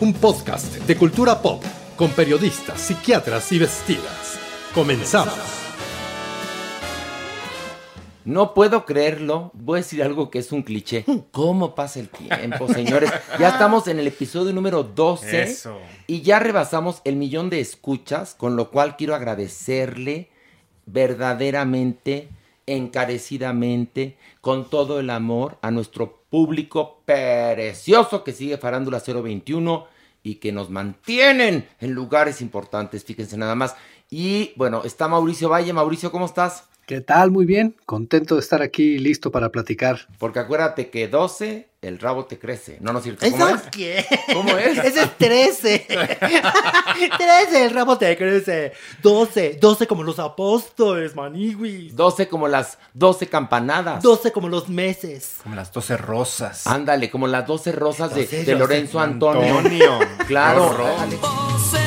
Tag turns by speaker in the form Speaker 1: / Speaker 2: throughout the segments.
Speaker 1: un podcast de cultura pop con periodistas, psiquiatras y vestidas. Comenzamos.
Speaker 2: No puedo creerlo. Voy a decir algo que es un cliché. ¿Cómo pasa el tiempo, señores? Ya estamos en el episodio número 12
Speaker 3: Eso.
Speaker 2: y ya rebasamos el millón de escuchas, con lo cual quiero agradecerle verdaderamente, encarecidamente, con todo el amor a nuestro público precioso que sigue Farándula 021 y que nos mantienen en lugares importantes, fíjense nada más. Y bueno, está Mauricio Valle. Mauricio, ¿cómo estás?
Speaker 4: ¿Qué tal? Muy bien. Contento de estar aquí listo para platicar.
Speaker 2: Porque acuérdate que 12, el rabo te crece. No, no es cierto. ¿Cómo
Speaker 3: ¿Eso
Speaker 2: es?
Speaker 3: qué?
Speaker 2: ¿Cómo es?
Speaker 3: Ese es 13. 13, el rabo te crece. 12, 12 como los apóstoles, maniguis.
Speaker 2: 12 como las 12 campanadas.
Speaker 3: 12 como los meses.
Speaker 5: Como las 12 rosas.
Speaker 2: Ándale, como las 12 rosas de,
Speaker 3: 12
Speaker 2: de
Speaker 3: José
Speaker 2: Lorenzo Antonio.
Speaker 5: Antonio.
Speaker 2: Claro. Ándale.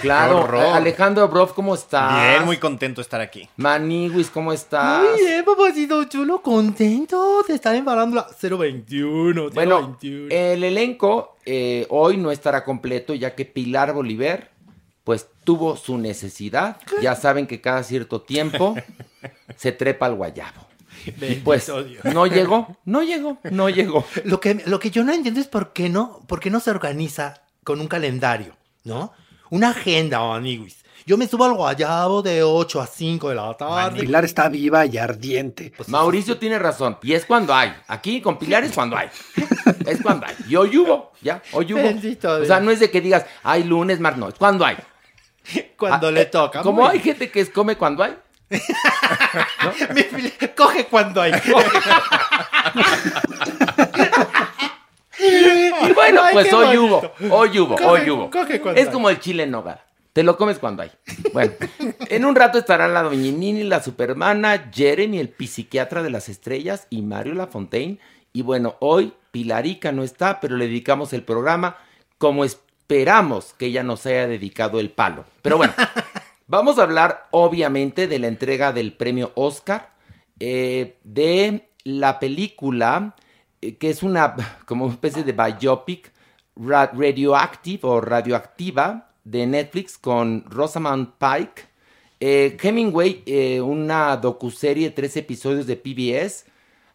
Speaker 2: Claro.
Speaker 5: Horror.
Speaker 2: Alejandro Broff, ¿cómo estás?
Speaker 5: Bien, muy contento de estar aquí.
Speaker 2: Maniguis, ¿cómo estás?
Speaker 3: Muy bien, papacito chulo, contento de estar en Farándula 021.
Speaker 2: Bueno,
Speaker 3: 021.
Speaker 2: el elenco eh, hoy no estará completo ya que Pilar Bolívar pues tuvo su necesidad. Ya saben que cada cierto tiempo se trepa al guayabo. Y pues
Speaker 3: Dios.
Speaker 2: no llegó, no llegó, no llegó.
Speaker 3: Lo que, lo que yo no entiendo es por qué no, por qué no se organiza con un calendario, ¿no? Una agenda, amiguis. Yo me subo al guayabo de 8 a 5 de la tarde.
Speaker 4: Pilar está viva y ardiente.
Speaker 3: Pues,
Speaker 2: Mauricio tiene razón. Y es cuando hay. Aquí con Pilar es cuando hay. Es cuando hay. Y hoy hubo, ya, hoy hubo.
Speaker 3: Bendito
Speaker 2: O sea, no es de que digas, hay lunes, martes, no, es cuando hay.
Speaker 3: Cuando
Speaker 2: Ah,
Speaker 3: le
Speaker 2: eh,
Speaker 3: toca.
Speaker 2: Como hay gente que es come cuando hay.
Speaker 3: Mi fili- Coge cuando hay.
Speaker 2: Y bueno,
Speaker 3: Ay,
Speaker 2: pues hoy hubo, hoy hubo,
Speaker 3: Coge-
Speaker 2: hoy hubo. Es
Speaker 3: hay.
Speaker 2: como el chile en nogada. Te lo comes cuando hay. Bueno, en un rato estarán la Doñinini, la Supermana, Jeremy, el psiquiatra de las estrellas y Mario Lafontaine. Y bueno, hoy Pilarica no está, pero le dedicamos el programa como esperamos que ella nos haya dedicado el palo. Pero bueno, vamos a hablar obviamente de la entrega del premio Oscar, eh, de la película que es una como una especie de biopic ra- radioactive o radioactiva de Netflix con Rosamund Pike. Eh, Hemingway, eh, una docuserie de tres episodios de PBS,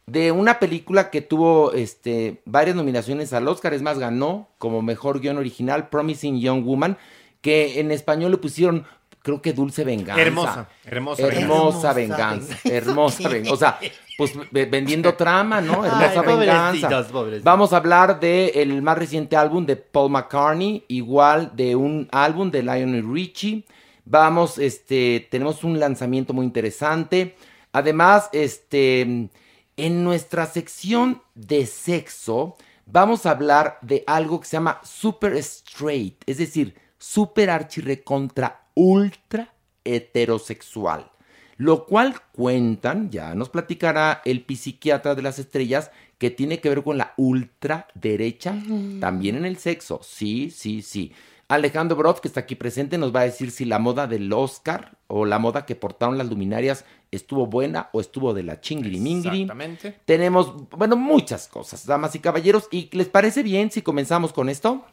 Speaker 2: de una película que tuvo este, varias nominaciones al Oscar, es más, ganó como mejor guion original Promising Young Woman, que en español le pusieron, creo que Dulce Venganza.
Speaker 5: Hermosa, hermosa
Speaker 2: Hermosa
Speaker 3: Hermosa
Speaker 2: venganza,
Speaker 3: venganza.
Speaker 2: hermosa venganza. O sea, pues ve- vendiendo trama, ¿no? Hermosa
Speaker 3: Ay,
Speaker 2: venganza.
Speaker 3: pobrecitos, pobrecitos.
Speaker 2: Vamos a hablar del el más reciente álbum de Paul McCartney, igual de un álbum de Lionel Richie. Vamos, este, tenemos un lanzamiento muy interesante. Además, este, en nuestra sección de sexo, vamos a hablar de algo que se llama super straight, es decir, super archirrecontra ultra heterosexual. Lo cual cuentan, ya nos platicará el psiquiatra de las estrellas, que tiene que ver con la ultraderecha, también en el sexo. Sí, sí, sí. Alejandro Broff, que está aquí presente, nos va a decir si la moda del Oscar o la moda que portaron las luminarias estuvo buena o estuvo de la chingiri
Speaker 5: Exactamente.
Speaker 2: Tenemos, bueno, muchas cosas, damas y caballeros. ¿Y les parece bien si comenzamos con esto?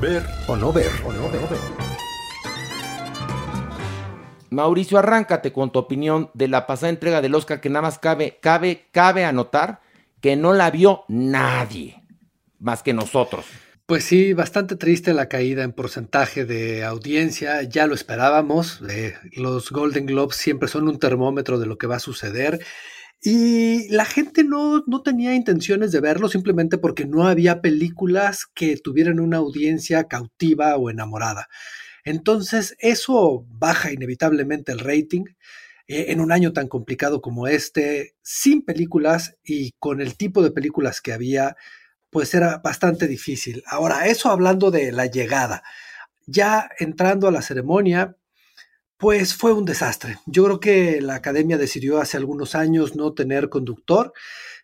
Speaker 1: Ver o no ver. O no ver.
Speaker 2: Mauricio, arráncate con tu opinión de la pasada entrega del Oscar, que nada más cabe, cabe, cabe anotar que no la vio nadie, más que nosotros.
Speaker 4: Pues sí, bastante triste la caída en porcentaje de audiencia, ya lo esperábamos, los Golden Globes siempre son un termómetro de lo que va a suceder y la gente no, no tenía intenciones de verlo simplemente porque no había películas que tuvieran una audiencia cautiva o enamorada. Entonces eso baja inevitablemente el rating eh, en un año tan complicado como este, sin películas y con el tipo de películas que había, pues era bastante difícil. Ahora, eso hablando de la llegada, ya entrando a la ceremonia, pues fue un desastre. Yo creo que la academia decidió hace algunos años no tener conductor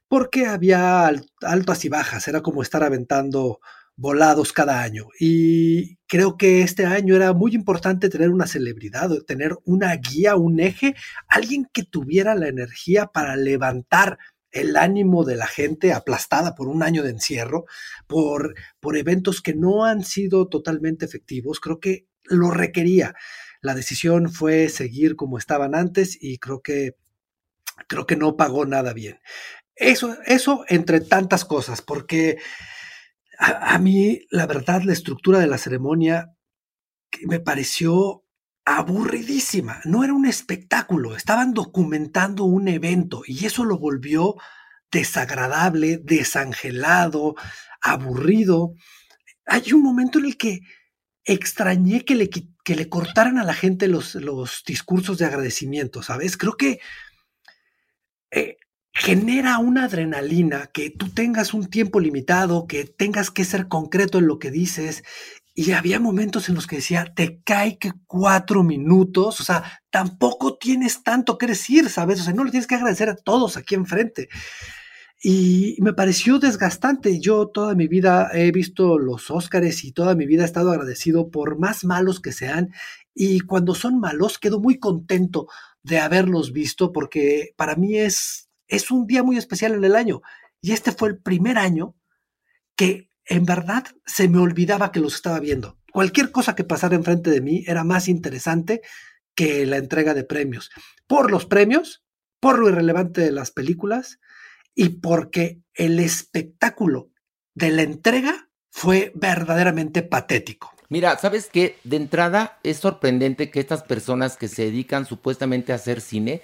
Speaker 4: porque había altas y bajas, era como estar aventando volados cada año. Y creo que este año era muy importante tener una celebridad, tener una guía, un eje, alguien que tuviera la energía para levantar el ánimo de la gente aplastada por un año de encierro, por, por eventos que no han sido totalmente efectivos. Creo que lo requería. La decisión fue seguir como estaban antes y creo que creo que no pagó nada bien. Eso, eso entre tantas cosas, porque a, mí, la verdad, la estructura de la ceremonia me pareció aburridísima. No era un espectáculo, estaban documentando un evento y eso lo volvió desagradable, desangelado, aburrido. Hay un momento en el que extrañé que le, que le cortaran a la gente los, los discursos de agradecimiento, ¿sabes? Creo que eh, genera una adrenalina que tú tengas un tiempo limitado, que tengas que ser concreto en lo que dices. Y había momentos en los que decía, te cae que cuatro minutos, o sea, tampoco tienes tanto que decir, ¿sabes? O sea, no le tienes que agradecer a todos aquí enfrente. Y me pareció desgastante. Yo toda mi vida he visto los Óscares y toda mi vida he estado agradecido por más malos que sean. Y cuando son malos, quedo muy contento de haberlos visto porque para mí es, es un día muy especial en el año. Y este fue el primer año que en verdad se me olvidaba que los estaba viendo. Cualquier cosa que pasara enfrente de mí era más interesante que la entrega de premios. Por los premios, por lo irrelevante de las películas y porque el espectáculo de la entrega fue verdaderamente patético.
Speaker 2: Mira, ¿sabes qué? De entrada es sorprendente que estas personas que se dedican supuestamente a hacer cine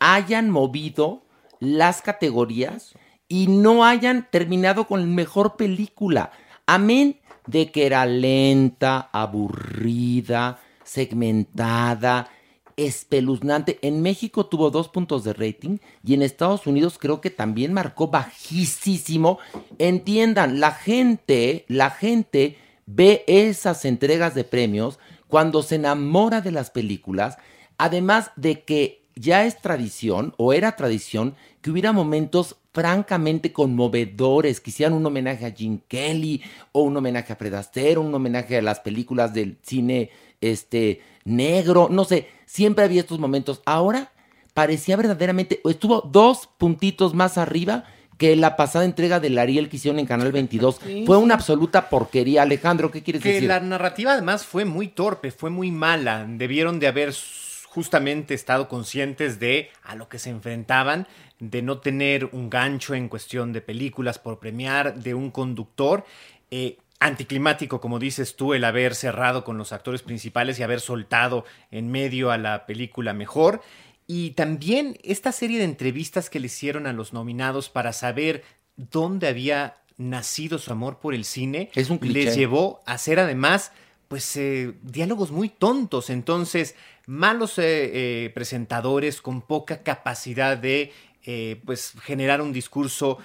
Speaker 2: hayan movido las categorías y no hayan terminado con la mejor película. Amén de que era lenta, aburrida, segmentada, espeluznante. En México tuvo dos puntos de rating y en Estados Unidos creo que también marcó bajísimo. Entiendan, la gente, la gente ve esas entregas de premios cuando se enamora de las películas, además de que ya es tradición o era tradición que hubiera momentos francamente conmovedores, que hicieran un homenaje a Jim Kelly o un homenaje a Fred Astaire, un homenaje a las películas del cine este negro, no sé, siempre había estos momentos. Ahora parecía verdaderamente, estuvo dos puntitos más arriba que la pasada entrega del Ariel que hicieron en Canal 22. Sí. Fue una absoluta porquería. Alejandro, ¿qué quieres
Speaker 5: que
Speaker 2: decir?
Speaker 5: La narrativa además fue muy torpe, fue muy mala. Debieron de haber justamente estado conscientes de a lo que se enfrentaban, de no tener un gancho en cuestión de películas por premiar, de un conductor. Eh, anticlimático, como dices tú, el haber cerrado con los actores principales y haber soltado en medio a la película mejor. Y también esta serie de entrevistas que le hicieron a los nominados para saber dónde había nacido su amor por el cine,
Speaker 2: es un
Speaker 5: les llevó a hacer además pues eh, diálogos muy tontos, entonces malos eh, eh, presentadores con poca capacidad de eh, pues generar un discurso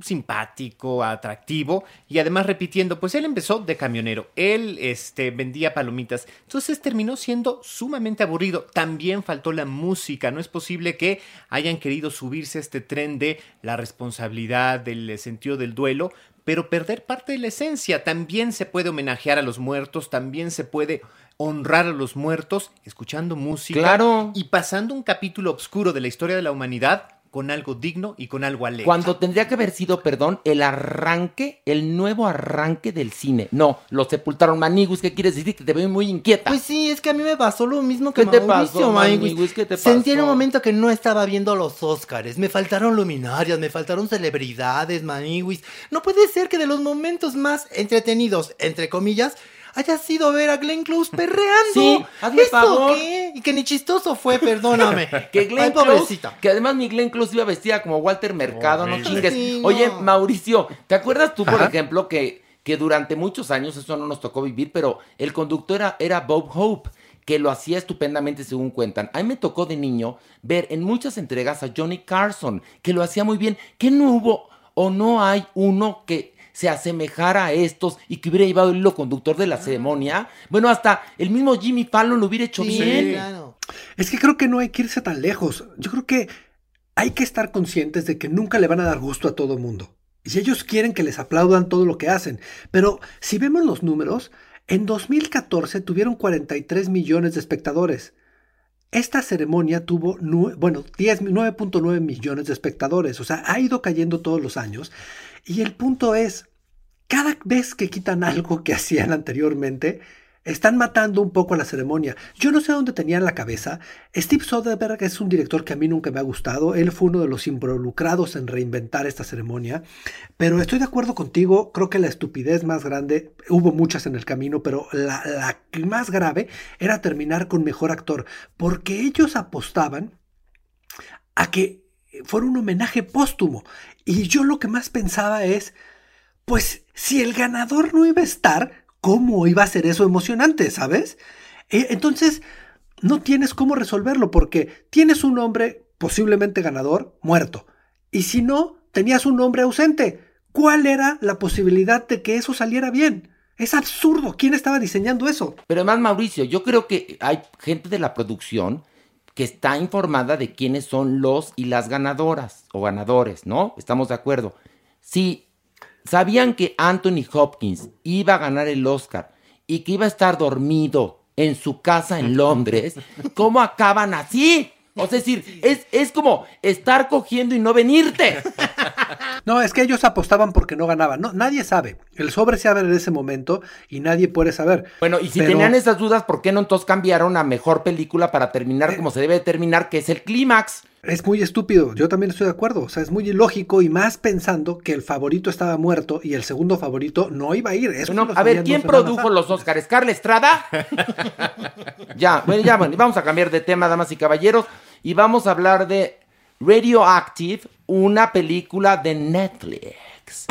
Speaker 5: simpático, atractivo y además repitiendo, pues él empezó de camionero, él este, vendía palomitas, entonces terminó siendo sumamente aburrido. También faltó la música, no es posible que hayan querido subirse a este tren de la responsabilidad, del sentido del duelo, pero perder parte de la esencia. También se puede homenajear a los muertos, también se puede honrar a los muertos escuchando música
Speaker 2: Claro.
Speaker 5: y pasando un capítulo oscuro de la historia de la humanidad con algo digno y con algo alegre.
Speaker 2: Cuando tendría que haber sido, perdón, el arranque, el nuevo arranque del cine. No, lo sepultaron. Manigus, ¿qué quieres decir? Que te veo muy inquieta.
Speaker 3: Pues sí, es que a mí me pasó lo mismo que
Speaker 2: ¿Qué te
Speaker 3: Mauricio,
Speaker 2: pasó,
Speaker 3: Maniguis.
Speaker 2: Maniguis? ¿Qué te
Speaker 3: Sentí en un
Speaker 2: pasó?
Speaker 3: momento que no estaba viendo los Óscares. Me faltaron luminarias, me faltaron celebridades, Maniguis. No puede ser que de los momentos más entretenidos, entre comillas, haya sido ver a Glenn Close perreando.
Speaker 2: Sí, hazme
Speaker 3: ¿Eso
Speaker 2: favor.
Speaker 3: qué? Y que ni chistoso fue, perdóname.
Speaker 2: Que Glenn
Speaker 3: Ay,
Speaker 2: Close,
Speaker 3: pobrecita.
Speaker 2: que además mi Glenn Close iba vestida como Walter Mercado, no chingues.
Speaker 3: Sí, no.
Speaker 2: Oye, Mauricio, ¿te acuerdas tú, por
Speaker 4: Ajá.
Speaker 2: ejemplo, que, que durante muchos años, eso no nos tocó vivir, pero el conductor era, era Bob Hope, que lo hacía estupendamente según cuentan. A mí me tocó de niño ver en muchas entregas a Johnny Carson, que lo hacía muy bien. ¿Que no hubo o no hay uno que se asemejara a estos y que hubiera llevado el hilo conductor de la ceremonia? Bueno, hasta el mismo Jimmy Fallon lo hubiera hecho
Speaker 3: Sí,
Speaker 2: bien.
Speaker 3: claro.
Speaker 4: Es que creo que no hay que irse tan lejos. Yo creo que hay que estar conscientes de que nunca le van a dar gusto a todo mundo. Y ellos quieren que les aplaudan todo lo que hacen. Pero si vemos los números, en 2014 tuvieron 43 millones de espectadores. Esta ceremonia tuvo, bueno, 10 9.9 millones de espectadores. O sea, ha ido cayendo todos los años. Y el punto es, cada vez que quitan algo que hacían anteriormente, están matando un poco a la ceremonia. Yo no sé dónde tenían la cabeza. Steve Soderbergh es un director que a mí nunca me ha gustado. Él fue uno de los involucrados en reinventar esta ceremonia. Pero estoy de acuerdo contigo. Creo que la estupidez más grande, hubo muchas en el camino, pero la, la más grave era terminar con mejor actor. Porque ellos apostaban a que fuera un homenaje póstumo. Y yo lo que más pensaba es, pues si el ganador no iba a estar, ¿cómo iba a ser eso emocionante, sabes? Eh, entonces, no tienes cómo resolverlo porque tienes un hombre posiblemente ganador muerto. Y si no, tenías un hombre ausente. ¿Cuál era la posibilidad de que eso saliera bien? Es absurdo. ¿Quién estaba diseñando eso?
Speaker 2: Pero además, Mauricio, yo creo que hay gente de la producción que está informada de quiénes son los y las ganadoras o ganadores, ¿no? Estamos de acuerdo. Si sabían que Anthony Hopkins iba a ganar el Oscar y que iba a estar dormido en su casa en Londres, ¿cómo acaban así? O sea, es decir, es, es como estar cogiendo y no venirte.
Speaker 4: No, es que ellos apostaban porque no ganaban. No, nadie sabe. El sobre se abre en ese momento y nadie puede saber.
Speaker 2: Bueno, y si
Speaker 4: Pero-
Speaker 2: tenían esas dudas, ¿por qué no entonces cambiaron a mejor película para terminar como se debe de terminar, que es el clímax?
Speaker 4: Es muy estúpido, yo también estoy de acuerdo, o sea, es muy ilógico y más pensando que el favorito estaba muerto y el segundo favorito no iba a ir. Eso lo
Speaker 2: a ver, ¿quién produjo los Oscars? ¿Carla Estrada? ya, bueno, ya, bueno, vamos a cambiar de tema, damas y caballeros, y vamos a hablar de Radioactive, una película de Netflix.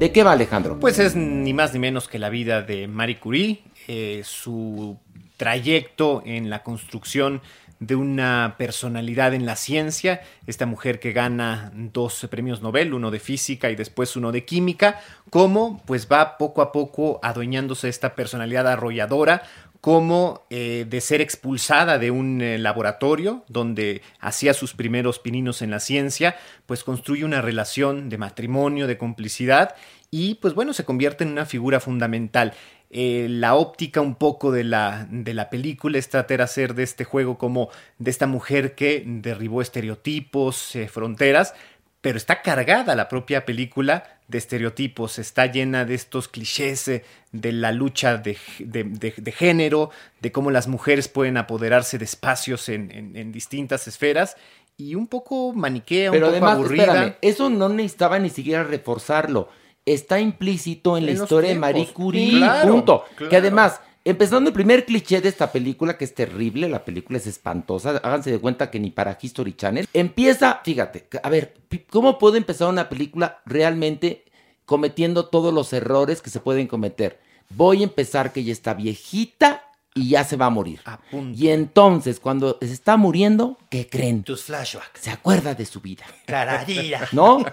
Speaker 2: ¿De qué va, Alejandro?
Speaker 5: Pues es ni más ni menos que la vida de Marie Curie, eh, su trayecto en la construcción de una personalidad en la ciencia, esta mujer que gana dos premios Nobel, uno de física y después uno de química, cómo pues va poco a poco adueñándose esta personalidad arrolladora, como eh, de ser expulsada de un eh, laboratorio donde hacía sus primeros pininos en la ciencia, pues construye una relación de matrimonio, de complicidad y pues bueno, se convierte en una figura fundamental. Eh, la óptica un poco de la, de la película es tratar de hacer de este juego como de esta mujer que derribó estereotipos, eh, fronteras, pero está cargada la propia película de estereotipos, está llena de estos clichés eh, de la lucha de, de- de- de género, de cómo las mujeres pueden apoderarse de espacios en, en- en distintas esferas y un poco maniquea,
Speaker 2: Pero
Speaker 5: un poco
Speaker 2: además,
Speaker 5: aburrida.
Speaker 2: espérame, eso no necesitaba ni siquiera reforzarlo. Está implícito en la
Speaker 5: En
Speaker 2: historia de. Marie Curie,
Speaker 5: claro,
Speaker 2: punto. Que además, empezando el primer cliché de esta película, que es terrible, la película es espantosa, háganse de cuenta que ni para History Channel, empieza, fíjate, a ver, ¿cómo puede empezar una película realmente cometiendo todos los errores que se pueden cometer? Voy a empezar que ella está viejita, y ya se va a morir.
Speaker 5: A punto.
Speaker 2: Y entonces, cuando se está muriendo, ¿qué creen?
Speaker 3: Tus flashbacks.
Speaker 2: Se acuerda de su vida.
Speaker 3: Clararira.
Speaker 2: ¿No?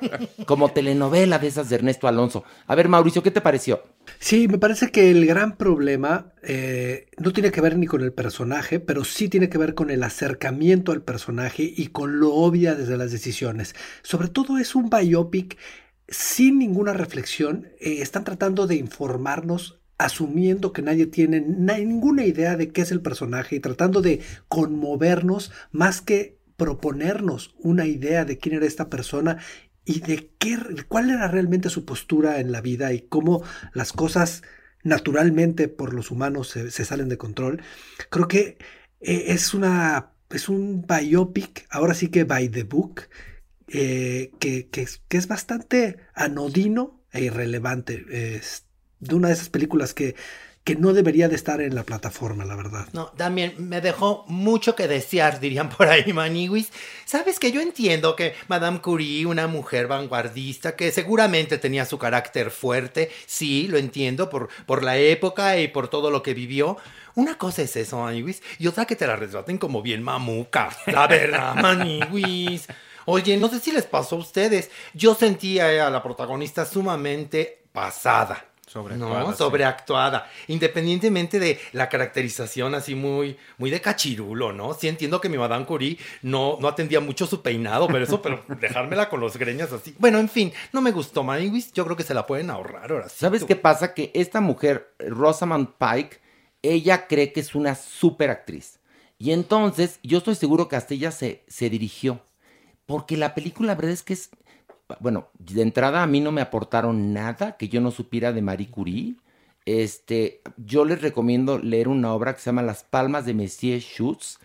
Speaker 2: Como telenovela de esas de Ernesto Alonso. A ver, Mauricio, ¿qué te pareció?
Speaker 4: Sí, me parece que el gran problema eh, no tiene que ver ni con el personaje, pero sí tiene que ver con el acercamiento al personaje y con lo obvia desde las decisiones. Sobre todo es un biopic sin ninguna reflexión. eh, están tratando de informarnos asumiendo que nadie tiene na- ninguna idea de qué es el personaje y tratando de conmovernos más que proponernos una idea de quién era esta persona y de qué, cuál era realmente su postura en la vida y cómo las cosas naturalmente por los humanos se, salen de control. Creo que eh, es una es un biopic, ahora sí que by the book, eh, que, que es- bastante anodino e irrelevante. Es de una de esas películas que, que no debería de estar en la plataforma, la verdad.
Speaker 3: No, también me dejó mucho que desear, dirían por ahí, Maniwis. Sabes que yo entiendo que Madame Curie, una mujer vanguardista, que seguramente tenía su carácter fuerte, sí, lo entiendo por, por la época y por todo lo que vivió. Una cosa es eso, Maniwis, y otra que te la retraten como bien mamuca. La verdad, Maniwis. Oye, no sé si les pasó a ustedes. Yo sentía a la protagonista sumamente pasada.
Speaker 5: Sobreactuada,
Speaker 3: No,
Speaker 5: sí.
Speaker 3: sobreactuada. Independientemente de la caracterización así muy, muy de cachirulo, ¿no? Sí entiendo que mi Madame Curie no, no atendía mucho su peinado, pero eso, pero dejármela con los greñas así. Bueno, en fin, no me gustó Maniwis. Yo creo que se la pueden ahorrar ahora sí.
Speaker 2: ¿Sabes
Speaker 3: tú.
Speaker 2: qué pasa? Que esta mujer, Rosamund Pike, ella cree que es una super actriz. Y entonces, yo estoy seguro que hasta ella se, se dirigió. Porque la película, la verdad es que es. Bueno, de entrada a mí no me aportaron nada que yo no supiera de Marie Curie. Este, yo les recomiendo leer una obra que se llama Las Palmas de Messier Schutz,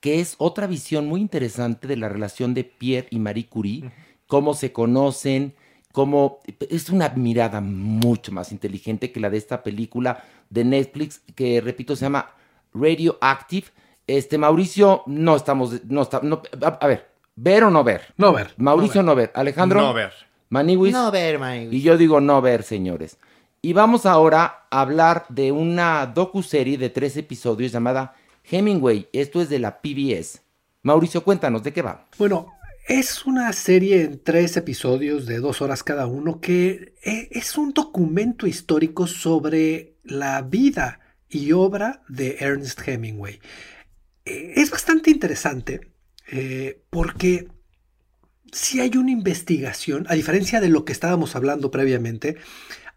Speaker 2: que es otra visión muy interesante de la relación de Pierre y Marie Curie, cómo se conocen, cómo es una mirada mucho más inteligente que la de esta película de Netflix que repito se llama Radioactive. Este Mauricio no estamos no está no, a, a ver, ver o no ver.
Speaker 4: No ver.
Speaker 2: Mauricio no ver, Alejandro
Speaker 5: No ver.
Speaker 2: Maniwis
Speaker 3: No ver, Maniwis.
Speaker 2: y yo digo no ver, señores. Y vamos ahora a hablar de una docuserie de tres episodios llamada Hemingway. Esto es de la PBS. Mauricio, cuéntanos, ¿de qué va?
Speaker 4: Bueno, es una serie en tres episodios de dos horas cada uno que e- es un documento histórico sobre la vida y obra de Ernest Hemingway. Eh, Es bastante interesante eh, porque si hay una investigación, a diferencia de lo que estábamos hablando previamente,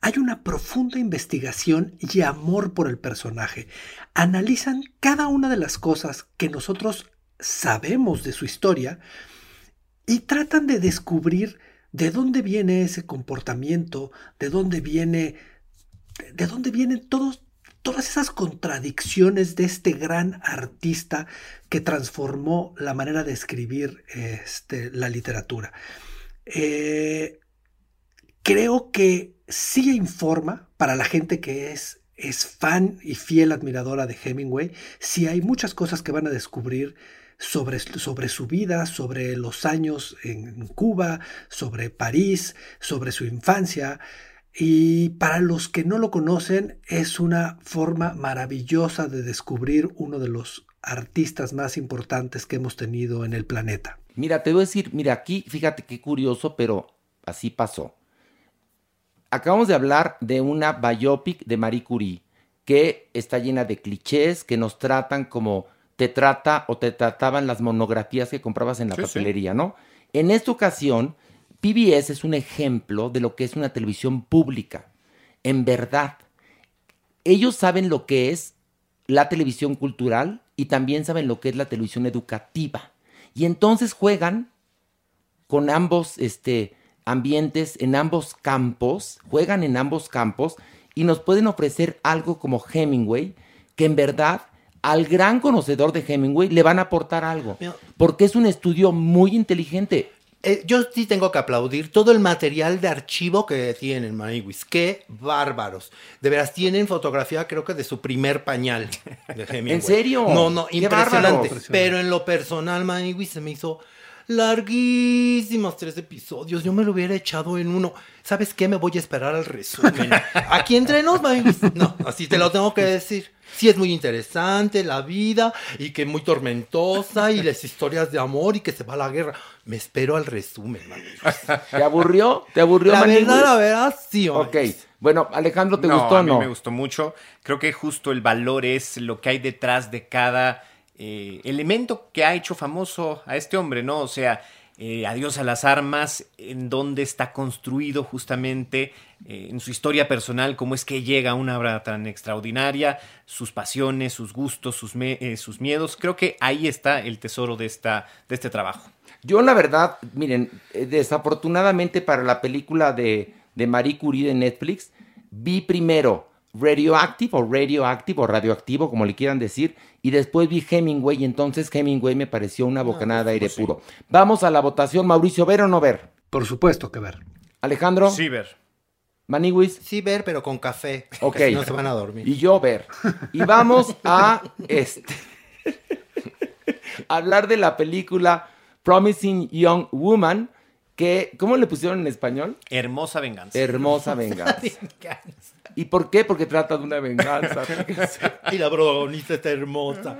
Speaker 4: hay una profunda investigación y amor por el personaje. Analizan cada una de las cosas que nosotros sabemos de su historia y tratan de descubrir de dónde viene ese comportamiento, de dónde viene, de dónde vienen todos, todas esas contradicciones de este gran artista que transformó la manera de escribir este, la literatura. Eh, creo que sí informa para la gente que es, es fan y fiel admiradora de Hemingway, sí hay muchas cosas que van a descubrir sobre, sobre su vida, sobre los años en Cuba, sobre París, sobre su infancia. Y para los que no lo conocen, es una forma maravillosa de descubrir uno de los artistas más importantes que hemos tenido en el planeta.
Speaker 2: Mira, te voy a decir, mira, aquí, fíjate qué curioso, pero así pasó. Acabamos de hablar de una biopic de Marie Curie que está llena de clichés que nos tratan como te trata o te trataban las monografías que comprabas en la
Speaker 5: Sí, sí.
Speaker 2: papelería, ¿no? En esta ocasión, PBS es un ejemplo de lo que es una televisión pública. En verdad, ellos saben lo que es la televisión cultural y también saben lo que es la televisión educativa. Y entonces juegan con ambos este, ambientes, en ambos campos, juegan en ambos campos y nos pueden ofrecer algo como Hemingway, que en verdad al gran conocedor de Hemingway le van a aportar algo, porque es un estudio muy inteligente.
Speaker 3: Eh, yo sí tengo que aplaudir todo el material de archivo que tienen, Maniwis. Qué bárbaros. De veras, tienen fotografía, creo que de su primer pañal. De.
Speaker 2: ¿En serio?
Speaker 3: No, no, impresionante. Pero en lo personal, Maniwis se me hizo larguísimos tres episodios. Yo me lo hubiera echado en uno. ¿Sabes qué? Me voy a esperar al resumen. Aquí entre nos. No, así te lo tengo que decir. Sí es muy interesante la vida y que muy tormentosa y las historias de amor y que se va a la guerra. Me espero al resumen, Maniguis.
Speaker 2: ¿Te aburrió? ¿Te aburrió,
Speaker 3: La
Speaker 2: Maniguis?
Speaker 3: verdad, la verdad, sí,
Speaker 2: Ok. Bueno, Alejandro, ¿te
Speaker 5: no,
Speaker 2: gustó o
Speaker 5: a mí
Speaker 2: no?
Speaker 5: me gustó mucho. Creo que justo el valor es lo que hay detrás de cada eh, elemento que ha hecho famoso a este hombre, ¿no? O sea, eh, Adiós a las armas, en donde está construido justamente eh, en su historia personal, cómo es que llega a una obra tan extraordinaria, sus pasiones, sus gustos, sus, sus miedos. Creo que ahí está el tesoro de, esta, de este trabajo.
Speaker 2: Yo, la verdad, miren, desafortunadamente para la película de, de Marie Curie de Netflix, vi primero Radioactive o Radioactive o Radioactivo, como le quieran decir, y después vi Hemingway, y entonces Hemingway me pareció una bocanada de aire puro. Vamos a la votación, Mauricio, ¿ver o no ver?
Speaker 4: Por supuesto que ver.
Speaker 2: Alejandro,
Speaker 5: Sí, ver.
Speaker 2: Maniwis,
Speaker 3: Sí, ver, pero con café.
Speaker 2: Ok.
Speaker 3: Si no se van a dormir.
Speaker 2: y yo ver. Y vamos a este hablar de la película Promising Young Woman, que, ¿cómo le pusieron en español?
Speaker 5: Hermosa venganza.
Speaker 2: Hermosa venganza. ¿Y por qué? Porque trata de una venganza.
Speaker 3: Y la protagonista está hermosa.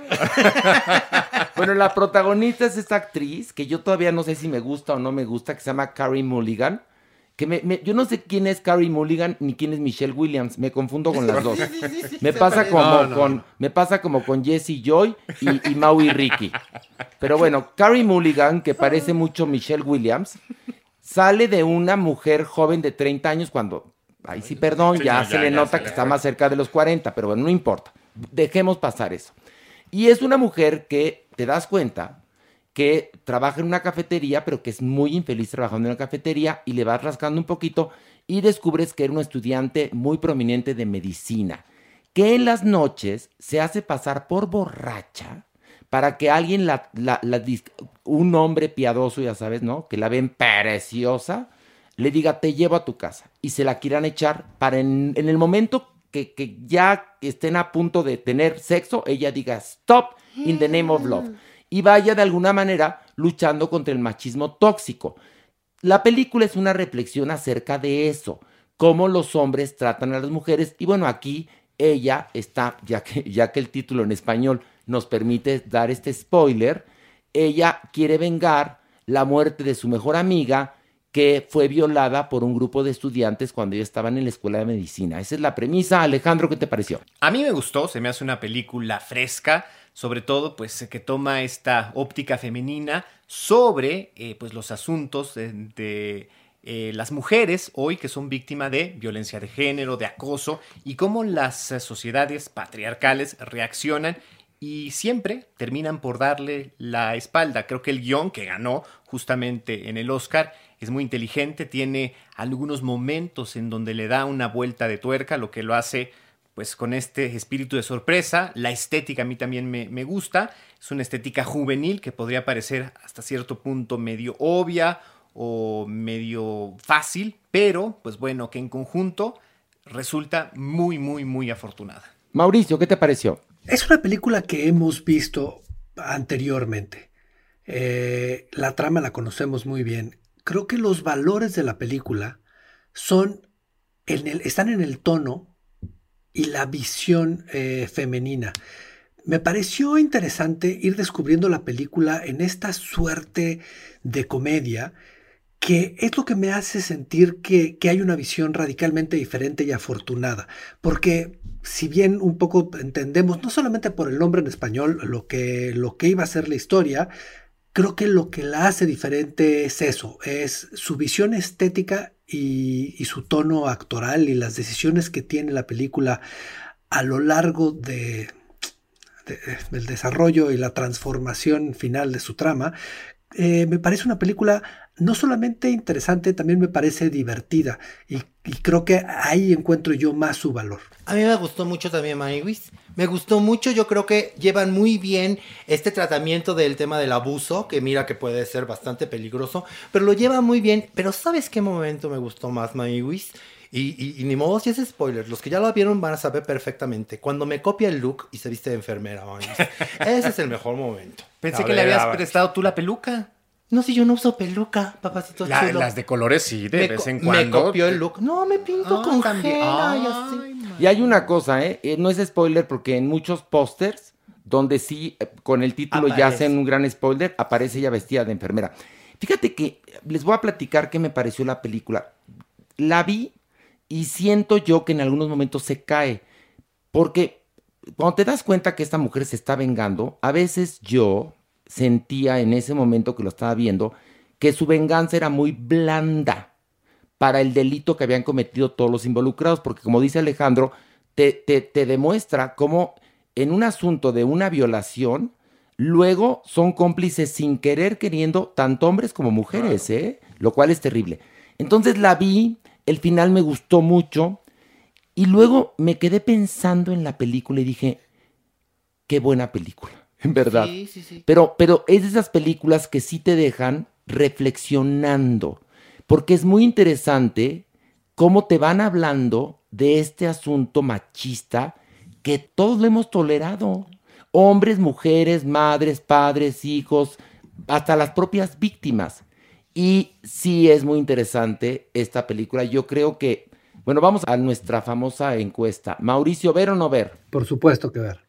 Speaker 2: bueno, la protagonista es esta actriz que yo todavía no sé si me gusta o no me gusta, que se llama Carrie Mulligan. Que me, me- yo no sé quién es Carrie Mulligan ni quién es Michelle Williams. Me confundo con las dos. Me pasa como
Speaker 4: No, no,
Speaker 2: con
Speaker 4: no.
Speaker 2: me pasa como con Jessie Joy y, y Maui Ricky. Pero bueno, Carrie Mulligan, que parece mucho Michelle Williams, sale de una mujer joven de 30 años cuando, ay sí, perdón,
Speaker 5: Sí,
Speaker 2: ya
Speaker 5: no,
Speaker 2: se
Speaker 5: ya,
Speaker 2: le
Speaker 5: ya
Speaker 2: nota
Speaker 5: se
Speaker 2: que
Speaker 5: le
Speaker 2: está más cerca de los 40, pero bueno, no importa. Dejemos pasar eso. Y es una mujer que te das cuenta que trabaja en una cafetería, pero que es muy infeliz trabajando en una cafetería y le vas rascando un poquito y descubres que era un estudiante muy prominente de medicina, que en las noches se hace pasar por borracha para que alguien, la, la- la un hombre piadoso, ya sabes, ¿no? Que la ven preciosa, le diga, te llevo a tu casa y se la quieran echar para en, en el momento que, que ya estén a punto de tener sexo, ella diga, stop in the name of love. Y vaya de alguna manera luchando contra el machismo tóxico. La película es una reflexión acerca de eso, cómo los hombres tratan a las mujeres. Y bueno, aquí ella está, ya que, ya que el título en español nos permite dar este spoiler, ella quiere vengar la muerte de su mejor amiga que fue violada por un grupo de estudiantes cuando ellos estaban en la escuela de medicina. Esa es la premisa. Alejandro, ¿qué te pareció?
Speaker 5: A mí me gustó, se me hace una película fresca, sobre todo pues que toma esta óptica femenina sobre eh, pues los asuntos de, eh, las mujeres hoy que son víctimas de violencia de género, de acoso y cómo las sociedades patriarcales reaccionan y siempre terminan por darle la espalda. Creo que el guion que ganó justamente en el Oscar es muy inteligente, tiene algunos momentos en donde le da una vuelta de tuerca, lo que lo hace pues con este espíritu de sorpresa. La estética a mí también me, me gusta, es una estética juvenil que podría parecer hasta cierto punto medio obvia o medio fácil, pero pues bueno, que en conjunto resulta muy, muy, muy afortunada.
Speaker 2: Mauricio, ¿qué te pareció?
Speaker 4: Es una película que hemos visto anteriormente. Eh, la trama la conocemos muy bien. Creo que los valores de la película son están en el tono y la visión eh, femenina. Me pareció interesante ir descubriendo la película en esta suerte de comedia que es lo que me hace sentir que hay una visión radicalmente diferente y afortunada. Porque si bien un poco entendemos, no solamente por el nombre en español, lo que, lo que iba a ser la historia, creo que lo que la hace diferente es eso, es su visión estética y, su tono actoral y las decisiones que tiene la película a lo largo de- del desarrollo y la transformación final de su trama. Eh, me parece una película no solamente interesante, también me parece divertida y, y creo que ahí encuentro yo más su valor.
Speaker 3: A mí me gustó mucho también Maniwis. Me gustó mucho, yo creo que llevan muy bien este tratamiento del tema del abuso, que mira que puede ser bastante peligroso, pero lo llevan muy bien. Pero ¿sabes qué momento me gustó más Maniwis? Y, y, y ni modo si es spoiler, los que ya lo vieron van a saber perfectamente. Cuando me copia el look y se viste de enfermera, Maniwis. Ese es el mejor momento.
Speaker 5: Pensé
Speaker 3: La
Speaker 5: que le habías prestado tú la peluca.
Speaker 3: No, si yo no uso peluca, papacito
Speaker 5: La-
Speaker 3: chulo.
Speaker 5: las de colores sí, de
Speaker 3: me
Speaker 5: vez en
Speaker 3: Me
Speaker 5: cuando.
Speaker 3: copió el look. No, me pinto
Speaker 5: Ah,
Speaker 3: con
Speaker 5: también.
Speaker 3: y
Speaker 2: hay una cosa, ¿eh? Eh, No es spoiler porque en muchos pósters, donde sí, eh, con el título ya hacen un gran spoiler, aparece ella vestida de enfermera. Fíjate que les voy a platicar qué me pareció la película. La vi y siento yo que en algunos momentos se cae. Porque cuando te das cuenta que esta mujer se está vengando, a veces yo sentía en ese momento que lo estaba viendo que su venganza era muy blanda para el delito que habían cometido todos los involucrados, porque como dice Alejandro, te, te, te demuestra cómo en un asunto de una violación, luego son cómplices sin querer queriendo, tanto hombres como mujeres, ¿eh? Lo cual es terrible. Entonces la vi, el final me gustó mucho, y luego me quedé pensando en la película y dije, qué buena película, en verdad.
Speaker 3: Sí, sí, sí.
Speaker 2: Pero, pero es de esas películas que sí te dejan reflexionando, porque es muy interesante cómo te van hablando de este asunto machista que todos lo hemos tolerado. Hombres, mujeres, madres, padres, hijos, hasta las propias víctimas. Y sí es muy interesante esta película. Yo creo que, bueno, vamos a nuestra famosa encuesta. Mauricio, ¿ver o no ver?
Speaker 4: Por supuesto que ver.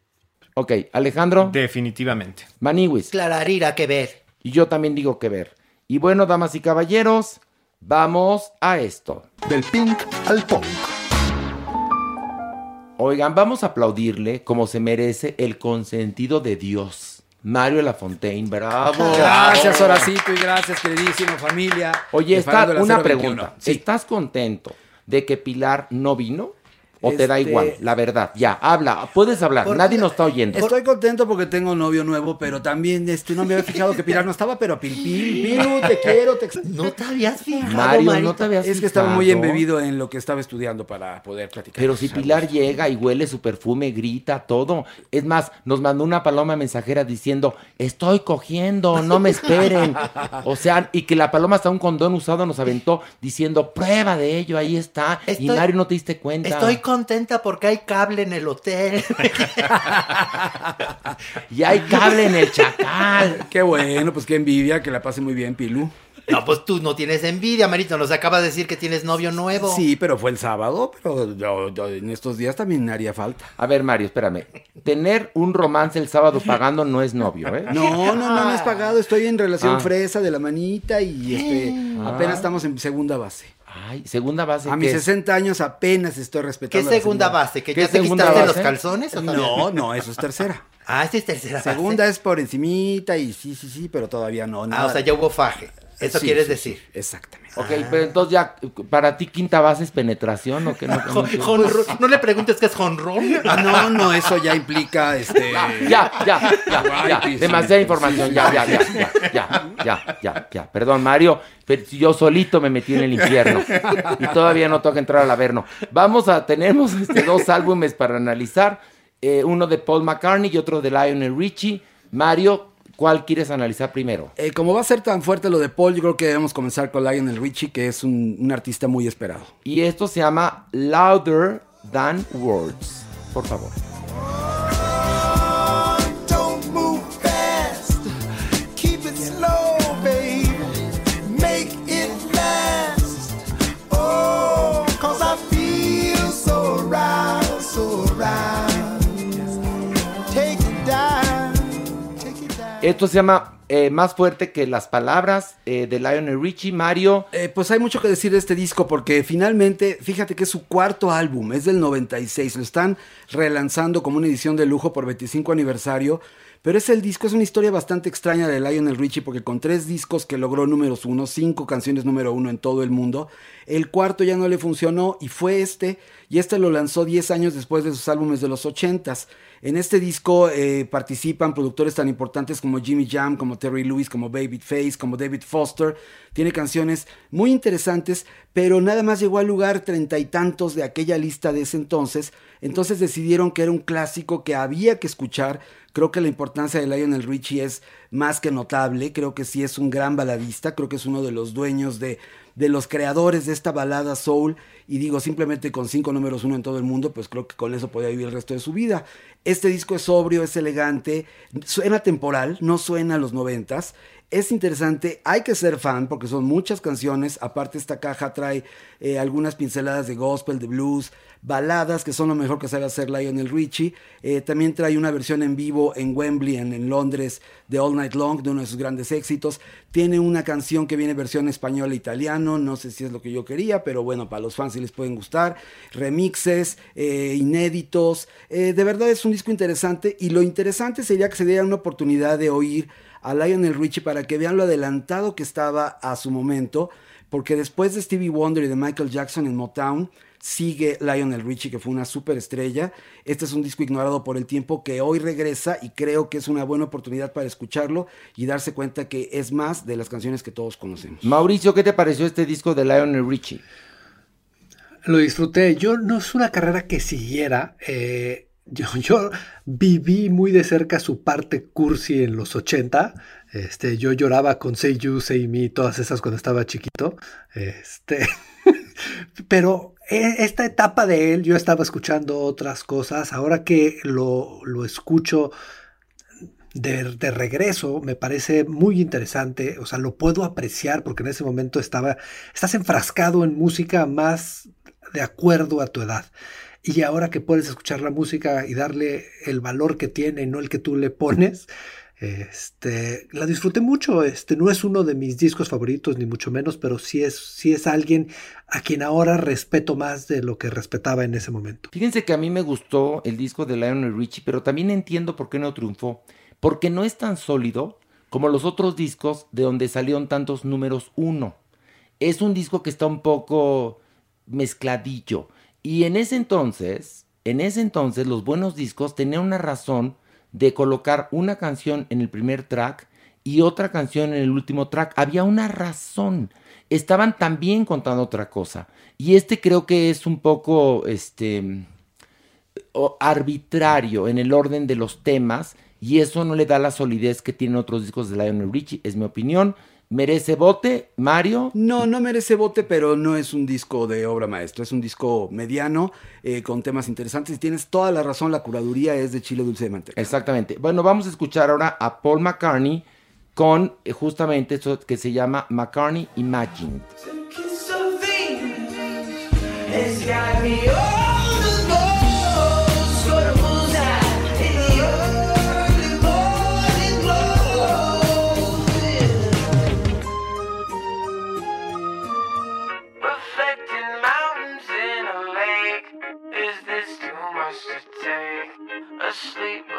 Speaker 2: Ok, Alejandro.
Speaker 5: Definitivamente.
Speaker 2: Maniwis.
Speaker 3: Clararira que ver.
Speaker 2: Y yo también digo que ver. Y bueno, damas y caballeros, vamos a esto.
Speaker 1: Del pink al punk.
Speaker 2: Oigan, vamos a aplaudirle como se merece el consentido de Dios. Mario Lafontaine, bravo.
Speaker 6: Gracias, Horacito, y gracias, queridísima familia.
Speaker 2: Oye, está una
Speaker 6: 021.
Speaker 2: pregunta.
Speaker 6: Sí.
Speaker 2: ¿Estás contento de que Pilar no vino? ¿O te da
Speaker 6: Este-
Speaker 2: igual? La verdad, ya, habla, puedes hablar,
Speaker 6: Por-
Speaker 2: nadie nos está oyendo.
Speaker 6: Estoy contento porque tengo novio nuevo, pero también este, no me había fijado que Pilar no estaba, pero Pil Pil, Pilu, te quiero, te
Speaker 3: No te habías fijado,
Speaker 2: Mario, no te habías
Speaker 6: Es que estaba muy embebido en lo que estaba estudiando para poder platicar.
Speaker 2: Pero si Pilar llega y huele su perfume, grita todo. Es más, nos mandó una paloma mensajera diciendo, estoy cogiendo, no me esperen. O sea, y que la paloma hasta un condón usado nos aventó diciendo, prueba de ello, ahí está. y Mario no te diste cuenta.
Speaker 3: Estoy contenta porque hay cable en el hotel.
Speaker 2: Y hay cable en el chacal.
Speaker 6: Qué bueno, pues qué envidia, que la pase muy bien, Pilu.
Speaker 3: No, pues tú no tienes envidia, Marito. Nos acabas de decir que tienes novio nuevo.
Speaker 6: Sí, pero fue el sábado, pero yo- yo en estos días también haría falta.
Speaker 2: A ver, Mario, espérame. Tener un romance el sábado pagando no es novio, ¿eh?
Speaker 6: No, no, no, no es pagado. Estoy en relación
Speaker 2: Ah.
Speaker 6: fresa de la manita y este
Speaker 2: Ah.
Speaker 6: apenas estamos en segunda base.
Speaker 2: Ay, segunda base.
Speaker 6: A
Speaker 2: ¿qué
Speaker 6: mis
Speaker 2: es?
Speaker 6: 60 años apenas estoy
Speaker 3: ¿Qué
Speaker 6: respetando. la
Speaker 3: segunda base? ¿Que
Speaker 2: ¿Qué
Speaker 3: ya te
Speaker 2: segunda
Speaker 3: quitaste
Speaker 2: base?
Speaker 3: los calzones? o?
Speaker 6: No, no, eso es tercera.
Speaker 3: Ah, esta es tercera base.
Speaker 6: Segunda es por encimita y sí, sí, sí, pero todavía no.
Speaker 3: Ah,
Speaker 6: nada.
Speaker 3: o sea, ya hubo faje. Eso
Speaker 6: Sí,
Speaker 3: quieres
Speaker 6: sí,
Speaker 3: decir.
Speaker 6: sí, exactamente.
Speaker 2: Ok, pero entonces ya, para ti quinta base es penetración o qué? No, no,
Speaker 3: jonrón. no le preguntes qué es jonrón.
Speaker 6: Ah, no, no, eso ya implica este.
Speaker 2: Ya, ya, ya, ya.
Speaker 6: Sí,
Speaker 2: Demasiada información. Ya, ya, ya, ya, ya, ya, ya, ya. Perdón, Mario, pero si yo solito me metí en el infierno y todavía no toca entrar al Averno. Vamos a, tenemos este, dos álbumes para analizar. eh, uno de Paul McCartney y otro de Lionel Richie. Mario, ¿cuál quieres analizar primero?
Speaker 6: Eh, como va a ser tan fuerte lo de Paul, yo creo que debemos comenzar con Lionel Richie, que es un, un artista muy esperado.
Speaker 2: Y esto se llama Louder Than Words. Por favor. Esto se llama eh, Más fuerte que las palabras eh, de Lionel Richie. Mario,
Speaker 6: Eh, pues hay mucho que decir de este disco porque finalmente, fíjate que es su cuarto álbum, es del 96, lo están relanzando como una edición de lujo por 25 aniversario, pero es el disco, es una historia bastante extraña de Lionel Richie porque con tres discos que logró números uno, cinco canciones número uno en todo el mundo, el cuarto ya no le funcionó y fue este, y este lo lanzó 10 años después de sus álbumes de los 80s. En este disco eh, participan productores tan importantes como Jimmy Jam, como Terry Lewis, como David Face, como David Foster. Tiene canciones muy interesantes, pero nada más llegó al lugar treinta y tantos de aquella lista de ese entonces. Entonces decidieron que era un clásico que había que escuchar. Creo que la importancia de Lionel Richie es más que notable. Creo que sí es un gran baladista. Creo que es uno de los dueños de, de los creadores de esta balada soul. Y digo, simplemente con cinco números uno en todo el mundo, pues creo que con eso podía vivir el resto de su vida. Este disco es sobrio, es elegante, suena temporal, no suena a los noventas. Es interesante, hay que ser fan porque son muchas canciones. Aparte, esta caja trae eh, algunas pinceladas de gospel, de blues, baladas, que son lo mejor que sabe hacer Lionel Richie. Eh, también trae una versión en vivo en Wembley, en, Londres, de All Night Long, de uno de sus grandes éxitos. Tiene una canción que viene versión español e italiano, no sé si es lo que yo quería, pero bueno, para los fans sí les pueden gustar. Remixes, eh, inéditos. de verdad es un disco interesante y lo interesante sería que se diera una oportunidad de oír a Lionel Richie para que vean lo adelantado que estaba a su momento, porque después de Stevie Wonder y de Michael Jackson en Motown, sigue Lionel Richie, que fue una superestrella. Este es un disco ignorado por el tiempo que hoy regresa y creo que es una buena oportunidad para escucharlo y darse cuenta que es más de las canciones que todos conocemos.
Speaker 2: Mauricio, ¿qué te pareció este disco de Lionel Richie?
Speaker 4: Lo disfruté. Yo no es una carrera que siguiera. Eh, yo, viví muy de cerca su parte cursi en los 80. Este, yo lloraba con Say You, todas esas cuando estaba chiquito. Este, pero e, esta etapa de él, yo estaba escuchando otras cosas. Ahora que lo, lo escucho de, de, regreso, me parece muy interesante. O sea, lo puedo apreciar porque en ese momento estaba, estás enfrascado en música más de acuerdo a tu edad. Y ahora que puedes escuchar la música y darle el valor que tiene, no el que tú le pones, este, la disfruté mucho. Este, no es uno de mis discos favoritos, ni mucho menos, pero sí es, sí es alguien a quien ahora respeto más de lo que respetaba en ese momento.
Speaker 2: Fíjense que a mí me gustó el disco de Lionel Richie, pero también entiendo por qué no triunfó. Porque no es tan sólido como los otros discos de donde salieron tantos números uno. Es un disco que está un poco mezcladillo. Y en ese entonces, en ese entonces los buenos discos tenían una razón de colocar una canción en el primer track y otra canción en el último track. Había una razón. Estaban también contando otra cosa. Y este creo que es un poco este arbitrario en el orden de los temas y eso no le da la solidez que tienen otros discos de Lionel Richie, es mi opinión. ¿Merece bote, Mario?
Speaker 6: No, no merece bote, pero no es un disco de obra maestra. Es un disco mediano, eh, con temas interesantes. Y tienes toda la razón, la curaduría es de chile dulce de manteca.
Speaker 2: Exactamente. Bueno, vamos a escuchar ahora a Paul McCartney con eh, justamente eso que se llama McCartney Imagine.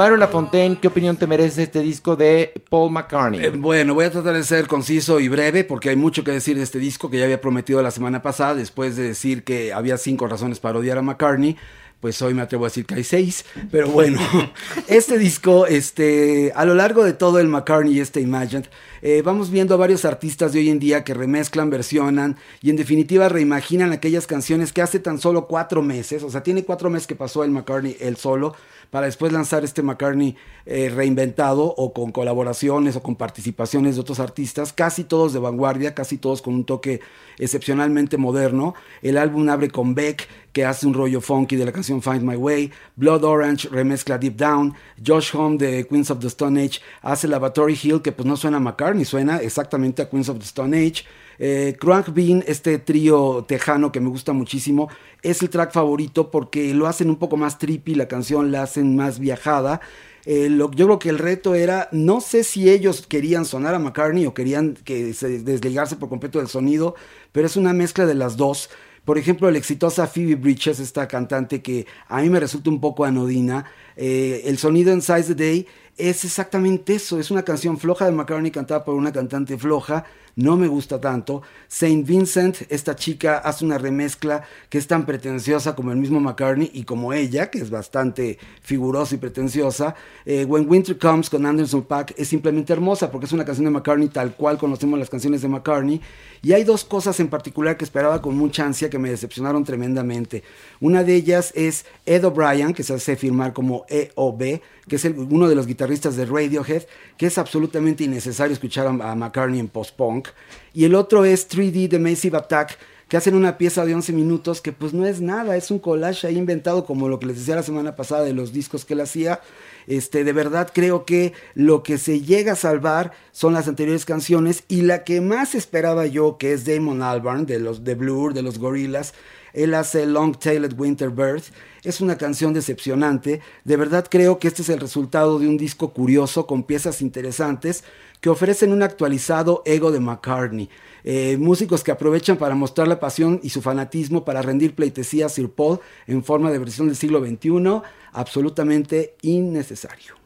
Speaker 2: Mario Lafontaine, ¿qué opinión te merece este disco de Paul McCartney?
Speaker 6: Eh, bueno, voy a tratar de ser conciso y breve porque hay mucho que decir de este disco que ya había prometido la semana pasada después de decir que había cinco razones para odiar a McCartney pues hoy me atrevo a decir que hay seis, pero bueno, este disco, este, a lo largo de todo el McCartney y este Imagine, eh, vamos viendo a varios artistas de hoy en día que remezclan, versionan y en definitiva reimaginan aquellas canciones que hace tan solo cuatro meses, o sea, tiene cuatro meses que pasó el McCartney el solo, para después lanzar este McCartney eh, reinventado o con colaboraciones o con participaciones de otros artistas, casi todos de vanguardia, casi todos con un toque excepcionalmente moderno. El álbum abre con Beck, que hace un rollo funky de la canción Find My Way, Blood Orange remezcla Deep Down, Josh Home de Queens of the Stone Age hace Lavatory Hill, que pues no suena a McCartney, suena exactamente a Queens of the Stone Age. Eh, Crunk Bean, este trío tejano que me gusta muchísimo, es el track favorito porque lo hacen un poco más trippy, la canción la hacen más viajada. Eh, lo, yo creo que el reto era, no sé si ellos querían sonar a McCartney o querían que se desligarse por completo del sonido, pero es una mezcla de las dos. Por ejemplo, la exitosa Phoebe Bridges, esta cantante que a mí me resulta un poco anodina, eh, el sonido en Size the Day es exactamente eso, es una canción floja de McCartney cantada por una cantante floja, no me gusta tanto. Saint Vincent, esta chica hace una remezcla que es tan pretenciosa como el mismo McCartney y como ella, que es bastante figurosa y pretenciosa. Eh, When Winter Comes con Anderson Pack es simplemente hermosa porque es una canción de McCartney tal cual conocemos las canciones de McCartney. Y hay dos cosas en particular que esperaba con mucha ansia que me decepcionaron tremendamente. Una de ellas es Ed O'Brien, que se hace firmar como EOB, que es uno de los guitarristas de Radiohead, que es absolutamente innecesario escuchar a, McCartney en post-punk. Y el otro es 3D The Massive Attack, que hacen una pieza de 11 minutos que pues no es nada, es un collage ahí inventado como lo que les decía la semana pasada de los discos que él hacía. Este, de verdad creo que lo que se llega a salvar son las anteriores canciones y la que más esperaba yo, que es Damon Albarn de los de Blur, de los Gorillaz, él hace Long Tailed Winter Bird. Es una canción decepcionante. De verdad creo que este es el resultado de un disco curioso con piezas interesantes que ofrecen un actualizado ego de McCartney. Eh, músicos que aprovechan para mostrar la pasión y su fanatismo para rendir pleitesía a Sir Paul en forma de versión del siglo XXI, absolutamente innecesario.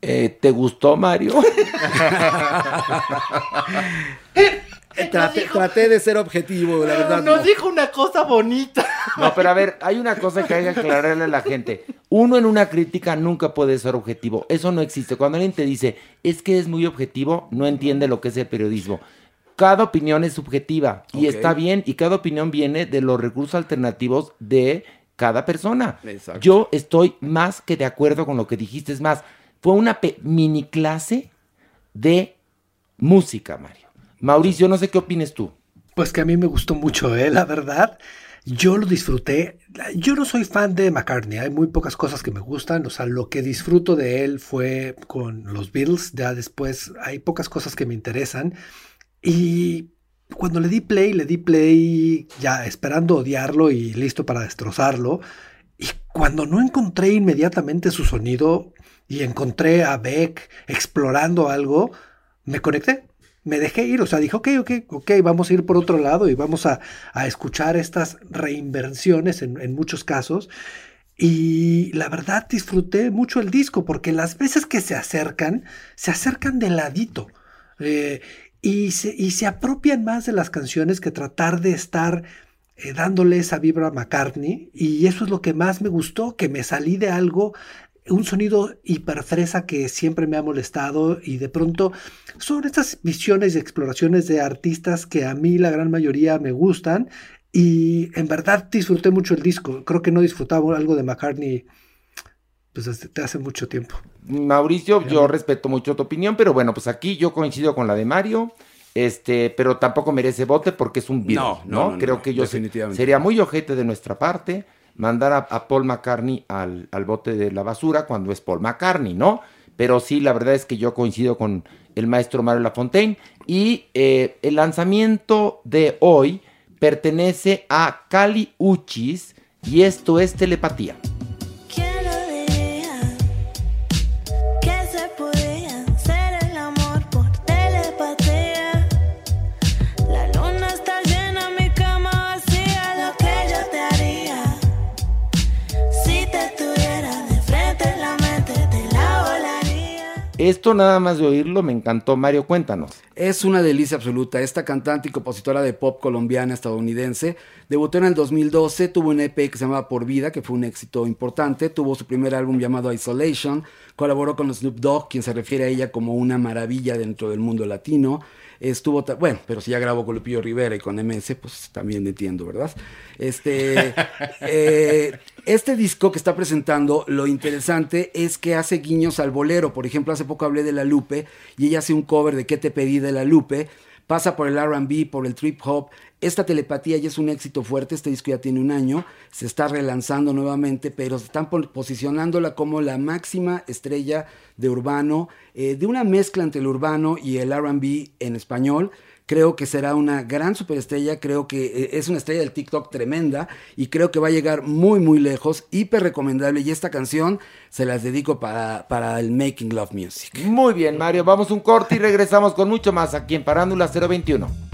Speaker 2: Eh, ¿Te gustó, Mario?
Speaker 6: Traté, traté de ser objetivo, la verdad.
Speaker 3: Nos
Speaker 6: no.
Speaker 3: dijo una cosa bonita.
Speaker 2: No, pero a ver, hay una cosa que hay que aclararle a la gente. Uno en una crítica nunca puede ser objetivo. Eso no existe. Cuando alguien te dice, es que es muy objetivo, no entiende lo que es el periodismo. Cada opinión es subjetiva y está bien, y cada opinión viene de los recursos alternativos de cada persona.
Speaker 6: Exacto.
Speaker 2: Yo estoy más que de acuerdo con lo que dijiste. Es más, fue una mini clase de música, Mario. Mauricio, no sé qué opines tú.
Speaker 4: Pues que a mí me gustó mucho, ¿eh? la verdad. Yo lo disfruté. Yo no soy fan de McCartney, hay muy pocas cosas que me gustan. O sea, lo que disfruto de él fue con los Beatles. Ya después hay pocas cosas que me interesan. Y cuando le di play, le di play ya esperando odiarlo y listo para destrozarlo. Y cuando no encontré inmediatamente su sonido y encontré a Beck explorando algo, me conecté. Me dejé ir, o sea, dije, ok, ok, ok, vamos a ir por otro lado y vamos a, a escuchar estas reinversiones en, en muchos casos. Y la verdad disfruté mucho el disco porque las veces que se acercan, se acercan de ladito. Eh, y, se, y se apropian más de las canciones que tratar de estar eh, dándole esa vibra a McCartney. Y eso es lo que más me gustó, que me salí de algo, un sonido hiperfresa que siempre me ha molestado. Y de pronto son estas visiones y exploraciones de artistas que a mí la gran mayoría me gustan. Y en verdad disfruté mucho el disco. Creo que no disfrutaba algo de McCartney pues desde hace mucho tiempo.
Speaker 2: Mauricio, yo respeto mucho tu opinión, pero bueno, pues aquí yo coincido con la de Mario, este, pero tampoco merece vote porque es un Beatle,
Speaker 6: No,
Speaker 2: ¿no?
Speaker 6: no, no,
Speaker 2: Creo
Speaker 6: no,
Speaker 2: que yo
Speaker 6: definitivamente.
Speaker 2: sería muy ojete de nuestra parte mandar a, Paul McCartney al, al bote de la basura cuando es Paul McCartney, ¿no? Pero sí, la verdad es que yo coincido con el maestro Mario Lafontaine y eh, el lanzamiento de hoy pertenece a Cali Uchis y esto es telepatía. Esto nada más de oírlo me encantó. Mario, cuéntanos.
Speaker 6: Es una delicia absoluta. Esta cantante y compositora de pop colombiana estadounidense debutó en el 2012, tuvo un EP que se llamaba Por Vida, que fue un éxito importante, tuvo su primer álbum llamado Isolation, colaboró con Snoop Dogg, quien se refiere a ella como una maravilla dentro del mundo latino. Estuvo, bueno, pero si ya grabó con Lupillo Rivera y con MS, pues también entiendo, ¿verdad? Este, eh, este disco que está presentando, lo interesante es que hace guiños al bolero. Por ejemplo, hace poco hablé de La Lupe y ella hace un cover de ¿Qué te pedí de La Lupe? Pasa por el RB, por el trip hop. Esta telepatía ya es un éxito fuerte. Este disco ya tiene un año. Se está relanzando nuevamente, pero están po- posicionándola como la máxima estrella de urbano, eh, de una mezcla entre el urbano y el RB en español. Creo que será una gran superestrella, creo que eh, es una estrella del TikTok tremenda y creo que va a llegar muy muy lejos, hiper recomendable y esta canción se las dedico para, para el Making Love Music.
Speaker 2: Muy bien, Mario. Vamos un corte y regresamos con mucho más aquí en Parándula 021.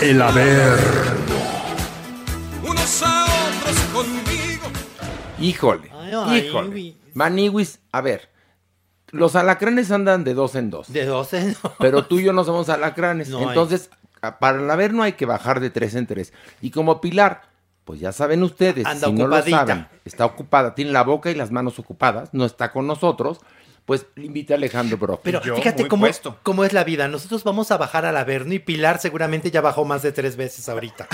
Speaker 1: El Averno.
Speaker 7: Unos a otros conmigo.
Speaker 2: Híjole,
Speaker 3: ay,
Speaker 2: híjole. Maniwis, a ver, los alacranes andan de dos en dos.
Speaker 3: De dos en dos.
Speaker 2: Pero tú y yo no somos alacranes.
Speaker 3: No.
Speaker 2: Entonces, para el Averno hay que bajar de tres en tres. Y como Pilar, pues ya saben ustedes,
Speaker 3: Anda
Speaker 2: si no lo saben, está ocupada, tiene la boca y las manos ocupadas, no está con nosotros, pues invita a Alejandro Bro.
Speaker 3: Pero fíjate cómo, cómo es la vida. Nosotros vamos a bajar al Averno y Pilar seguramente ya bajó más de tres veces ahorita.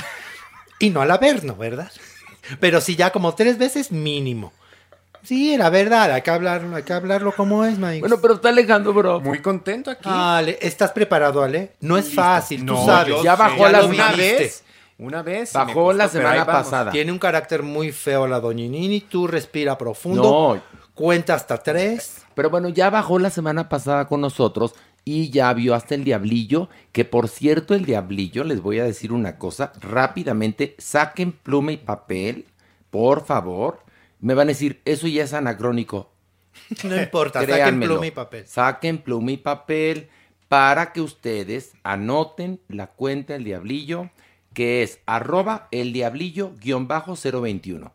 Speaker 3: Y no al Averno, ¿verdad? Pero sí ya como tres veces mínimo. Sí, la verdad, hay que hablarlo, hay que hablarlo como es, Mike.
Speaker 2: Bueno, pero está Alejandro Bro.
Speaker 5: Muy contento aquí.
Speaker 3: Ale, ¿estás preparado, Ale? No es fácil, tú sabes.
Speaker 2: Ya bajó la
Speaker 5: una vez. Una vez.
Speaker 2: Bajó la
Speaker 5: costó,
Speaker 2: semana pasada.
Speaker 3: Tiene un carácter muy feo la doñinini. Tú respira profundo.
Speaker 2: No.
Speaker 3: Cuenta hasta tres.
Speaker 2: Pero bueno, ya bajó la semana pasada con nosotros y ya vio hasta el diablillo, que por cierto el diablillo, les voy a decir una cosa, rápidamente, saquen pluma y papel, por favor. Me van a decir, eso ya es anacrónico.
Speaker 3: No importa, saquen pluma y papel.
Speaker 2: Saquen pluma y papel para que ustedes anoten la cuenta del diablillo, que es arroba el diablillo guion bajo 021,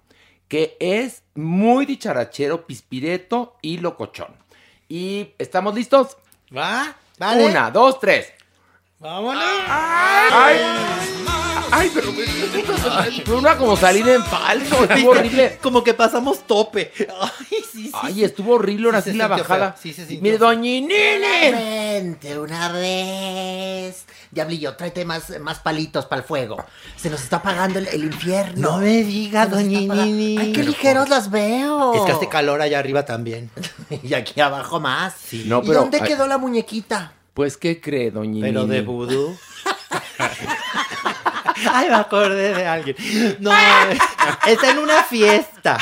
Speaker 2: que es muy dicharachero, pispireto y locochón. ¿Y estamos listos?
Speaker 3: ¿Va? ¿Vale?
Speaker 2: Una, dos, tres.
Speaker 3: ¡Vámonos!
Speaker 2: ¡Ay! ¡Ay, pero fue una como salida en falso! Estuvo horrible.
Speaker 3: Como que pasamos tope. Ay, sí, sí.
Speaker 2: Ay, estuvo horrible ahora
Speaker 3: Sí
Speaker 2: sí, la bajada.
Speaker 3: feo, sí se sintió
Speaker 2: Mire, doñinini.
Speaker 8: Vente una vez. Diablillo, tráete más, más palitos para el fuego. Se nos está apagando el, el infierno.
Speaker 3: No me
Speaker 8: está
Speaker 3: doñinini.
Speaker 8: apagando. Ay, qué ligeros las veo.
Speaker 3: Es que hace calor allá arriba también.
Speaker 8: y aquí abajo más.
Speaker 2: No,
Speaker 8: ¿Y
Speaker 2: pero-
Speaker 8: dónde
Speaker 2: ay-
Speaker 8: quedó la muñequita?
Speaker 2: Pues, ¿qué cree, doñinini?
Speaker 3: Pero de vudú. Ay, me acordé de alguien. No, está en una fiesta.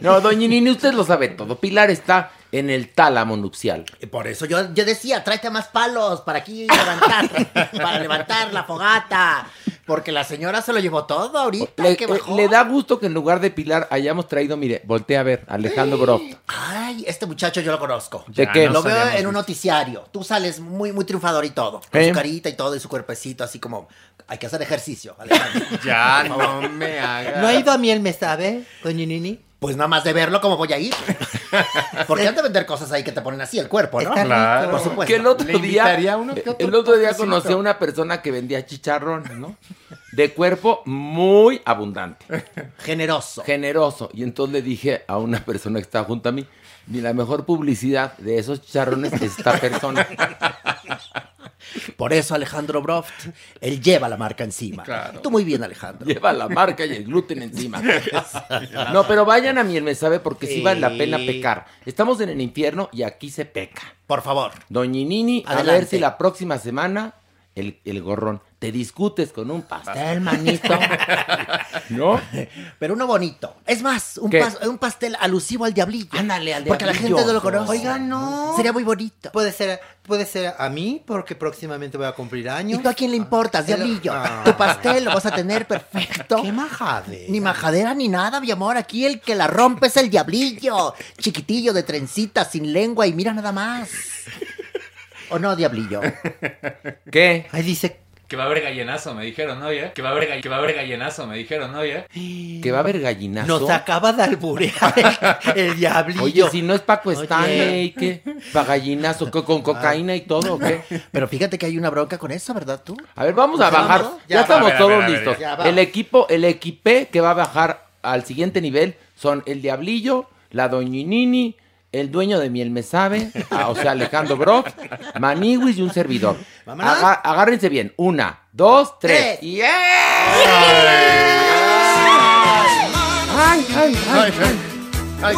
Speaker 2: No, doñinini, usted lo sabe todo. Pilar está en el tálamo nupcial.
Speaker 8: Por eso yo, yo decía, tráete más palos para aquí levantar, para levantar la fogata. Porque la señora se lo llevó todo ahorita
Speaker 2: Le,
Speaker 8: que
Speaker 2: eh,
Speaker 8: bajó.
Speaker 2: le da gusto que en lugar de Pilar hayamos traído, mire, voltea a ver, Alejandro Broft.
Speaker 8: Ay, este muchacho yo lo conozco.
Speaker 2: ¿De qué?
Speaker 8: Lo veo en un noticiario. Tú sales muy, muy triunfador y todo. Con
Speaker 2: ¿Eh?
Speaker 8: su carita y todo y su cuerpecito, así como hay que hacer ejercicio. Alejandro.
Speaker 5: Ya, no me hagas.
Speaker 3: ¿No ha ido a miel, me sabe, doñinini?
Speaker 8: Pues nada más de verlo, ¿cómo voy a ir? Porque han de vender cosas ahí que te ponen así el cuerpo, ¿no?
Speaker 3: Está
Speaker 5: Claro.
Speaker 8: Por supuesto.
Speaker 2: Que el otro
Speaker 5: Le
Speaker 2: día,
Speaker 5: invitaría uno que otro
Speaker 2: el otro día conocí a una persona que vendía chicharrones, ¿no? De cuerpo muy abundante,
Speaker 8: Generoso.
Speaker 2: generoso. Y entonces le dije a una persona que estaba junto a mí, ni la mejor publicidad de esos chicharrones es esta persona.
Speaker 8: Por eso Alejandro Broft, él lleva la marca encima.
Speaker 5: Claro.
Speaker 8: Tú muy bien, Alejandro.
Speaker 2: Lleva la marca y el gluten encima. No, pero vayan a miel, me sabe, porque sí vale la pena
Speaker 3: Sí.
Speaker 2: pecar. Estamos en el infierno y aquí se peca.
Speaker 8: Por favor.
Speaker 2: Doñinini, a ver si la próxima semana el, el gorrón te discutes con un pastel, manito. ¿No?
Speaker 8: Pero uno bonito. Es más, un,
Speaker 2: ¿Qué?
Speaker 8: pas- un pastel alusivo al diablillo.
Speaker 2: Ándale, al
Speaker 8: Porque la
Speaker 2: diablillo.
Speaker 8: gente no lo conoce.
Speaker 3: Oiga, no.
Speaker 8: Sería muy bonito.
Speaker 3: Puede ser, puede ser a mí, porque próximamente voy a cumplir
Speaker 8: ¿Y
Speaker 3: años.
Speaker 8: tú a quién le importas,
Speaker 3: Pero-
Speaker 8: diablillo?
Speaker 3: Ah.
Speaker 8: Tu pastel lo vas a tener perfecto.
Speaker 3: ¡Qué majade!
Speaker 8: Ni majadera ni nada, mi amor. Aquí el que la rompe es el diablillo. Chiquitillo de trencita, sin lengua y mira nada más. ¿O no, diablillo?
Speaker 2: ¿Qué?
Speaker 3: Ay, dice
Speaker 9: Que va a haber gallenazo, me dijeron, oye. Que va a haber, que va a haber gallenazo, me dijeron, oye.
Speaker 2: Que va a haber gallinazo.
Speaker 3: Nos acaba de alburear el, el diablillo.
Speaker 2: Oye, si no es Paco. Stanley, ¿qué? Pa' gallinazo, co- con cocaína y todo, ¿o ¿qué?
Speaker 8: Pero fíjate que hay una bronca con eso, ¿verdad tú?
Speaker 2: A ver, vamos a
Speaker 8: ¿Ya
Speaker 2: bajar.
Speaker 8: vamos?
Speaker 2: Ya,
Speaker 8: Ya,
Speaker 2: estamos
Speaker 8: ver,
Speaker 2: todos
Speaker 8: ver, a ver,
Speaker 2: listos.
Speaker 8: ya,
Speaker 2: el equipo, el equipé que va a bajar al siguiente nivel son el Diablillo, la Doñinini, el dueño de Miel Me Sabe, ah, o sea, Alejandro Brock, Maniwis y un servidor. Aga- agárrense bien. Una, dos, tres.
Speaker 8: Tres.
Speaker 2: Y ¡Ay, ay, ay, ay!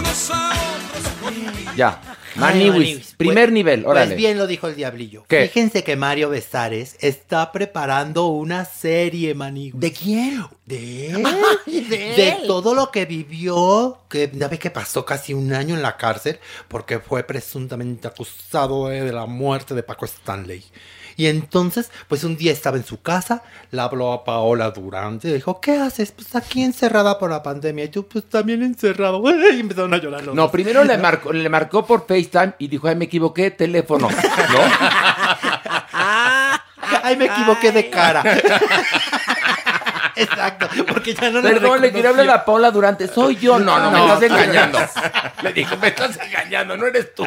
Speaker 2: Ya. Maniwis,
Speaker 3: Maniwis.
Speaker 2: primer
Speaker 3: Pues-
Speaker 2: nivel, órale.
Speaker 3: Pues bien lo dijo el diablillo.
Speaker 2: ¿Qué?
Speaker 3: Fíjense que Mario Besares está preparando una serie, Maniwis.
Speaker 8: ¿De quién?
Speaker 3: De él.
Speaker 8: Ay, de
Speaker 3: de
Speaker 8: él.
Speaker 3: todo lo que vivió, que ya que pasó casi un año en la cárcel porque fue presuntamente acusado eh, de la muerte de Paco Stanley. Y entonces, pues un día estaba en su casa, le habló a Paola Durante y dijo, ¿qué haces? Pues aquí encerrada por la pandemia. Y tú, pues también encerrado. Y empezaron a llorar los
Speaker 2: No,
Speaker 3: dos.
Speaker 2: primero le marcó, le marcó por FaceTime y dijo, ay, me equivoqué de teléfono. ¿No?
Speaker 3: Ay, me equivoqué de cara. Exacto, porque ya no
Speaker 2: Perdón, le quería hablar a Paula Durante. Soy yo. No, no, me estás engañando. Le dijo, me estás engañando, no eres tú.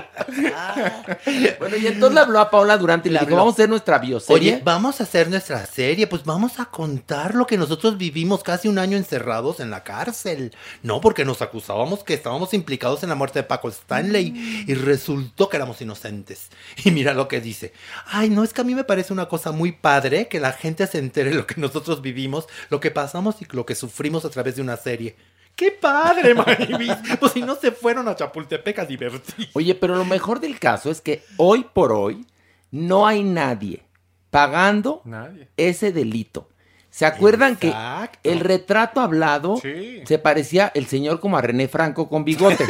Speaker 2: bueno, y entonces le habló a Paula Durante y le,
Speaker 3: Le
Speaker 2: dijo,
Speaker 3: habló.
Speaker 2: vamos a hacer nuestra bioserie.
Speaker 3: Oye, vamos a hacer nuestra serie, pues vamos a contar lo que nosotros vivimos casi un año encerrados en la cárcel. No, porque nos acusábamos que estábamos implicados en la muerte de Paco Stanley y resultó que éramos inocentes. Y mira lo que dice. Ay, no, es que a mí me parece una cosa muy padre que la gente se entere lo que nosotros vivimos, lo que pasamos y lo que sufrimos a través de una serie. ¡Qué padre, Marivis! Pues si no se fueron a Chapultepec a divertir.
Speaker 2: Oye, pero lo mejor del caso es que hoy por hoy no hay nadie pagando
Speaker 9: Nadie.
Speaker 2: ese delito. ¿Se acuerdan
Speaker 3: Exacto.
Speaker 2: que el retrato hablado
Speaker 9: Sí.
Speaker 2: se parecía el señor como a René Franco con bigote?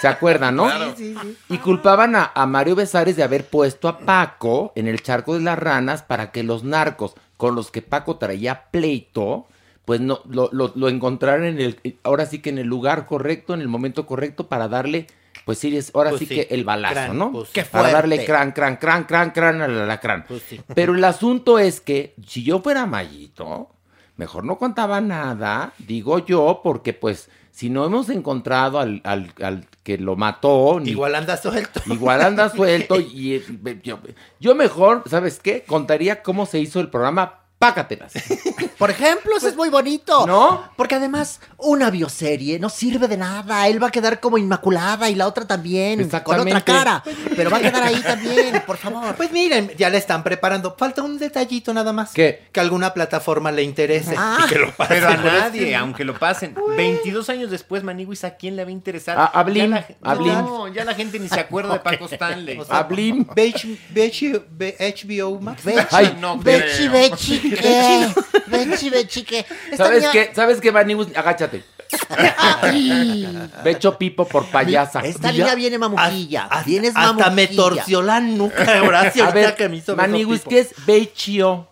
Speaker 2: ¿Se acuerdan, no?
Speaker 9: Claro.
Speaker 2: Y culpaban a, a Mario Besares de haber puesto a Paco en el charco de las ranas para que los narcos con los que Paco traía pleito, pues no lo, lo, lo encontraran en el, ahora sí que en el lugar correcto, en el momento correcto para darle, pues sí, es, ahora
Speaker 3: Pues
Speaker 2: sí,
Speaker 3: sí,
Speaker 2: que el balazo,
Speaker 3: crán,
Speaker 2: ¿no?
Speaker 3: pues sí.
Speaker 2: Para darle cran, cran, cran, cran, cran al alacrán.
Speaker 3: Pues sí.
Speaker 2: Pero el asunto es que si yo fuera Mayito, mejor no contaba nada, digo yo, porque pues si no hemos encontrado al, al- al que lo mató, ni-
Speaker 3: Igual anda suelto.
Speaker 2: igual anda suelto y eh, yo, yo mejor, ¿sabes qué? Contaría cómo se hizo el programa Pácatelas.
Speaker 8: Por ejemplo, eso es muy bonito.
Speaker 2: ¿No?
Speaker 8: Porque además, una bioserie no sirve de nada. Él va a quedar como inmaculada y la otra también, con otra cara. Pero va a quedar ahí también, por favor.
Speaker 3: Pues miren, ya le están preparando. Falta un detallito nada más.
Speaker 2: ¿Qué?
Speaker 3: Que alguna plataforma le interese.
Speaker 8: Ah.
Speaker 3: y que lo pase
Speaker 5: Pero a nadie, aunque lo pasen. 22 años después, Maniwis, ¿a quién le va a interesar?
Speaker 2: A- a Blim,
Speaker 5: Ya la,
Speaker 2: a Blim.
Speaker 5: No, ya la gente ni se acuerda de Paco Stanley.
Speaker 3: O sea,
Speaker 2: A Blim.
Speaker 3: Be- HBO Max.
Speaker 8: Bechi,
Speaker 2: Ay,
Speaker 5: no
Speaker 8: bechi, bechi, ¿qué? Bechi, bechi,
Speaker 2: ¿Sabes
Speaker 8: niña-
Speaker 2: qué? ¿Sabes qué, Manibus? Agáchate. Becho Pipo por payasa.
Speaker 8: Esta niña viene mamuquilla.
Speaker 3: Hasta-
Speaker 8: Vienes
Speaker 3: hasta me
Speaker 8: mamuquilla.
Speaker 3: torció la nuca, Horacio,
Speaker 2: A ver,
Speaker 3: que me hizo
Speaker 2: Manibus. ¿qué es Bechio?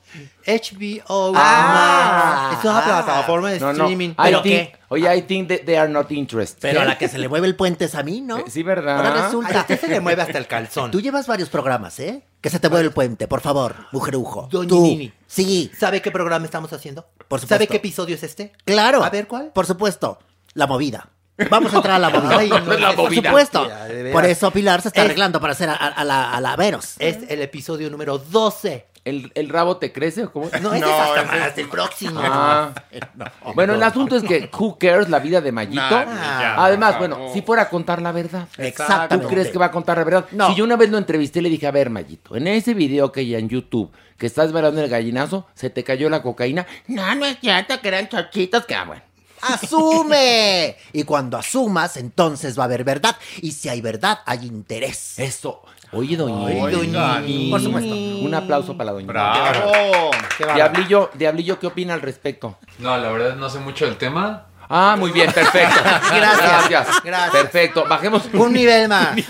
Speaker 3: HBO
Speaker 8: Ah.
Speaker 3: Max. Es una
Speaker 8: Ah.
Speaker 3: plataforma de
Speaker 2: No,
Speaker 3: streaming.
Speaker 8: ¿Pero
Speaker 2: think,
Speaker 8: qué?
Speaker 2: Oye, I think that they are not interested.
Speaker 8: Pero a la que se le mueve el puente es a mí, ¿no?
Speaker 2: Eh, sí, ¿verdad?
Speaker 8: Ahora
Speaker 3: A
Speaker 8: resulta.
Speaker 3: usted se le mueve hasta el calzón.
Speaker 8: Tú llevas varios programas, ¿eh? Que se te mueve el puente, por favor, mujerujo.
Speaker 3: Doña
Speaker 8: Tú.
Speaker 3: Nini.
Speaker 8: Sí,
Speaker 3: ¿Sabe qué programa estamos haciendo?
Speaker 8: Por supuesto.
Speaker 3: ¿Sabe qué episodio es este?
Speaker 8: claro.
Speaker 3: A ver, ¿cuál?
Speaker 8: Por supuesto, la movida. Vamos a entrar a la movida.
Speaker 3: Ay, no,
Speaker 2: La
Speaker 8: Por supuesto. Por eso Pilar se está
Speaker 3: Es-
Speaker 8: arreglando para hacer a, a- a la, a la Veros.
Speaker 3: Es el episodio número 12.
Speaker 2: ¿El, el rabo te crece o cómo?
Speaker 3: No, ese
Speaker 5: No,
Speaker 3: es hasta
Speaker 5: ese
Speaker 3: más, el próximo.
Speaker 2: Ah. bueno, el asunto es que, who cares la vida de Mayito?
Speaker 5: Ya,
Speaker 2: Además, bueno, si fuera a contar la verdad.
Speaker 8: Exactamente.
Speaker 2: ¿Tú crees que va a contar la verdad?
Speaker 8: No.
Speaker 2: Si yo una vez lo entrevisté, le dije, a ver, Mayito, en ese video que hay en YouTube, que estás bailando el gallinazo, se te cayó la cocaína. No, no es cierto, que eran chochitos, que ah, bueno.
Speaker 8: ¡Asume! Y cuando asumas, entonces va a haber verdad. Y si hay verdad, hay interés.
Speaker 2: Eso. Oye, doña.
Speaker 3: Ay, doña.
Speaker 8: Por supuesto.
Speaker 2: Un aplauso para la doña.
Speaker 5: ¡Bravo!
Speaker 3: Qué.
Speaker 2: Diablillo, Diablillo, ¿qué opina al respecto?
Speaker 9: No, la verdad no sé mucho del tema.
Speaker 2: Ah, muy bien, perfecto.
Speaker 3: Gracias. Gracias.
Speaker 2: Perfecto. Bajemos
Speaker 3: Un nivel más.
Speaker 7: Tus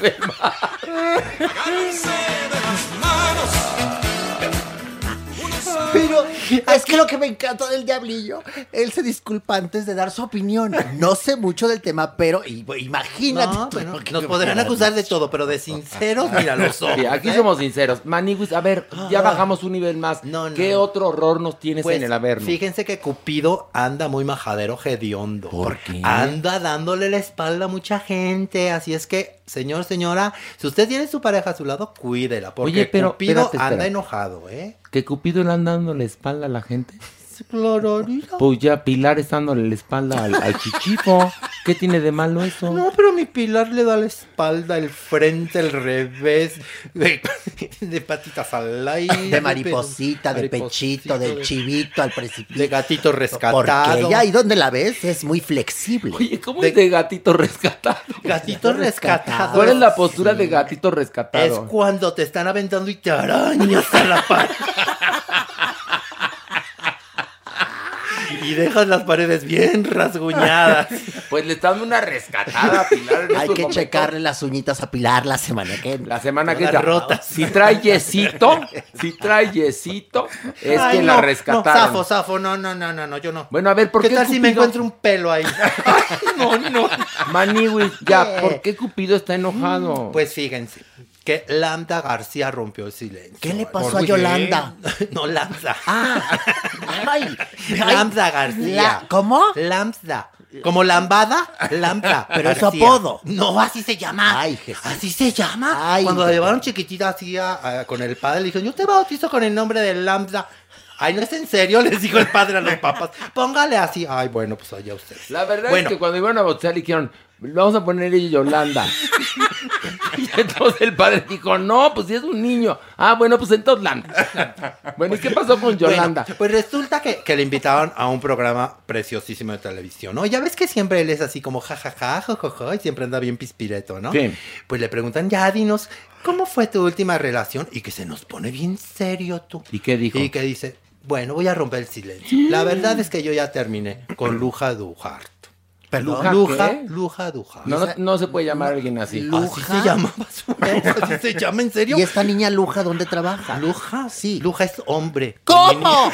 Speaker 7: manos.
Speaker 3: Pero
Speaker 8: Es que lo que me encanta del diablillo, él se disculpa antes de dar su opinión. No sé mucho del tema, pero imagínate.
Speaker 3: No, bueno,
Speaker 8: que
Speaker 3: nos
Speaker 8: me
Speaker 3: podrán acusar de todo, pero de sinceros, mira, lo somos.
Speaker 2: Sí, aquí
Speaker 3: ¿eh?
Speaker 2: somos sinceros. Maniguis, a ver, ya
Speaker 3: Ah.
Speaker 2: bajamos un nivel más. ¿Qué otro horror nos tienes
Speaker 3: Pues,
Speaker 2: en el Averno?
Speaker 3: Fíjense que Cupido anda muy majadero hediondo.
Speaker 2: ¿Por qué?
Speaker 3: Anda dándole la espalda a mucha gente. Así es que, señor, señora, si usted tiene su pareja a su lado, cuídela. Porque
Speaker 2: Oye, pero,
Speaker 3: Cupido
Speaker 2: espérate,
Speaker 3: anda enojado, ¿eh?
Speaker 2: Que Cupido le anda dando la espalda a la gente. Pues ya Pilar está dándole la espalda al, al chichifo. ¿Qué tiene de malo eso?
Speaker 3: No, pero mi Pilar le da la espalda, el frente, el revés, de, de patitas al aire.
Speaker 8: De mariposita, de pechito, del
Speaker 3: de-
Speaker 8: chivito al precipicio.
Speaker 3: De gatito rescatado.
Speaker 8: Porque ella ahí donde la ves es muy flexible.
Speaker 2: Oye, ¿cómo es de gatito rescatado?
Speaker 3: Gatito rescatado.
Speaker 2: ¿Cuál es la postura de gatito rescatado?
Speaker 3: Es cuando te están aventando y te arañas a la pared. y dejas las paredes bien rasguñadas.
Speaker 2: Pues le está dando una rescatada a Pilar. en
Speaker 8: Hay
Speaker 2: estos
Speaker 8: que
Speaker 2: momentos.
Speaker 8: checarle las uñitas a Pilar la semana que
Speaker 2: La semana que entra.
Speaker 3: rotas.
Speaker 2: Si trae yesito, si trae yesito, es
Speaker 3: Ay,
Speaker 2: que
Speaker 3: no,
Speaker 2: la rescataron.
Speaker 3: No, zafo, zafo, no, no, no, no, no, yo no.
Speaker 2: Bueno, a ver, ¿por qué,
Speaker 3: ¿Qué tal si me
Speaker 2: Cupido-
Speaker 3: encuentro un pelo ahí? no, no.
Speaker 2: Maniwis, ya, ¿por qué Cupido está enojado?
Speaker 3: Pues fíjense, que Lambda García rompió el silencio.
Speaker 8: ¿Qué le pasó
Speaker 3: ¿Por
Speaker 8: a
Speaker 3: qué?
Speaker 8: Yolanda?
Speaker 3: No, Lambda.
Speaker 8: Ah, ay,
Speaker 3: Lambda García.
Speaker 8: La- ¿Cómo?
Speaker 3: Lambda. Como lambada, lambda.
Speaker 8: Pero es apodo.
Speaker 3: No, así se llama.
Speaker 8: Ay, Jesús.
Speaker 3: Así se llama.
Speaker 8: Ay,
Speaker 3: Cuando la llevaron chiquitita así a- a- con el padre, le dijeron, yo te bautizo con el nombre de lambda. Ay, ¿no es en serio? Les dijo el padre a los papás. Póngale así. Ay, bueno, pues allá ustedes.
Speaker 2: La verdad
Speaker 3: Bueno.
Speaker 2: es que cuando iban a bautizar le dijeron, vamos a ponerle Yolanda. y entonces el padre dijo, no, pues si es un niño. Ah, bueno, pues entonces Landa. Bueno, ¿y qué pasó con Yolanda?
Speaker 3: Bueno, pues resulta que, que le invitaron a un programa preciosísimo de televisión, ¿no? Ya ves que siempre él es así como jajaja, jojojo, y siempre anda bien pispireto, ¿no?
Speaker 2: Sí.
Speaker 3: Pues le preguntan, ya dinos, ¿cómo fue tu última relación? Y que se nos pone bien serio tú.
Speaker 2: ¿Y qué dijo?
Speaker 3: Y que dice, bueno, voy a romper el silencio. La verdad es que yo ya terminé con Luja Duhart.
Speaker 2: ¿Luja
Speaker 3: Luja,
Speaker 2: qué?
Speaker 3: Luja Duhart.
Speaker 2: No, no, no se puede llamar a alguien así.
Speaker 3: Así se llama, así se llama, ¿en serio?
Speaker 8: ¿Y esta niña Luja dónde trabaja?
Speaker 3: Luja,
Speaker 8: Sí.
Speaker 3: Luja es hombre.
Speaker 8: ¿Cómo?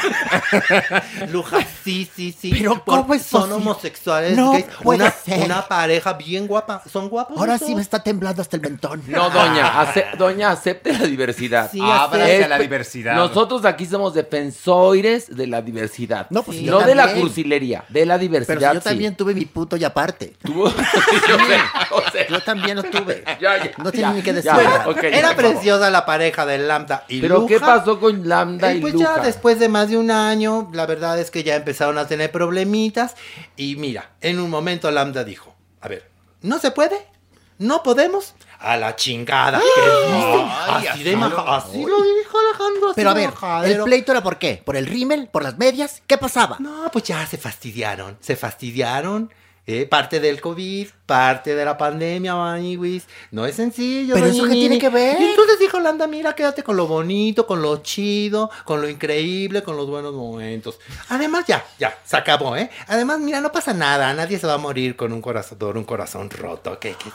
Speaker 3: Luja, sí, sí, sí.
Speaker 8: Pero
Speaker 3: Por-
Speaker 8: ¿cómo es
Speaker 3: Son
Speaker 8: posible?
Speaker 3: homosexuales.
Speaker 8: No
Speaker 3: gays.
Speaker 8: puede
Speaker 3: una,
Speaker 8: ser.
Speaker 3: una pareja bien guapa. Son guapos.
Speaker 8: Ahora
Speaker 3: esos?
Speaker 8: sí me está temblando hasta el mentón.
Speaker 2: No, doña, ace- doña, acepte la diversidad.
Speaker 3: Sí,
Speaker 5: Ábrase a la diversidad.
Speaker 2: Nosotros aquí somos defensores de la diversidad.
Speaker 8: No, pues
Speaker 2: no
Speaker 8: yo
Speaker 2: de la
Speaker 8: también.
Speaker 2: cursilería, de la
Speaker 8: Pero
Speaker 2: diversidad.
Speaker 8: si yo
Speaker 2: sí.
Speaker 8: también tuve mi y aparte.
Speaker 2: Tuvo- Yo sé, o sea,
Speaker 8: Yo también lo tuve.
Speaker 2: ya, ya,
Speaker 8: No tiene ni que decir
Speaker 2: ya,
Speaker 3: Era preciosa la pareja de Lambda y
Speaker 2: Pero ¿qué pasó con Lambda
Speaker 3: Eh,
Speaker 2: y
Speaker 3: pues
Speaker 2: Luja?
Speaker 3: ya después de más de un año, la verdad es que ya empezaron a tener problemitas. Y mira, en un momento Lambda dijo: A ver, ¿no se puede? ¿No podemos? A la chingada.
Speaker 8: Ay,
Speaker 3: así de maja- así lo dijo Alejandro. así
Speaker 8: Pero a ver, ¿el pleito era por qué? ¿Por el rímel? ¿Por las medias? ¿Qué pasaba?
Speaker 3: No, pues ya se fastidiaron. Se fastidiaron. Eh, parte del COVID, parte de la pandemia, maniwis. No es sencillo.
Speaker 8: ¿Pero eso qué tiene que ver?
Speaker 3: Y entonces dijo Landa, mira, quédate con lo bonito, con lo chido, con lo increíble, con los buenos momentos. Además, ya, ya, se acabó, ¿eh? Además, mira, no pasa nada. Nadie se va a morir con un corazón, por un corazón roto. ¿Qué, qué,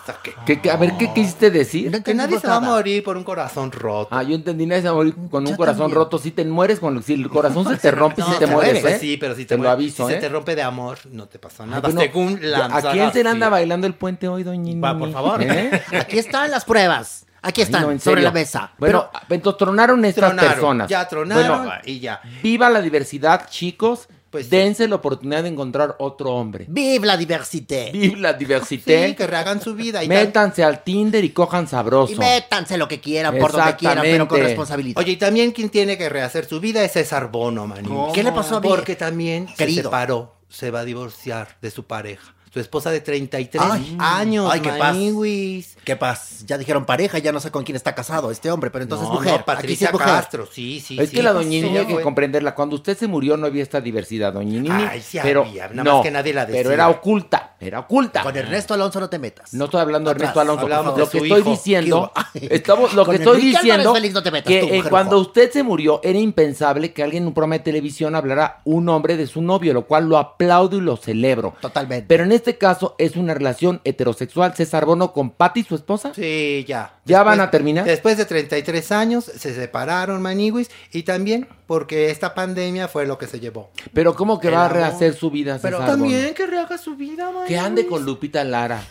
Speaker 3: qué?
Speaker 2: ¿Qué- a ver, ¿qué quisiste decir?
Speaker 3: Que nadie se va a morir por un corazón roto.
Speaker 2: Ah, yo entendí, nadie se va a morir con un
Speaker 3: Yo
Speaker 2: corazón
Speaker 3: también.
Speaker 2: roto. Si te mueres, con, si el corazón se te rompe, si
Speaker 3: No,
Speaker 2: te
Speaker 3: te
Speaker 2: mueres,
Speaker 3: mueres,
Speaker 2: ¿eh?
Speaker 3: Sí, pero si te,
Speaker 2: te lo aviso,
Speaker 3: si
Speaker 2: ¿eh?
Speaker 3: se te rompe de amor, no te pasa nada.
Speaker 2: Ay, bueno,
Speaker 3: según la
Speaker 2: ¿A quién se anda bailando el puente hoy, doña Nini?
Speaker 3: Va, por favor.
Speaker 2: ¿Eh?
Speaker 8: Aquí están las pruebas. Aquí
Speaker 2: Ay,
Speaker 8: están,
Speaker 2: no,
Speaker 8: sobre la mesa.
Speaker 2: Bueno, entonces tronaron estas
Speaker 3: Tronaron,
Speaker 2: personas.
Speaker 3: ya tronaron
Speaker 2: Bueno,
Speaker 3: y ya.
Speaker 2: viva la diversidad, chicos.
Speaker 3: Pues sí.
Speaker 2: Dense la oportunidad de encontrar otro hombre.
Speaker 8: ¡Vive la diversité!
Speaker 2: Viva la
Speaker 3: Sí,
Speaker 2: diversidad.
Speaker 3: que rehagan su vida. Y
Speaker 2: Métanse al Tinder y cojan sabroso.
Speaker 8: Y métanse lo que quieran, por donde quieran, pero con responsabilidad.
Speaker 3: Oye, y también quien tiene que rehacer su vida es César Bono, maní.
Speaker 8: ¿Qué le pasó a mí?
Speaker 3: Porque también se separó, se va a divorciar de su pareja. Su esposa de 33
Speaker 8: Ay.
Speaker 3: años,
Speaker 8: Ay, qué paz.
Speaker 3: maniwis.
Speaker 8: ¿Qué paz? Ya dijeron pareja, ya no sé con quién está casado este hombre, pero entonces
Speaker 3: No,
Speaker 8: mujer.
Speaker 3: no,
Speaker 8: Aquí sí
Speaker 3: Patricia
Speaker 8: es mujer.
Speaker 3: Castro, sí, sí,
Speaker 2: es
Speaker 3: sí.
Speaker 2: que la doña Nini
Speaker 3: Sí,
Speaker 2: hay que comprenderla. Cuando usted se murió no había esta diversidad, doña Nini.
Speaker 3: Ay, sí
Speaker 2: pero
Speaker 3: había, nada
Speaker 2: no,
Speaker 3: más que nadie la decía.
Speaker 2: Pero era oculta. era oculta.
Speaker 8: Con Ernesto Alonso no te metas.
Speaker 2: No estoy hablando de. Ernesto Alonso.
Speaker 8: Hablamos
Speaker 2: lo que estoy
Speaker 8: hijo.
Speaker 2: diciendo, lo que estoy
Speaker 8: Enrique
Speaker 2: diciendo
Speaker 8: Félix no te metas,
Speaker 2: que
Speaker 8: tú,
Speaker 2: eh, cuando usted se murió era impensable que alguien en un programa de televisión hablara un hombre de su novio, lo cual lo aplaudo y lo celebro.
Speaker 8: Totalmente.
Speaker 2: Pero en este caso es una relación heterosexual. César Bono con Patti, su esposa.
Speaker 3: Sí, ya.
Speaker 2: ¿Ya van a terminar?
Speaker 3: Después de 33 años se separaron Maniguis y también porque esta pandemia fue lo que se llevó.
Speaker 2: Pero ¿cómo que
Speaker 3: El
Speaker 2: va a rehacer su vida,
Speaker 3: Pero
Speaker 2: César
Speaker 3: también
Speaker 2: Bono?
Speaker 3: que rehaga su vida, Maniguis.
Speaker 2: Que ande con Lupita Lara.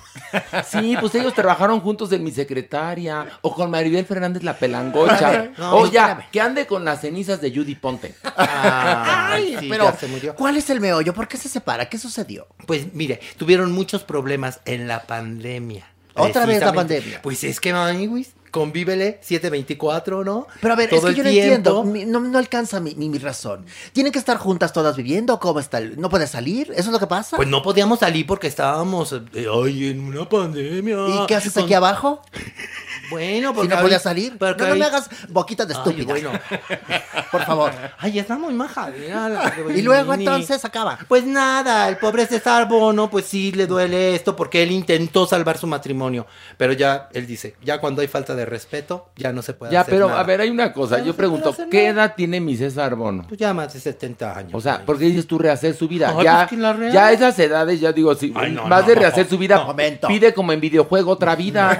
Speaker 2: Sí, pues ellos trabajaron juntos en Mi Secretaria. O con Maribel Fernández la pelangocha.
Speaker 8: No,
Speaker 2: o ya,
Speaker 8: espérame.
Speaker 2: que ande con las cenizas de Judy Ponte.
Speaker 8: Ay,
Speaker 3: sí,
Speaker 8: pero
Speaker 3: ya se murió.
Speaker 8: ¿cuál es el meollo? ¿Por qué se separa? ¿Qué sucedió?
Speaker 3: Pues mire, tuvieron muchos problemas en la pandemia.
Speaker 8: Otra vez la pandemia.
Speaker 3: Pues es que, Maniguis, convívele 724, ¿no?
Speaker 8: Pero a ver,
Speaker 3: Todo
Speaker 8: es que yo no entiendo, no, no alcanza mi, mi- mi razón. ¿Tienen que estar juntas todas viviendo? ¿Cómo está? el- ¿No puede salir? ¿Eso es lo que pasa?
Speaker 3: Pues no podíamos salir porque estábamos eh, ay, en una pandemia.
Speaker 8: ¿Y qué haces
Speaker 3: Con-
Speaker 8: aquí abajo?
Speaker 3: Bueno,
Speaker 8: Si
Speaker 3: porque
Speaker 8: no
Speaker 3: ahorita-
Speaker 8: podías salir. No, no me hagas boquitas de
Speaker 3: Ay,
Speaker 8: estúpida.
Speaker 3: bueno.
Speaker 8: Por favor.
Speaker 3: Ay, está muy la
Speaker 8: Y luego entonces acaba.
Speaker 3: Pues nada, el pobre César Bono, pues sí le duele esto porque él intentó salvar su matrimonio. Pero ya, él dice, ya cuando hay falta de respeto, ya no se puede
Speaker 2: Ya,
Speaker 3: hacer
Speaker 2: pero
Speaker 3: nada.
Speaker 2: a ver, hay una cosa.
Speaker 3: Ya
Speaker 2: Yo
Speaker 3: no
Speaker 2: pregunto, ¿qué
Speaker 3: nada.
Speaker 2: edad tiene mi César Bono?
Speaker 3: Pues ya más de 70 años.
Speaker 2: O sea, ¿por qué dices tú rehacer su vida?
Speaker 3: Ay,
Speaker 2: ya,
Speaker 3: pues rea-
Speaker 2: ya esas edades, ya digo, sí,
Speaker 3: Ay, no,
Speaker 2: más
Speaker 3: no,
Speaker 2: de rehacer su vida, pide como en videojuego otra vida,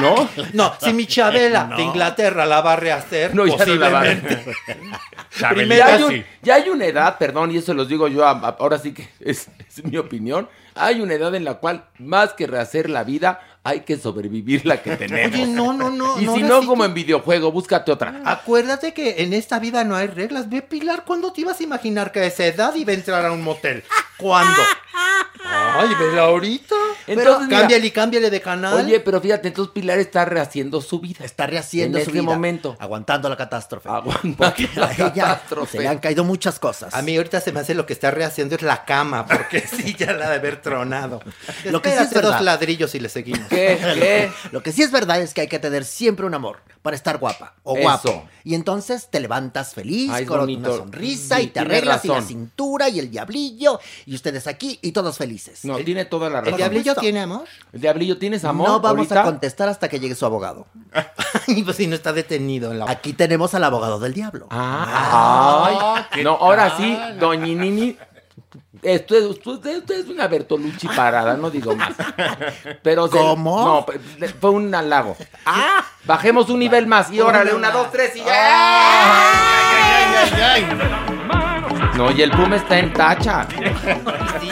Speaker 2: ¿no?
Speaker 3: No, si mi Chabela de Inglaterra la va a rehacer,
Speaker 2: No, ya no la va a. Primero, ya, hay un- ya hay una edad, perdón, y eso los digo yo, a- a- ahora sí que es, es mi opinión, hay una edad en la cual más que rehacer la vida, hay que sobrevivir la que tenemos.
Speaker 3: Oye, no, no, no.
Speaker 2: y si no, como en videojuego, búscate otra.
Speaker 3: Acuérdate que en esta vida no hay reglas. Ve, Pilar, ¿cuándo te ibas a imaginar que a esa edad iba a entrar a un motel? ¿Cuándo? Ay, vela ahorita.
Speaker 2: Entonces, mira,
Speaker 3: cámbiale y cámbiale de canal.
Speaker 2: Oye, pero fíjate, entonces Pilar está rehaciendo su vida.
Speaker 8: Está rehaciendo
Speaker 2: en
Speaker 8: su
Speaker 2: este
Speaker 8: vida.
Speaker 2: momento.
Speaker 8: Aguantando la catástrofe.
Speaker 2: Porque
Speaker 8: A ella se le han caído muchas cosas.
Speaker 3: A mí ahorita se me hace lo que está rehaciendo es la cama, porque sí, ya la de haber tronado.
Speaker 8: Lo que sí es
Speaker 3: dos ladrillos y le seguimos.
Speaker 2: ¿Qué? ¿Qué?
Speaker 8: Lo que sí es verdad es que hay que tener siempre un amor para estar guapa o
Speaker 2: Eso.
Speaker 8: guapo. Y entonces te levantas feliz
Speaker 2: Ay,
Speaker 8: con
Speaker 2: bonito.
Speaker 8: una sonrisa
Speaker 2: Sí,
Speaker 8: y te arreglas y la cintura y el diablillo y ustedes aquí y todos felices.
Speaker 2: No, tiene toda la
Speaker 3: ¿El
Speaker 2: razón.
Speaker 3: diablillo tiene amor?
Speaker 2: ¿El diablillo tienes amor?
Speaker 8: no vamos
Speaker 2: ahorita?
Speaker 8: a contestar hasta que llegue su abogado.
Speaker 3: Ay, pues si no está detenido en la...
Speaker 8: Aquí tenemos al abogado del diablo.
Speaker 2: Ah, ay. no, ahora sí, doñinini. Esto es, esto es- esto es una Bertolucci parada, no digo más. Pero se-
Speaker 8: ¿Cómo?
Speaker 2: no, fue un halago. Ah, bajemos un nivel más y órale, una, dos, tres y ya. No, y el Puma está en tacha.
Speaker 3: Sí,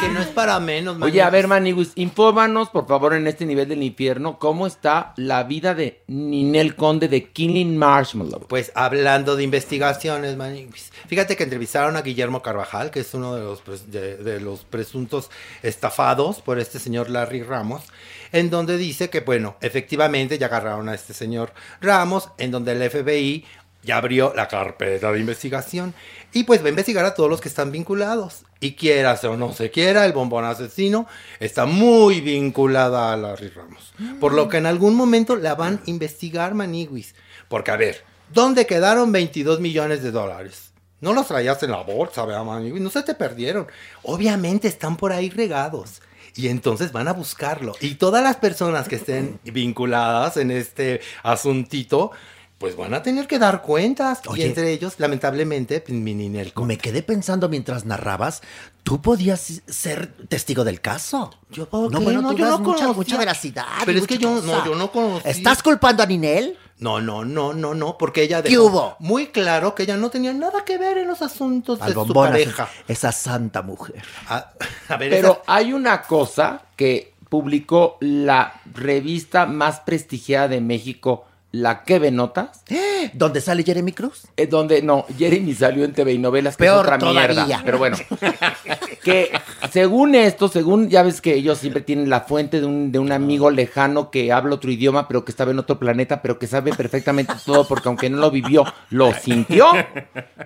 Speaker 3: que no es para menos.
Speaker 2: Oye, a ver, Maniguis, infórmanos, por favor, en este nivel del infierno, cómo está la vida de Ninel Conde de Killing Marshmallow.
Speaker 3: Pues hablando de investigaciones, Maniguis. Fíjate que entrevistaron a Guillermo Carvajal, que es uno de los, pres- de, de los presuntos estafados por este señor Larry Ramos, en donde dice que, bueno, efectivamente ya agarraron a este señor Ramos, en donde el FBI ya abrió la carpeta de investigación y pues va a investigar a todos los que están vinculados. Y quieras o no se quiera, el bombón asesino está muy vinculada a Larry Ramos. Por lo que en algún momento la van a investigar Maniguis. Porque a ver, ¿dónde quedaron 22 millones de dólares? No los traías en la bolsa, ¿verdad, Maniguis? No se te perdieron. Obviamente están por ahí regados. Y entonces van a buscarlo. Y todas las personas que estén vinculadas en este asuntito, pues van a tener que dar cuentas.
Speaker 8: Oye.
Speaker 3: Y entre ellos, lamentablemente, pues, mi Ninel Conde.
Speaker 8: Me quedé pensando mientras narrabas, tú podías ser testigo del caso.
Speaker 3: Yo puedo
Speaker 8: No, bueno,
Speaker 3: no,
Speaker 8: tú
Speaker 3: yo
Speaker 8: das
Speaker 3: no
Speaker 8: mucha,
Speaker 3: conocía.
Speaker 8: mucha veracidad.
Speaker 3: Pero es que yo
Speaker 8: cosa.
Speaker 3: no, yo no conocí.
Speaker 8: ¿Estás culpando a Ninel?
Speaker 3: No, no, no, no, no, porque ella
Speaker 8: ¿Qué
Speaker 3: dejó
Speaker 8: hubo?
Speaker 3: muy claro que ella no tenía nada que ver en los asuntos
Speaker 8: Al
Speaker 3: de su
Speaker 8: bombón,
Speaker 3: pareja.
Speaker 8: esa santa mujer.
Speaker 3: A, a ver,
Speaker 2: Pero
Speaker 3: esa-
Speaker 2: hay una cosa que publicó la revista más prestigiada de México, la que ve notas,
Speaker 8: ¿Dónde sale Jeremy Cruz?
Speaker 2: es donde no, Jeremy salió en TV y novelas, que
Speaker 8: Peor
Speaker 2: es otra
Speaker 8: todavía.
Speaker 2: mierda. Pero bueno, que según esto, según ya ves que ellos siempre tienen la fuente de un, de un amigo lejano que habla otro idioma, pero que estaba en otro planeta, pero que sabe perfectamente todo, porque aunque no lo vivió, lo sintió.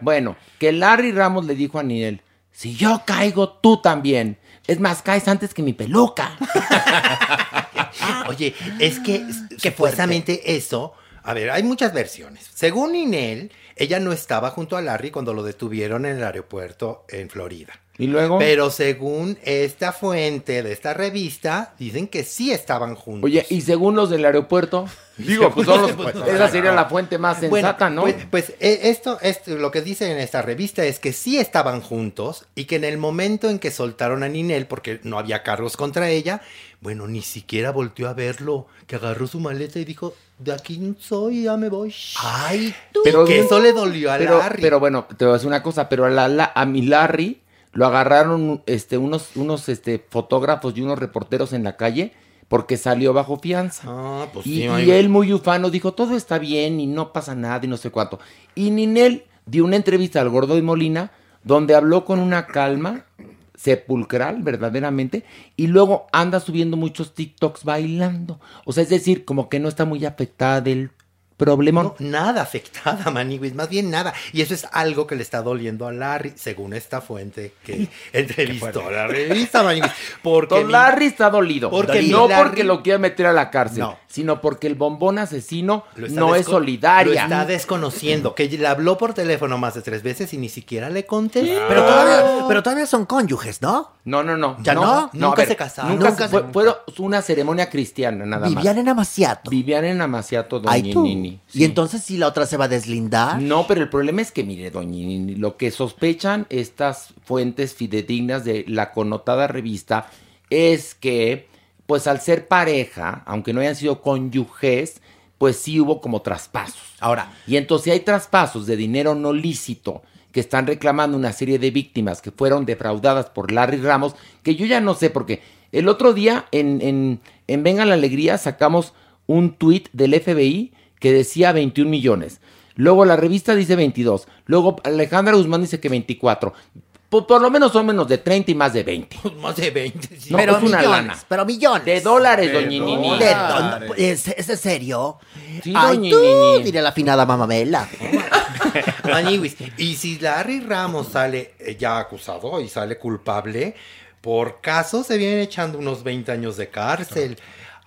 Speaker 2: Bueno, que Larry Ramos le dijo a Ninel, si yo caigo, tú también. Es más, caes antes que mi peluca.
Speaker 3: Oye, es que supuestamente eso. A ver, hay muchas versiones. Según Inel, ella no estaba junto a Larry cuando lo detuvieron en el aeropuerto en Florida.
Speaker 2: Y luego.
Speaker 3: Pero según esta fuente de esta revista, dicen que sí estaban juntos.
Speaker 2: Oye, y según los del aeropuerto, digo, pues son los- esa sería la fuente más
Speaker 3: Bueno,
Speaker 2: sensata, ¿no?
Speaker 3: Pues, pues, eh, esto, esto, lo que dice en esta revista es que sí estaban juntos y que en el momento en que soltaron a Ninel, porque no había cargos contra ella, bueno, ni siquiera volteó a verlo, que agarró su maleta y dijo, de aquí soy, ya me voy.
Speaker 8: Ay,
Speaker 3: tú. que eso le dolió a
Speaker 2: pero,
Speaker 3: Larry.
Speaker 2: Pero bueno, te voy a decir una cosa, pero a, la, la- a mi Larry lo agarraron este, unos, unos este, fotógrafos y unos reporteros en la calle porque salió bajo fianza.
Speaker 3: Ah, pues
Speaker 2: y,
Speaker 3: sí,
Speaker 2: y él muy ufano dijo, todo está bien y no pasa nada y no sé cuánto. Y Ninel dio una entrevista al Gordo de Molina donde habló con una calma sepulcral, verdaderamente, y luego anda subiendo muchos TikToks bailando. O sea, es decir, como que no está muy afectada del problema.
Speaker 3: No, nada afectada, Maniguis, más bien nada. Y eso es algo que le está doliendo a Larry, según esta fuente que entrevistó a la revista, Maniguis. Porque
Speaker 2: Don
Speaker 3: mi-
Speaker 2: Larry está dolido.
Speaker 3: Porque
Speaker 2: no
Speaker 3: Larry-
Speaker 2: porque lo quiera meter a la cárcel,
Speaker 3: No.
Speaker 2: sino porque el bombón asesino no es solidaria.
Speaker 3: Lo está desconociendo, que le habló por teléfono más de tres veces y ni siquiera le contestó.
Speaker 8: Pero todavía, pero todavía son cónyuges, ¿no?
Speaker 2: No, no, no.
Speaker 8: ¿Ya no?
Speaker 3: Nunca se casaron.
Speaker 2: Nunca,
Speaker 8: Nunca
Speaker 2: se- fue, fueron una ceremonia cristiana, nada más.
Speaker 8: Vivían en Amaciato.
Speaker 2: Vivían en Amaciato,
Speaker 8: Ay, tú.
Speaker 2: Nini.
Speaker 8: Y entonces si la otra se va a deslindar.
Speaker 2: No, pero el problema es que, mire, doña lo que sospechan estas fuentes fidedignas de la connotada revista es que, pues al ser pareja, aunque no hayan sido cónyuges, pues sí hubo como traspasos.
Speaker 8: Ahora.
Speaker 2: Y entonces si hay traspasos de dinero no lícito que están reclamando una serie de víctimas que fueron defraudadas por Larry Ramos, que yo ya no sé, porque el otro día en, en, en Venga la Alegría sacamos un tuit del FBI que decía 21 millones. Luego la revista dice 22. Luego Alejandra Guzmán dice que 24. Por, por lo menos son menos de 30 y más de 20.
Speaker 3: Más de 20. sí.
Speaker 2: No,
Speaker 8: pero
Speaker 2: pues una
Speaker 8: millones,
Speaker 2: lana.
Speaker 8: pero millones.
Speaker 2: De dólares,
Speaker 8: De
Speaker 2: doña Nini.
Speaker 8: De don- ¿Es, es en serio?
Speaker 2: Sí,
Speaker 8: Ay,
Speaker 2: doña
Speaker 8: tú,
Speaker 2: Nini.
Speaker 8: diré la afinada mamamela.
Speaker 3: Maniwis. Y si Larry Ramos sale eh, ya acusado y sale culpable, por caso se vienen echando unos 20 años de cárcel.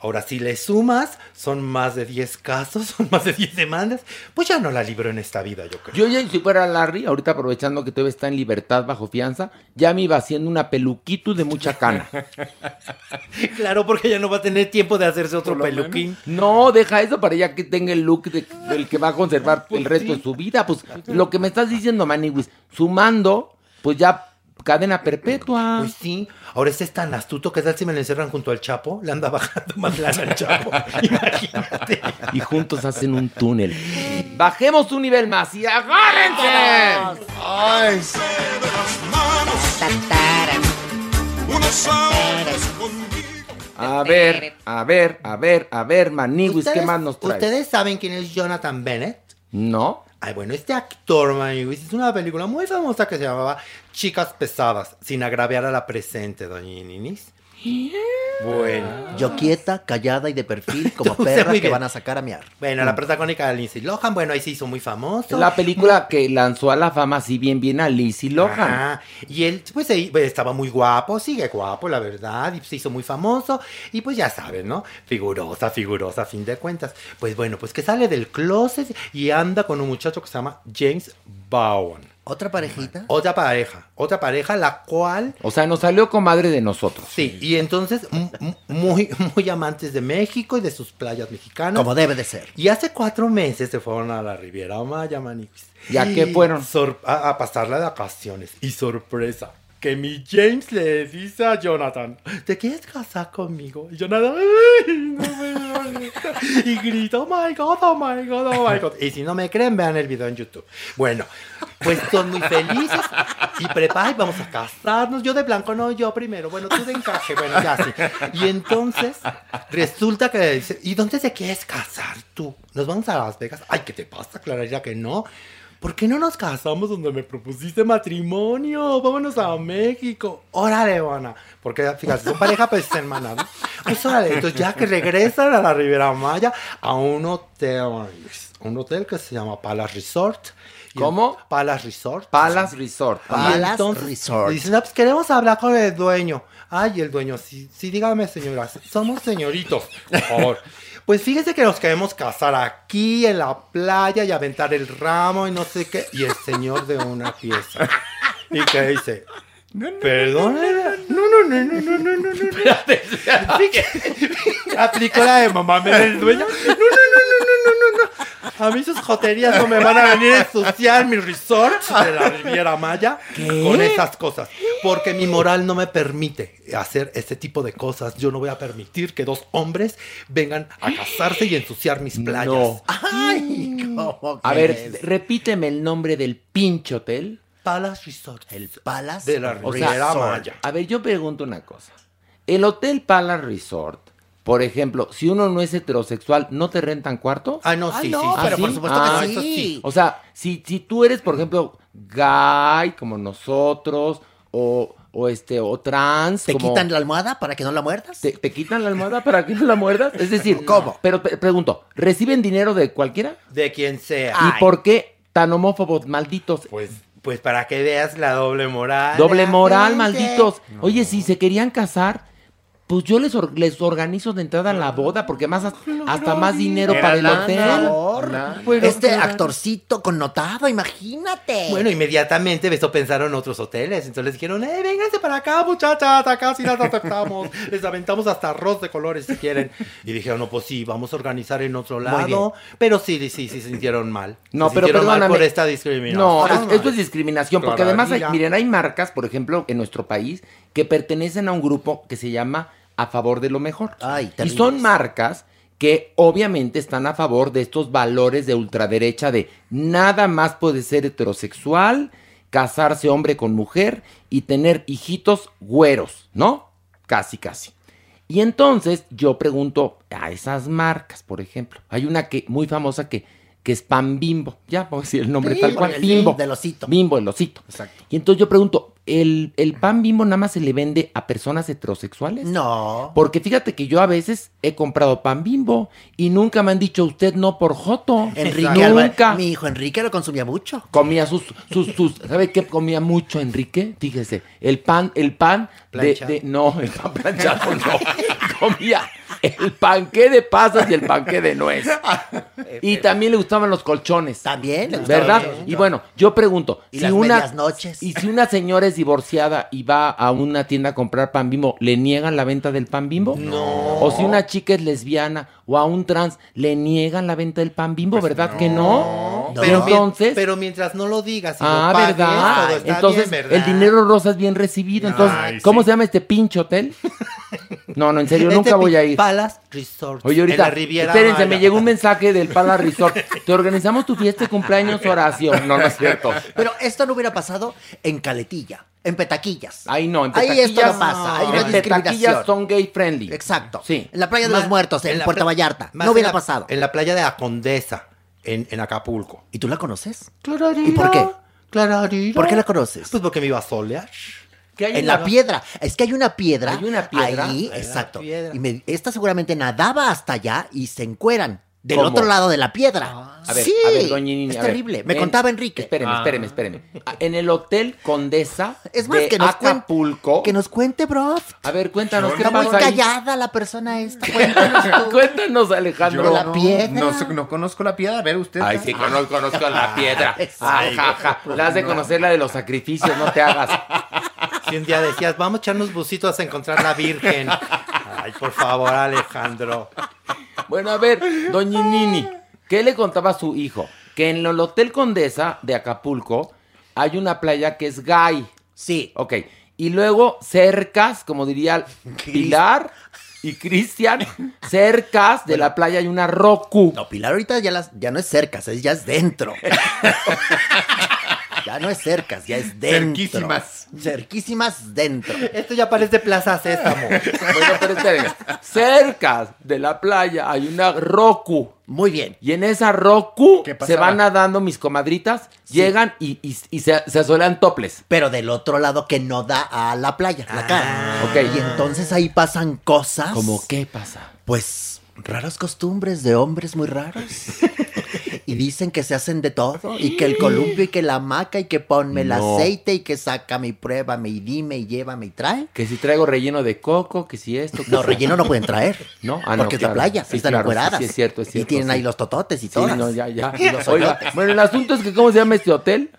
Speaker 3: Ahora, si le sumas, son más de 10 casos, son más de 10 demandas, pues ya no la libro en esta vida, yo creo.
Speaker 2: Yo ya si fuera Larry, ahorita aprovechando que todavía está en libertad bajo fianza, ya me iba haciendo una peluquito de mucha cana.
Speaker 3: Claro, porque ya no va a tener tiempo de hacerse otro peluquín.
Speaker 2: No, deja eso para ya que tenga el look de- del que va a conservar el resto de su vida. Pues lo que me estás diciendo, Maniwis, sumando, pues ya cadena perpetua.
Speaker 3: Pues sí. Ahora este es tan astuto que tal si me lo encerran junto al Chapo, le anda bajando más lana al Chapo. Imagínate.
Speaker 2: Y juntos hacen un túnel. Bajemos un nivel más y agárrense.
Speaker 7: Ay.
Speaker 2: A ver, a ver, a ver, a ver, Maniwis, ¿qué
Speaker 3: ¿Ustedes-
Speaker 2: más nos traes?
Speaker 3: ¿Ustedes saben quién es Jonathan Bennett?
Speaker 2: No.
Speaker 3: Ay, bueno, este actor, Maniwis, hizo una película muy famosa que se llamaba Chicas Pesadas, sin agraviar a la presente, doña Ninis. Bueno.
Speaker 8: Yo quieta, callada y de perfil, como
Speaker 3: Usted
Speaker 8: perra que
Speaker 3: bien.
Speaker 8: van a sacar a miar.
Speaker 3: Bueno, la protagónica de Lindsay Lohan, bueno, ahí se hizo muy famoso.
Speaker 2: La película que lanzó a la fama así bien bien a Lizzie Lohan.
Speaker 3: Ajá. Y él, pues, pues, estaba muy guapo, sigue guapo, la verdad, y se hizo muy famoso, y pues ya saben, ¿no? Figurosa, figurosa, a fin de cuentas. Pues bueno, pues que sale del closet y anda con un muchacho que se llama James Bowen.
Speaker 8: ¿Otra parejita?
Speaker 3: Otra pareja, otra pareja, la cual
Speaker 2: O sea, nos salió comadre de nosotros.
Speaker 3: Sí, y entonces muy, muy amantes de México y de sus playas mexicanas.
Speaker 8: Como debe de ser.
Speaker 3: Y hace cuatro meses se fueron a la Riviera Maya, Manix.
Speaker 2: ¿Y a qué fueron?
Speaker 3: Sor- a, a pasar las vacaciones. Y sorpresa, que mi James le dice a Jonathan, ¿te quieres casar conmigo? Y Jonathan, "Ay, no me Y grita, oh my God, oh my God, oh my God. Y si no me creen, vean el video en YouTube. Bueno, pues son muy felices y prepara, vamos a casarnos. Yo de blanco, no, yo primero. Bueno, tú de encaje, bueno, ya sí. Y entonces resulta que le dice, ¿y dónde te quieres casar tú? ¿Nos vamos a Las Vegas? Ay, ¿qué te pasa, Clarita? Que no. ¿Por qué no nos casamos donde me propusiste matrimonio? Vámonos a México. Órale, Ana. Porque, fíjate, son pareja pues hermana, ¿no? Pues órale, entonces ya que regresan a la Riviera Maya a un hotel, un hotel que se llama Palace Resort.
Speaker 2: ¿Cómo?
Speaker 3: Palace Resort.
Speaker 2: Palace Resort.
Speaker 8: Palace
Speaker 3: entonces
Speaker 8: Resort.
Speaker 3: Dicen, "No, pues queremos hablar con el dueño. Ay, el dueño, sí, sí, dígame, señora, somos señoritos, por favor. Pues fíjese que nos queremos casar aquí en la playa y aventar el ramo y no sé qué. Y el señor de una pieza. Y que dice, Perdón. No, no, no, no, no, no, no, no. Aplicó la de mamá, me el dueño. No, no, no, no, no, no, no, no. A mí sus joterías no me van a venir a ensuciar mi resort de la Riviera Maya con esas cosas. Porque mi moral no me permite hacer este tipo de cosas. Yo no voy a permitir que dos hombres vengan a casarse y ensuciar mis playas.
Speaker 2: No.
Speaker 8: Ay, ¿cómo
Speaker 2: A ver, repíteme el nombre del pinche hotel.
Speaker 3: Palace Resort.
Speaker 8: El Palace
Speaker 3: de la
Speaker 2: O
Speaker 3: Riviera
Speaker 2: sea,
Speaker 3: Maya.
Speaker 2: a ver, yo pregunto una cosa. El Hotel Palace Resort, por ejemplo, si uno no es heterosexual, ¿no te rentan cuarto?
Speaker 3: Ah, no, sí, sí.
Speaker 8: no,
Speaker 3: sí.
Speaker 8: pero por supuesto
Speaker 2: Ah,
Speaker 8: que
Speaker 3: eso
Speaker 8: sí.
Speaker 3: sí.
Speaker 2: O sea, si, si tú eres, por ejemplo, gay, como nosotros, o, o este, o trans,
Speaker 8: ¿Te
Speaker 2: como-
Speaker 8: quitan la almohada para que no la muerdas?
Speaker 2: ¿Te, te quitan la almohada para que no la muerdas? Es decir,
Speaker 8: ¿Cómo?
Speaker 2: Pero pe- pregunto, ¿reciben dinero de cualquiera?
Speaker 3: De quien sea.
Speaker 2: ¿Y por qué tan homófobos, malditos?
Speaker 3: Pues, pues para que veas la doble moral.
Speaker 2: Doble moral, malditos. Oye, si se querían casar, pues yo les, or- les organizo de entrada la boda, porque más hasta, hasta más dinero para el hotel.
Speaker 5: lana.
Speaker 3: Bueno,
Speaker 8: este
Speaker 3: claro.
Speaker 8: actorcito connotado, imagínate.
Speaker 3: Bueno, inmediatamente eso pensaron en otros hoteles. Entonces les dijeron, eh, vénganse para acá, muchachas, acá sí las aceptamos. les aventamos hasta arroz de colores si quieren. Y dijeron, no, pues sí, vamos a organizar en otro lado. Pero sí, sí, sí, se sintieron mal.
Speaker 2: No,
Speaker 3: Se
Speaker 2: pero
Speaker 3: sintieron mal por esta discriminación.
Speaker 2: No, es- esto es discriminación, porque
Speaker 3: Claro,
Speaker 2: además, hay- miren, hay marcas, por ejemplo, en nuestro país, que pertenecen a un grupo que se llama A Favor de lo Mejor.
Speaker 8: Ay,
Speaker 2: y son marcas que obviamente están a favor de estos valores de ultraderecha de nada más puede ser heterosexual, casarse hombre con mujer y tener hijitos güeros, ¿no? Casi, casi. Y entonces yo pregunto a esas marcas, por ejemplo, hay una que muy famosa que, que es Pan Bimbo, ya puedo decir el nombre
Speaker 8: Sí,
Speaker 2: tal cual,
Speaker 8: el
Speaker 2: Bimbo.
Speaker 8: del osito.
Speaker 2: Bimbo, el osito.
Speaker 8: Exacto.
Speaker 2: Y entonces yo pregunto, ¿el, el pan bimbo nada más se le vende a personas heterosexuales?
Speaker 8: No.
Speaker 2: Porque fíjate que yo a veces he comprado pan bimbo y nunca me han dicho usted no por joto.
Speaker 8: Enrique
Speaker 2: nunca.
Speaker 8: Mi hijo Enrique lo consumía mucho.
Speaker 2: Comía sus, sus, sus, ¿sabe qué comía mucho Enrique? Fíjese, el pan, el pan de, de- no, el pan planchado no. Comía el panqué de pasas y el panqué de nuez. Y también le gustaban los colchones.
Speaker 8: También le gustaban
Speaker 2: ¿Verdad?
Speaker 8: los colchones.
Speaker 2: Y bueno, yo pregunto,
Speaker 8: Y
Speaker 2: si
Speaker 8: las
Speaker 2: una
Speaker 8: noches.
Speaker 2: y si una señora es divorciada y va a una tienda a comprar pan bimbo, ¿le niegan la venta del pan bimbo?
Speaker 3: No.
Speaker 2: O si una chica es lesbiana o a un trans, ¿le niegan la venta del pan bimbo? ¿Verdad que no?
Speaker 3: Pero,
Speaker 2: Y entonces...
Speaker 3: pero mientras no lo digas
Speaker 2: Ah,
Speaker 3: lo pagues,
Speaker 2: ¿verdad?
Speaker 3: todo está
Speaker 2: Entonces,
Speaker 3: bien, ¿verdad?
Speaker 2: el dinero rosa es bien recibido. Entonces,
Speaker 3: Ay,
Speaker 2: ¿cómo
Speaker 3: sí.
Speaker 2: se llama este pinche hotel? No, no, en serio,
Speaker 3: Este
Speaker 2: nunca voy
Speaker 3: pi-
Speaker 2: a ir.
Speaker 3: Palace Resort.
Speaker 2: Oye,
Speaker 3: en
Speaker 2: ahorita,
Speaker 3: la Riviera
Speaker 2: espérense,
Speaker 3: Maya.
Speaker 2: me llegó un mensaje del Pala Resort. Te organizamos tu fiesta de cumpleaños, Horacio. No, no es cierto.
Speaker 8: Pero esto no hubiera pasado en Caletilla, en Petaquillas.
Speaker 2: Ahí no, en
Speaker 8: Ahí
Speaker 2: Petaquillas.
Speaker 8: esto no pasa, ahí no hay
Speaker 2: en Petaquillas son gay friendly.
Speaker 8: Exacto.
Speaker 2: Sí.
Speaker 8: En la playa de
Speaker 3: Más-
Speaker 8: los muertos, en,
Speaker 3: la
Speaker 8: Puerto Vallarta. No hubiera
Speaker 3: en la-
Speaker 8: pasado.
Speaker 3: En la playa de la Condesa, en, en Acapulco.
Speaker 8: ¿Y tú la conoces?
Speaker 3: Clararira.
Speaker 8: ¿Y por qué?
Speaker 3: Clararira.
Speaker 8: ¿Por qué la conoces?
Speaker 3: Pues porque me iba a solear.
Speaker 2: ¿Qué hay
Speaker 8: En la piedra. Es que hay una piedra.
Speaker 2: Hay una piedra.
Speaker 8: Ahí,
Speaker 3: Hay
Speaker 8: exacto.
Speaker 3: piedra.
Speaker 8: Y me- esta seguramente nadaba hasta allá y se encueran. Del
Speaker 2: ¿Cómo?
Speaker 8: otro lado de la piedra.
Speaker 2: A ver,
Speaker 8: sí,
Speaker 2: a ver, doña Nini,
Speaker 8: es
Speaker 2: a ver.
Speaker 8: terrible. Me
Speaker 2: En-
Speaker 8: contaba Enrique.
Speaker 2: Espéreme,
Speaker 5: Ah.
Speaker 2: espéreme, espéreme. Ah, En el Hotel Condesa
Speaker 8: Es más,
Speaker 2: de
Speaker 8: que nos, cuen-
Speaker 2: Acapulco.
Speaker 8: que nos cuente, bro.
Speaker 2: A ver, cuéntanos, ¿qué
Speaker 8: Está muy
Speaker 2: ahí?
Speaker 8: callada la persona esta. Cuéntanos.
Speaker 2: Cuéntanos, Alejandro.
Speaker 8: Yo la piedra.
Speaker 5: No, conozco la piedra. A ver, usted.
Speaker 2: Ay, sí, conozco, conozco la piedra.
Speaker 8: Exacto.
Speaker 2: Ay, jaja. La has de conocer la de los sacrificios, no te hagas.
Speaker 3: Si un día decías, vamos a echarnos busitos a encontrar la Virgen. Ay, por favor, Alejandro.
Speaker 2: Bueno, a ver, doña Nini, ¿qué le contaba a su hijo? Que en el Hotel Condesa de Acapulco hay una playa que es gay.
Speaker 8: Sí.
Speaker 2: Ok. Y luego cercas, como diría Pilar y Cristian, cercas de la playa hay una Roku.
Speaker 8: No, Pilar ahorita ya, las, ya no es cercas, es, ya es dentro. ya no es cercas, ya es dentro.
Speaker 5: Cerquísimas.
Speaker 8: Cerquísimas dentro.
Speaker 3: Esto ya parece Plaza Sésamo.
Speaker 2: Bueno, pero espérenme. Cercas de la playa hay una Roku.
Speaker 8: Muy bien.
Speaker 2: Y en esa Roku
Speaker 5: ¿Qué
Speaker 2: se van nadando mis comadritas, llegan y, y- y se, se asolean toples.
Speaker 8: Pero del otro lado que no da a la playa, la cara.
Speaker 2: ok.
Speaker 8: Y entonces ahí pasan cosas.
Speaker 2: ¿Cómo qué pasa?
Speaker 8: Pues raras costumbres de hombres muy raros. Y dicen que se hacen de todo. Y que el columpio y que la hamaca y que ponme el aceite y que sácame y pruébame y dime y llévame y trae.
Speaker 2: Que si traigo relleno de coco, que si esto. que
Speaker 8: No, relleno no pueden traer.
Speaker 2: No, ah, no,
Speaker 8: porque es de
Speaker 2: claro.
Speaker 8: playa,
Speaker 2: Sí,
Speaker 8: están
Speaker 2: claro,
Speaker 8: encueradas.
Speaker 2: sí, sí, es cierto, es
Speaker 8: Y
Speaker 2: cierto,
Speaker 8: tienen
Speaker 2: sí.
Speaker 8: ahí los tototes y
Speaker 2: Sí,
Speaker 8: todo.
Speaker 2: no, ya, ya.
Speaker 8: Y los
Speaker 2: Oiga, bueno, el asunto es que, ¿cómo se llama este hotel?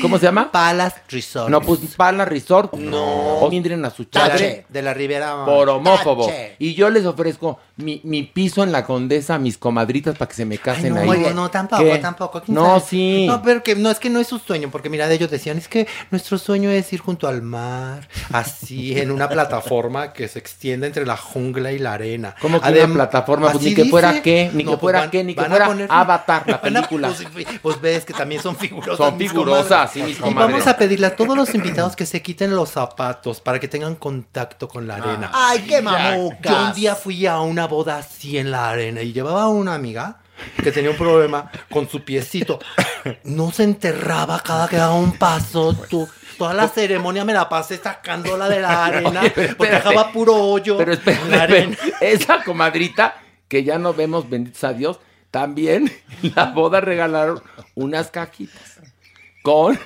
Speaker 2: ¿Cómo se llama?
Speaker 3: Palas Resort.
Speaker 2: No, pues Pala Resort.
Speaker 3: No.
Speaker 2: O a su
Speaker 3: la-
Speaker 2: chadre.
Speaker 3: De la Ribera.
Speaker 2: Por homófobo.
Speaker 3: Tache.
Speaker 2: Y yo les ofrezco mi, mi piso en la condesa a mis comadritas para que se me casen
Speaker 3: no,
Speaker 2: ahí.
Speaker 3: no, no, tampoco,
Speaker 2: ¿Qué?
Speaker 3: tampoco. ¿quién
Speaker 2: No,
Speaker 3: sabe?
Speaker 2: sí.
Speaker 3: No, pero que no es que no es su sueño, porque mira, ellos decían, es que nuestro sueño es ir junto al mar, así, en una plataforma que se extiende entre la jungla y la arena.
Speaker 2: ¿Cómo que
Speaker 3: Adem-
Speaker 2: una plataforma? Pues ni que fuera
Speaker 3: dice.
Speaker 2: qué, ni que
Speaker 3: pues
Speaker 2: fuera
Speaker 3: van-
Speaker 2: qué, ni que fuera
Speaker 3: poner-
Speaker 2: Avatar, la
Speaker 3: a-
Speaker 2: película.
Speaker 3: pues, pues ves que también son figurosas.
Speaker 2: Son figurosas, sí, mis
Speaker 3: Y
Speaker 2: comadres.
Speaker 3: vamos a pedirle a todos los invitados que se quiten los zapatos para que tengan contacto con la arena.
Speaker 8: Ay, qué
Speaker 3: Ya,
Speaker 8: mamucas.
Speaker 3: Yo un día fui a una boda así en la arena y llevaba a una amiga que tenía un problema con su piecito. No se enterraba cada que daba un paso. Tú. Toda la ceremonia me la pasé sacándola de la arena
Speaker 2: Oye, pero
Speaker 3: porque
Speaker 2: espérate.
Speaker 3: dejaba puro hoyo
Speaker 2: Pero
Speaker 3: en
Speaker 2: espérate,
Speaker 3: la arena.
Speaker 2: esa comadrita que ya no vemos, benditos a Dios, también en la boda regalaron unas cajitas con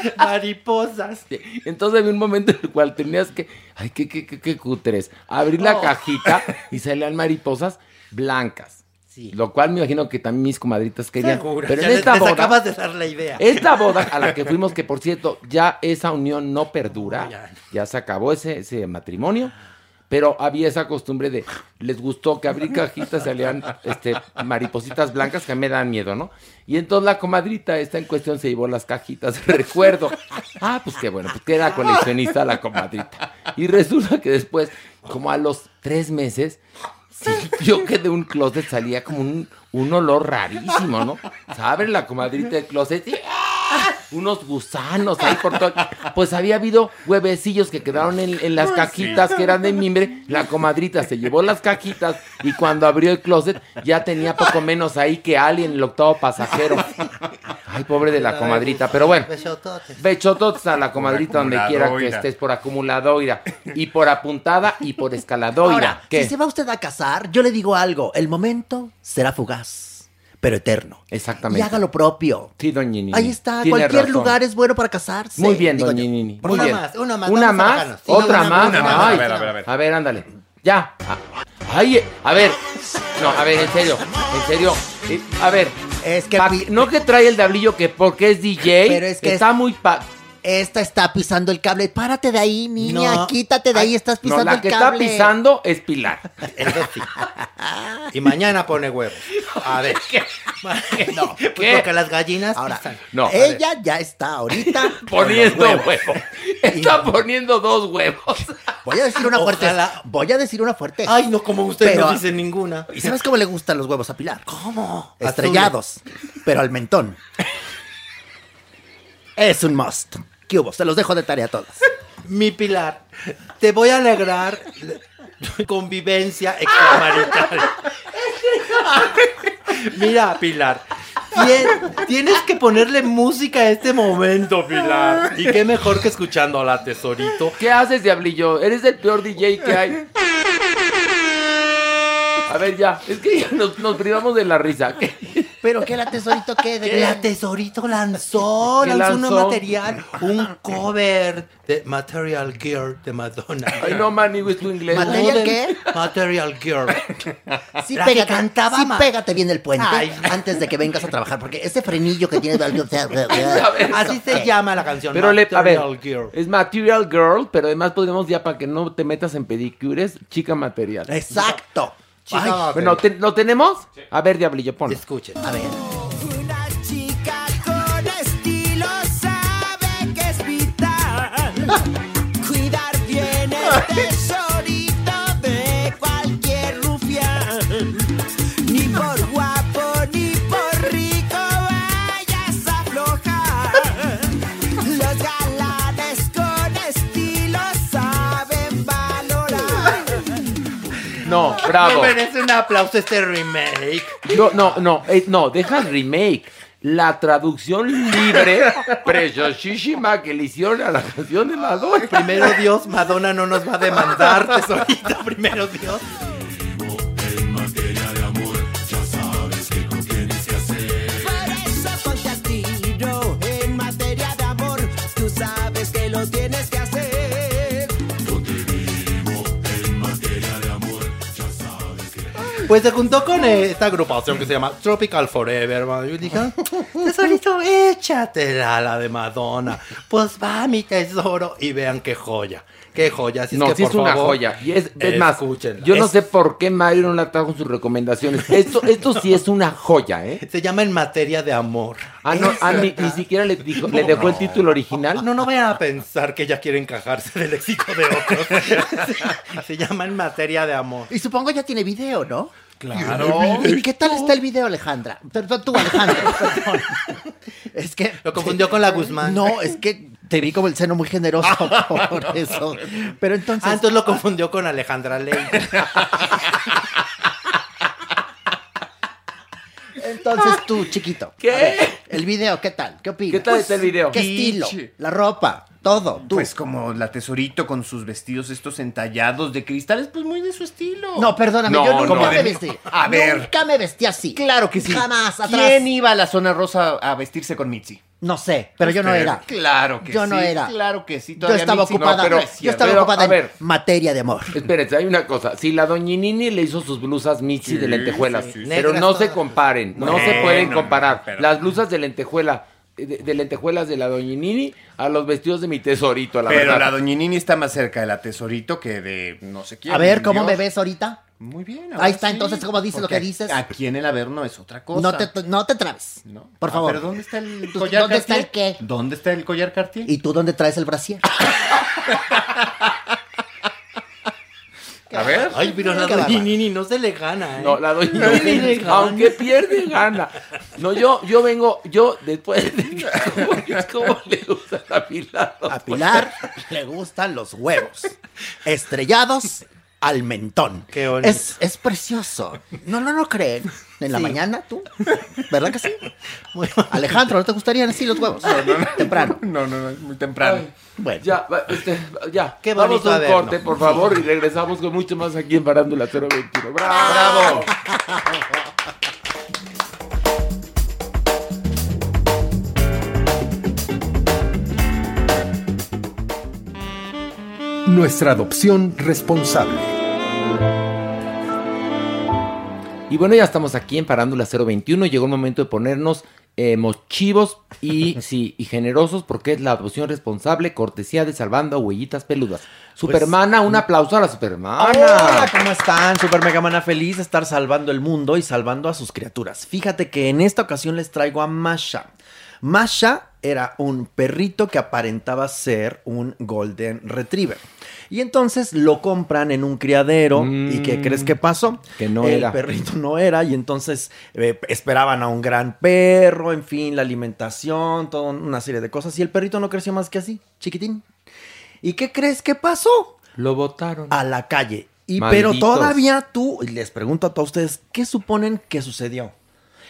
Speaker 3: mariposas.
Speaker 2: Entonces había un momento en el cual tenías que, ay, qué, qué, qué, qué cutres, abrir la
Speaker 3: Oh.
Speaker 2: cajita y salían mariposas blancas. Lo cual me imagino que también mis comadritas querían.
Speaker 3: Seguro,
Speaker 2: Pero
Speaker 3: ya
Speaker 2: en
Speaker 3: les-
Speaker 2: esta
Speaker 3: les
Speaker 2: boda,
Speaker 3: acabas de dar la idea.
Speaker 2: esta boda a la que fuimos, que por cierto, ya esa unión no perdura, ya se acabó ese, ese matrimonio, pero había esa costumbre de, les gustó que abrí cajitas salían este, maripositas blancas que me dan miedo, ¿no? Y entonces la comadrita esta en cuestión se llevó las cajitas, recuerdo. Ah, pues qué bueno, pues que era coleccionista la comadrita. Y resulta que después, como a los tres meses, yo que de un closet salía como un, un olor rarísimo, ¿no? O sea, abre la comadrita del closet y ¡ah! Unos gusanos ahí por todo. Pues había habido huevecillos que quedaron en, en las cajitas que eran de mimbre. La comadrita se llevó las cajitas y cuando abrió el closet ya tenía poco menos ahí que alguien, el octavo pasajero. Ay, pobre de la comadrita. Pero bueno,
Speaker 3: Besototes.
Speaker 2: bechototes a la comadrita donde quiera que estés por acumuladoira. Y por apuntada y por escaladoira.
Speaker 8: Ahora,
Speaker 2: ¿Qué?
Speaker 8: si se va usted a casar, yo le digo algo. El momento será fugaz, pero eterno.
Speaker 2: Exactamente.
Speaker 8: Y haga lo propio.
Speaker 2: Sí, doña Nini.
Speaker 8: Ahí está.
Speaker 2: Tiene
Speaker 8: Cualquier
Speaker 2: razón.
Speaker 8: lugar es bueno para casarse.
Speaker 2: Muy bien,
Speaker 8: digo
Speaker 2: doña
Speaker 8: yo.
Speaker 2: Nini.
Speaker 8: Por
Speaker 2: Muy
Speaker 8: favor.
Speaker 2: bien.
Speaker 3: más, una más,
Speaker 2: Una más,
Speaker 3: no,
Speaker 2: otra
Speaker 3: una
Speaker 2: más.
Speaker 3: una más.
Speaker 2: Ay,
Speaker 3: A ver, a ver, a ver.
Speaker 2: A ver, ándale. Ya. Ay, a ver. No, a ver, en serio. En serio. Eh, a ver.
Speaker 8: Es que.
Speaker 2: no que trae el diablillo que porque es DJ.
Speaker 8: Pero es que
Speaker 2: está
Speaker 8: es-
Speaker 2: muy. pa-
Speaker 8: Esta está pisando el cable. Párate de ahí, niña.
Speaker 3: No.
Speaker 8: Quítate de ahí. Estás
Speaker 2: No,
Speaker 8: pisando
Speaker 2: la
Speaker 8: el
Speaker 2: que
Speaker 8: cable.
Speaker 2: está pisando es Pilar.
Speaker 3: Eso sí. Y mañana pone huevos. A ver. No, pues
Speaker 2: ¿Qué?
Speaker 3: porque las gallinas
Speaker 8: Ahora,
Speaker 3: pisan.
Speaker 2: No.
Speaker 8: Ella ya está ahorita
Speaker 2: Poniendo huevos. Está poniendo dos huevos.
Speaker 8: Voy a decir una fuerte.
Speaker 3: Ojalá.
Speaker 8: Voy a decir una fuerte.
Speaker 3: Ay, no, como ustedes
Speaker 8: Pero-
Speaker 3: no dicen ninguna.
Speaker 8: ¿Y sabes cómo le gustan los huevos a Pilar?
Speaker 3: ¿Cómo?
Speaker 8: Estrellados, pero al mentón. Es un must. ¿Qué hubo? Se los dejo de tarea a todas.
Speaker 3: Mi Pilar, te voy a alegrar convivencia extramarital. Mira, Pilar, tien- tienes que ponerle música a este momento, Pilar. Y qué mejor que escuchándola, tesorito.
Speaker 2: ¿Qué haces, diablillo? Eres el peor DJ que hay. A ver, ya. Es que ya nos, nos privamos de la risa. ¿Qué?
Speaker 8: Pero que la tesorito quede.
Speaker 3: La tesorito lanzó,
Speaker 2: ¿Qué
Speaker 3: lanzó,
Speaker 2: lanzó?
Speaker 3: un material, un cover de Material Girl de Madonna.
Speaker 2: Ay, no, Manny, es tu inglés.
Speaker 8: ¿Material qué?
Speaker 3: Material Girl.
Speaker 8: Sí,
Speaker 3: La que
Speaker 8: pégate,
Speaker 3: cantaba
Speaker 8: sí pégate bien el puente
Speaker 3: Ay.
Speaker 8: antes de que vengas a trabajar, porque ese frenillo que tienes...
Speaker 3: Así se llama la canción.
Speaker 2: Pero le, a ver,
Speaker 3: Girl.
Speaker 2: es Material Girl, pero además podemos ya para que no te metas en pedicures, chica material.
Speaker 8: Exacto.
Speaker 3: Chica
Speaker 2: bueno, ¿te- ¿lo tenemos? A ver, diablillo, ponlo.
Speaker 3: Escuchen.
Speaker 8: A ver.
Speaker 7: Una chica con estilo sabe que es vital cuidar bien el tesorito
Speaker 2: No, bravo.
Speaker 3: Me merece un aplauso este remake.
Speaker 2: No, no, no, eh, no, deja el remake. La traducción libre, preciosísima que le hicieron a la canción de Madonna.
Speaker 3: Primero Dios, Madonna no nos va a demandar, tesorito. Primero Dios. Pues se juntó con eh, esta agrupación que se llama Tropical Forever, hermano. Y dije, tesorito, échatela la de Madonna. Pues va, mi tesoro. Y vean qué joya. Qué joya. Así
Speaker 2: no,
Speaker 3: es que,
Speaker 2: sí
Speaker 3: por
Speaker 2: es una
Speaker 3: favor,
Speaker 2: joya. Y es, es más, yo no
Speaker 3: Es-
Speaker 2: sé por qué Mario no la trajo en sus recomendaciones. Esto, esto sí es una joya, ¿eh?
Speaker 3: Se llama En Materia de Amor.
Speaker 2: Ah, no, ah, ni, ni siquiera le, dijo, le dejó el título original.
Speaker 3: No, no vayan a pensar que ella quiere encajarse del léxico de otros. Se llama En Materia de Amor.
Speaker 10: Y supongo ya tiene video, ¿no?
Speaker 3: Claro.
Speaker 10: ¿Y qué tal está el video, Alejandra? Perdón, tú, Alejandra, perdón. Es que...
Speaker 3: Lo confundió con la Guzmán.
Speaker 10: No, es que te vi como el seno muy generoso por eso. Pero entonces...
Speaker 3: Ah, entonces lo confundió con Alejandra Ley.
Speaker 10: Entonces tú, chiquito.
Speaker 2: ¿Qué?
Speaker 10: ver, el video, ¿qué tal? ¿Qué opinas?
Speaker 2: ¿Qué tal está el video?
Speaker 10: ¿Qué estilo? La ropa, todo. Tú.
Speaker 5: Pues como la tesorito con sus vestidos estos entallados de cristales, pues muy de su estilo.
Speaker 10: No, perdóname,
Speaker 5: No,
Speaker 10: yo nunca
Speaker 5: no,
Speaker 10: me vestí.
Speaker 5: A ver.
Speaker 10: Nunca me vestí así.
Speaker 5: Claro que sí.
Speaker 10: Jamás, atrás.
Speaker 5: ¿Quién iba a la zona rosa a vestirse con Mitzi?
Speaker 10: No sé, pero yo no era.
Speaker 5: Claro que
Speaker 10: Yo
Speaker 5: sí.
Speaker 10: no era.
Speaker 5: Claro que sí.
Speaker 10: Yo
Speaker 5: todavía
Speaker 10: estaba
Speaker 5: Mitzi-
Speaker 10: ocupada,
Speaker 5: No, pero
Speaker 10: yo estaba
Speaker 2: Pero,
Speaker 10: ocupada
Speaker 2: a
Speaker 10: en
Speaker 2: ver.
Speaker 10: materia de amor.
Speaker 2: Espérense, hay una cosa. Si la doñinini le hizo sus blusas Mitzi de lentejuelas,
Speaker 5: sí, sí.
Speaker 2: pero no se comparen, no se pueden comparar
Speaker 5: pero-
Speaker 2: las blusas de lentejuela, de, de lentejuelas de la doñinini a los vestidos de mi tesorito, la
Speaker 5: Pero
Speaker 2: verdad.
Speaker 5: la doñinini está más cerca de la tesorito que de no sé quién.
Speaker 10: A ver, ¿cómo
Speaker 5: Dios.
Speaker 10: me ves ahorita?
Speaker 5: Muy bien.
Speaker 10: Ahí está, entonces, ¿cómo dices lo que dices?
Speaker 5: Aquí en el Averno es otra cosa.
Speaker 10: No te, no te trabes.
Speaker 5: No.
Speaker 10: Por
Speaker 5: Ah,
Speaker 10: favor.
Speaker 5: ¿Pero dónde está el collar
Speaker 10: ¿dónde está el qué?
Speaker 5: ¿Dónde está el collar Cartier?
Speaker 10: ¿Y tú dónde traes el brasier?
Speaker 5: A ver.
Speaker 3: Ay, pero la doñinini no se le gana, ¿eh?
Speaker 2: No, la doñinini, aunque pierde, gana. No, yo, yo vengo, yo después de ¿cómo, cómo le gusta la Pilar?
Speaker 10: A Pilar le gustan los huevos. Estrellados al mentón.
Speaker 3: Qué bonito.
Speaker 10: Es, es precioso. No, no, no creen. En la
Speaker 3: Sí.
Speaker 10: mañana, tú. ¿Verdad que sí? Alejandro, ¿no te gustarían así los huevos? Temprano.
Speaker 5: No, no, no, es muy temprano.
Speaker 10: Bueno.
Speaker 2: Ya, este, ya.
Speaker 3: Qué
Speaker 2: Vamos a un corte, por favor, y regresamos con mucho más aquí en Parándula 021. ¡Bravo!
Speaker 11: Nuestra adopción responsable.
Speaker 2: Y bueno, ya estamos aquí en Parándula 021. Llegó el momento de ponernos eh, mochivos y, sí, y generosos porque es la adopción responsable, cortesía de Salvando a Huellitas Peludas. Supermana, un aplauso a la Supermana.
Speaker 8: Hola, ¿cómo están? Super Mega Mana feliz de estar salvando el mundo y salvando a sus criaturas. Fíjate que en esta ocasión les traigo a Masha. Masha era un perrito que aparentaba ser un Golden Retriever. Y entonces lo compran en un criadero. ¿Y qué crees que pasó?
Speaker 2: Mm. Que no
Speaker 8: el
Speaker 2: era.
Speaker 8: perrito no era. Y entonces eh, esperaban a un gran perro, en fin, la alimentación, toda una serie de cosas. Y el perrito no creció más que así, chiquitín. ¿Y qué crees que pasó?
Speaker 2: Lo votaron.
Speaker 8: A la calle. Y
Speaker 2: Malditos.
Speaker 8: pero todavía tú, les pregunto a todos ustedes, ¿qué suponen que sucedió?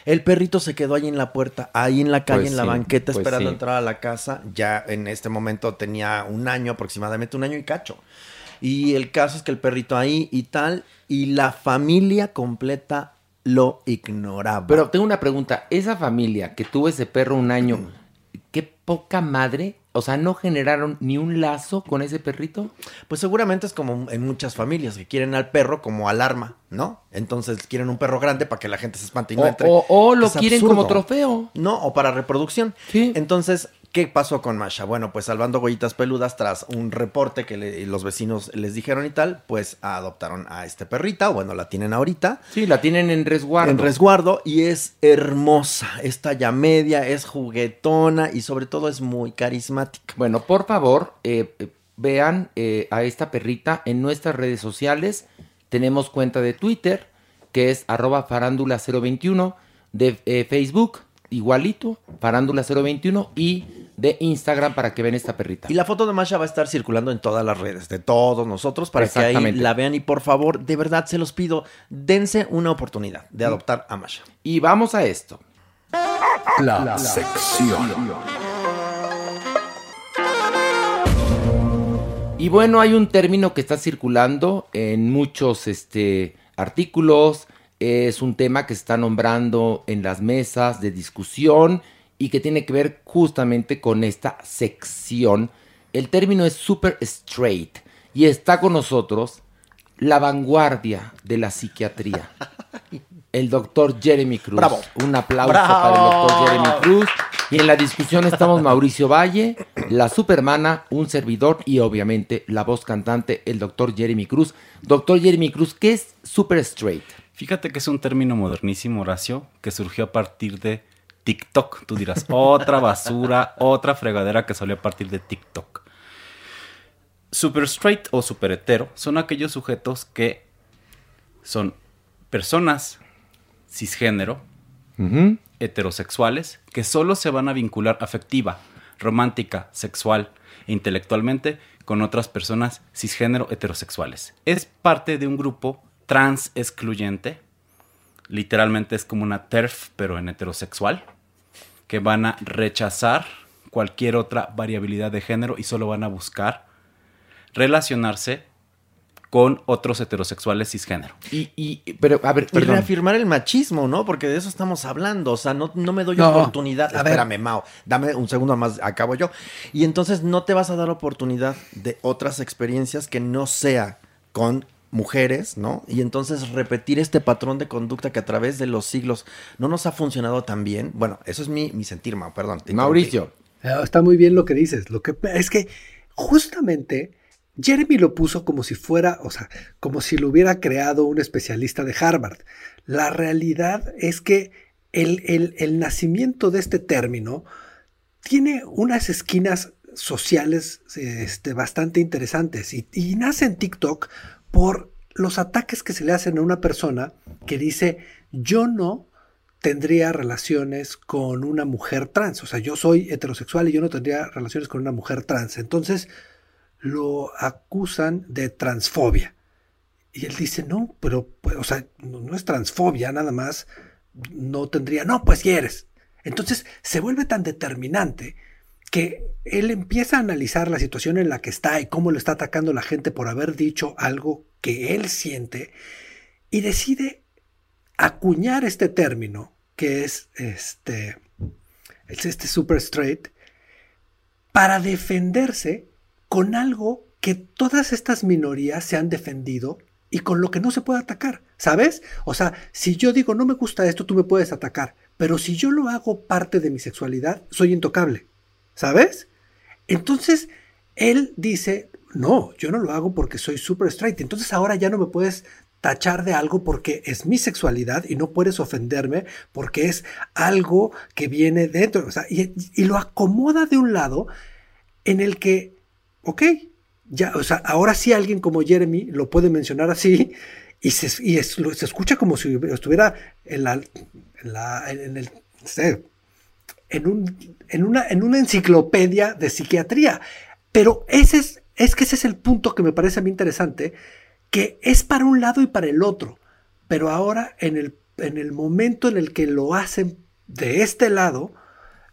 Speaker 8: El perrito se quedó ahí en la puerta, ahí en la calle,
Speaker 2: Pues
Speaker 8: en la
Speaker 2: sí,
Speaker 8: banqueta,
Speaker 2: pues
Speaker 8: esperando
Speaker 2: sí.
Speaker 8: entrar a la casa. Ya en este momento tenía un año, aproximadamente un año y cacho. Y el caso es que el perrito ahí y tal, y la familia completa lo ignoraba.
Speaker 2: Pero tengo una pregunta. Esa familia que tuvo ese perro un año, qué poca madre. O sea, ¿no generaron ni un lazo con ese perrito?
Speaker 8: Pues seguramente es como en muchas familias que quieren al perro como alarma, ¿no? Entonces quieren un perro grande para que la gente se espante y no
Speaker 2: O-
Speaker 8: entre.
Speaker 2: o- o lo
Speaker 8: Es
Speaker 2: quieren como trofeo.
Speaker 8: No, o para reproducción.
Speaker 2: Sí.
Speaker 8: Entonces, ¿qué pasó con Masha? Bueno, pues salvando huellitas peludas tras un reporte que le- los vecinos les dijeron y tal, pues adoptaron a este perrita, bueno, la tienen ahorita.
Speaker 2: Sí, la tienen en resguardo.
Speaker 8: En resguardo y es hermosa, es talla media, es juguetona y sobre todo es muy carismática.
Speaker 2: Bueno, por favor, eh, vean eh, a esta perrita en nuestras redes sociales. Tenemos cuenta de Twitter, que es arroba farándula021, de eh, Facebook, igualito, farándula021, y de Instagram para que vean esta perrita.
Speaker 8: Y la foto de Masha va a estar circulando en todas las redes de todos nosotros para que ahí la vean y por favor, de verdad se los pido, dense una oportunidad de adoptar a Masha.
Speaker 2: Y vamos a esto.
Speaker 11: La sección.
Speaker 2: Y bueno, hay un término que está circulando en muchos este, artículos. Es un tema que se está nombrando en las mesas de discusión y que tiene que ver justamente con esta sección. El término es super straight y está con nosotros la vanguardia de la psiquiatría. el doctor Jeremy Cruz.
Speaker 8: Bravo.
Speaker 2: Un aplauso
Speaker 8: Bravo.
Speaker 2: para el doctor Jeremy Cruz. Y en la discusión estamos Mauricio Valle, la supermana, un servidor y obviamente la voz cantante, el doctor Jeremy Cruz. Doctor Jeremy Cruz, ¿qué es super straight?
Speaker 12: Fíjate que es un término modernísimo, Horacio, que surgió a partir de TikTok. Tú dirás, otra basura, otra fregadera que salió a partir de TikTok. Super straight o super hetero son aquellos sujetos que son personas cisgénero, heterosexuales, que solo se van a vincular afectiva, romántica, sexual e intelectualmente con otras personas cisgénero heterosexuales. Es parte de un grupo trans excluyente, literalmente es como una TERF, pero en heterosexual, que van a rechazar cualquier otra variabilidad de género y solo van a buscar relacionarse con otros heterosexuales cisgénero.
Speaker 2: Y, y pero, a ver,
Speaker 8: Y reafirmar el machismo, ¿no? Porque de eso estamos hablando. O sea, no, no me doy
Speaker 4: No,
Speaker 8: oportunidad.
Speaker 4: a ver.
Speaker 8: Espérame, Mao. Dame un segundo más, acabo yo. Y entonces no te vas a dar oportunidad de otras experiencias que no sea con mujeres, ¿no? Y entonces repetir este patrón de conducta que a través de los siglos no nos ha funcionado tan bien. Bueno, eso es mi, mi sentir, Mao, perdón.
Speaker 2: Mauricio.
Speaker 4: Eh, Está muy bien lo que dices. Lo que es que justamente Jeremy lo puso como si fuera, o sea, como si lo hubiera creado un especialista de Harvard. La realidad es que el, el- el nacimiento de este término tiene unas esquinas sociales este, bastante interesantes y, y nace en TikTok por los ataques que se le hacen a una persona que dice yo no tendría relaciones con una mujer trans. O sea, yo soy heterosexual y yo no tendría relaciones con una mujer trans. Entonces lo acusan de transfobia. Y él dice, no, pero, pues, o sea, no, es transfobia, nada más no tendría, no, pues sí eres. Entonces se vuelve tan determinante que él empieza a analizar la situación en la que está y cómo lo está atacando la gente por haber dicho algo que él siente y decide acuñar este término que es este, es este super straight para defenderse con algo que todas estas minorías se han defendido y con lo que no se puede atacar, ¿sabes? O sea, si yo digo no me gusta esto, tú me puedes atacar, pero si yo lo hago parte de mi sexualidad, soy intocable, ¿sabes? Entonces, él dice, no, yo no lo hago porque soy super straight, entonces ahora ya no me puedes tachar de algo porque es mi sexualidad y no puedes ofenderme porque es algo que viene dentro, o sea, y, lo acomoda de un lado en el que, ok, ya, o sea, ahora sí alguien como Jeremy lo puede mencionar así y se, y se escucha como si estuviera en la, en el, en, un, en, una, en una enciclopedia de psiquiatría. Pero ese es, es que ese es el punto que me parece a mí interesante, que es para un lado y para el otro. Pero ahora, en el, en el momento en el que lo hacen de este lado,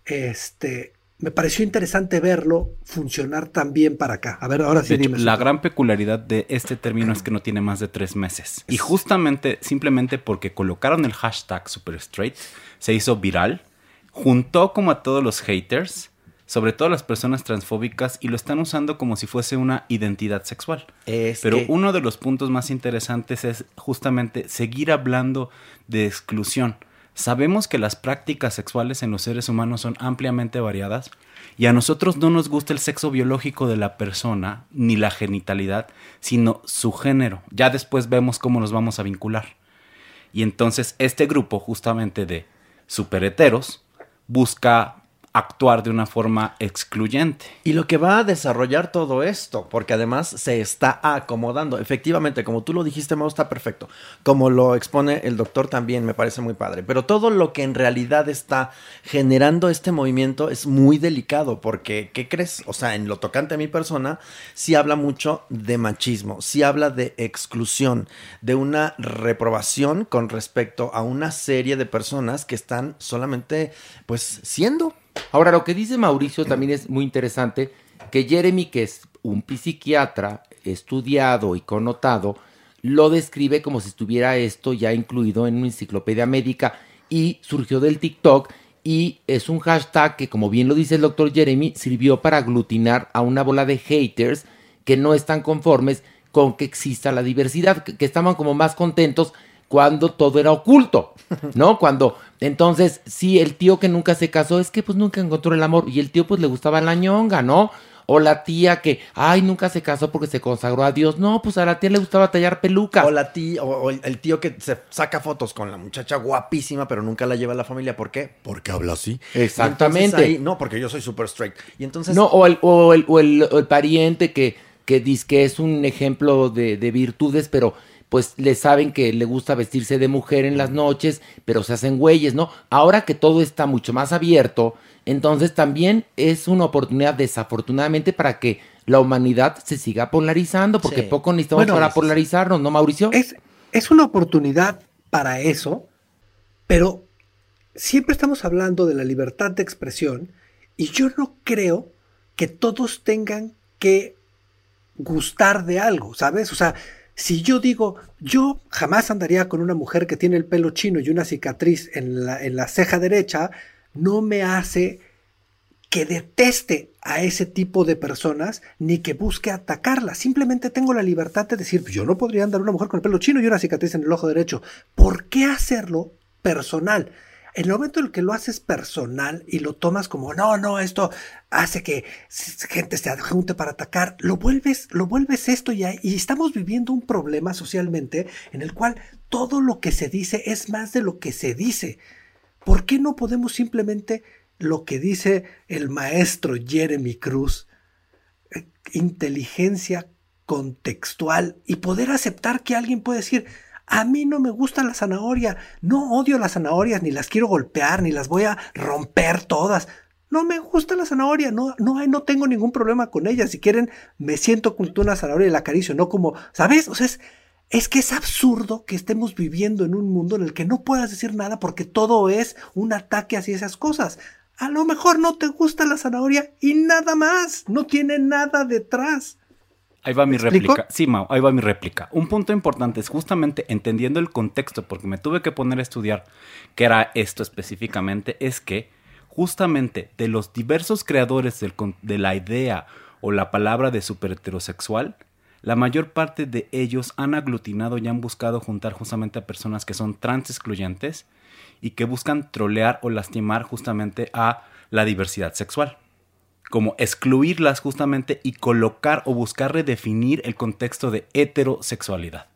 Speaker 4: este, me pareció interesante verlo funcionar también para acá. A ver, ahora sí
Speaker 12: De hecho, la gran peculiaridad de este término es que no tiene más de tres meses. Y justamente, simplemente porque colocaron el hashtag super straight, se hizo viral, juntó como a todos los haters, sobre todo las personas transfóbicas, y lo están usando como si fuese una identidad sexual.
Speaker 8: Es
Speaker 12: Pero
Speaker 8: que-
Speaker 12: uno de los puntos más interesantes es justamente seguir hablando de exclusión. Sabemos que las prácticas sexuales en los seres humanos son ampliamente variadas y a nosotros no nos gusta el sexo biológico de la persona ni la genitalidad, sino su género. Ya después vemos cómo nos vamos a vincular. Y entonces este grupo justamente de superheteros busca actuar de una forma excluyente.
Speaker 8: Y lo que va a desarrollar todo esto, porque además se está acomodando. Efectivamente, como tú lo dijiste, Mau, está perfecto. Como lo expone el doctor también, me parece muy padre. Pero todo lo que en realidad está generando este movimiento es muy delicado, porque, ¿qué crees? O sea, en lo tocante a mi persona, sí habla mucho de machismo, sí habla de exclusión, de una reprobación con respecto a una serie de personas que están solamente, pues, siendo.
Speaker 2: Ahora, lo que dice Mauricio también es muy interesante, que Jeremy, que es un psiquiatra estudiado y connotado, lo describe como si estuviera esto ya incluido en una enciclopedia médica y surgió del TikTok y es un hashtag que, como bien lo dice el doctor Jeremy, sirvió para aglutinar a una bola de haters que no están conformes con que exista la diversidad, que, que estaban como más contentos cuando todo era oculto, ¿no? Cuando, entonces, sí, el tío que nunca se casó es que pues nunca encontró el amor y el tío pues le gustaba la ñonga, ¿no? O la tía que, ay, nunca se casó porque se consagró a Dios. No, pues a la tía le gustaba tallar pelucas.
Speaker 13: O la tía, o, o el tío que se saca fotos con la muchacha guapísima, pero nunca la lleva a la familia. ¿Por qué? Porque habla así.
Speaker 2: Exactamente.
Speaker 13: Ahí- no, porque yo soy super straight. Y entonces.
Speaker 2: No, o el, o el, o el- pariente que, que dice que es un ejemplo de, de virtudes, pero pues le saben que le gusta vestirse de mujer en las noches, pero se hacen güeyes, ¿no? Ahora que todo está mucho más abierto, entonces también es una oportunidad, desafortunadamente, para que la humanidad se siga polarizando, porque
Speaker 4: Sí.
Speaker 2: poco necesitamos
Speaker 4: Bueno,
Speaker 2: para
Speaker 4: es-
Speaker 2: polarizarnos, ¿no, Mauricio?
Speaker 4: Es, es una oportunidad para eso, pero siempre estamos hablando de la libertad de expresión y yo no creo que todos tengan que gustar de algo, ¿sabes? O sea, si yo digo, yo jamás andaría con una mujer que tiene el pelo chino y una cicatriz en la, en la ceja derecha, no me hace que deteste a ese tipo de personas ni que busque atacarlas. Simplemente tengo la libertad de decir, yo no podría andar una mujer con el pelo chino y una cicatriz en el ojo derecho. ¿Por qué hacerlo personal? En el momento en el que lo haces personal y lo tomas como, no, no, esto hace que gente se adjunte para atacar, lo vuelves, lo vuelves esto y, y estamos viviendo un problema socialmente en el cual todo lo que se dice es más de lo que se dice. ¿Por qué no podemos simplemente lo que dice el maestro Jeremy Cruz, eh, inteligencia contextual y poder aceptar que alguien puede decir, a mí no me gusta la zanahoria, no odio las zanahorias, ni las quiero golpear, ni las voy a romper todas. No me gusta la zanahoria, no, no, no tengo ningún problema con ella. Si quieren, me siento con una zanahoria y la acaricio, no como, ¿sabes? O sea, es, es que es absurdo que estemos viviendo en un mundo en el que no puedas decir nada porque todo es un ataque hacia esas cosas. A lo mejor no te gusta la zanahoria y nada más, no tiene nada detrás.
Speaker 12: Ahí va mi réplica. Sí, Mau, ahí va mi réplica. Un punto importante es justamente entendiendo el contexto, porque me tuve que poner a estudiar qué era esto específicamente, es que justamente de los diversos creadores del de la idea o la palabra de super heterosexual, la mayor parte de ellos han aglutinado y han buscado juntar justamente a personas que son trans excluyentes y que buscan trolear o lastimar justamente a la diversidad sexual como excluirlas justamente y colocar o buscar redefinir el contexto de heterosexualidad.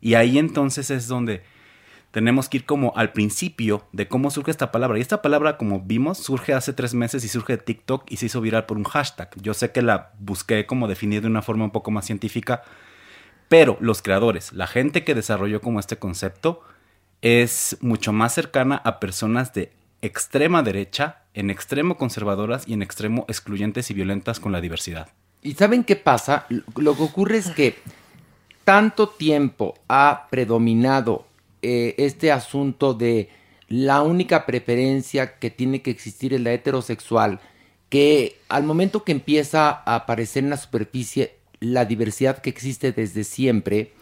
Speaker 12: Y ahí entonces es donde tenemos que ir como al principio de cómo surge esta palabra. Y esta palabra, como vimos, surge hace tres meses y surge de TikTok y se hizo viral por un hashtag. Yo sé que la busqué como definir de una forma un poco más científica, pero los creadores, la gente que desarrolló como este concepto, es mucho más cercana a personas de extrema derecha, en extremo conservadoras y en extremo excluyentes y violentas con la diversidad.
Speaker 2: ¿Y saben qué pasa? Lo- que ocurre es que tanto tiempo ha predominado eh, este asunto de la única preferencia que tiene que existir es la heterosexual, que al momento que empieza a aparecer en la superficie la diversidad que existe desde siempre,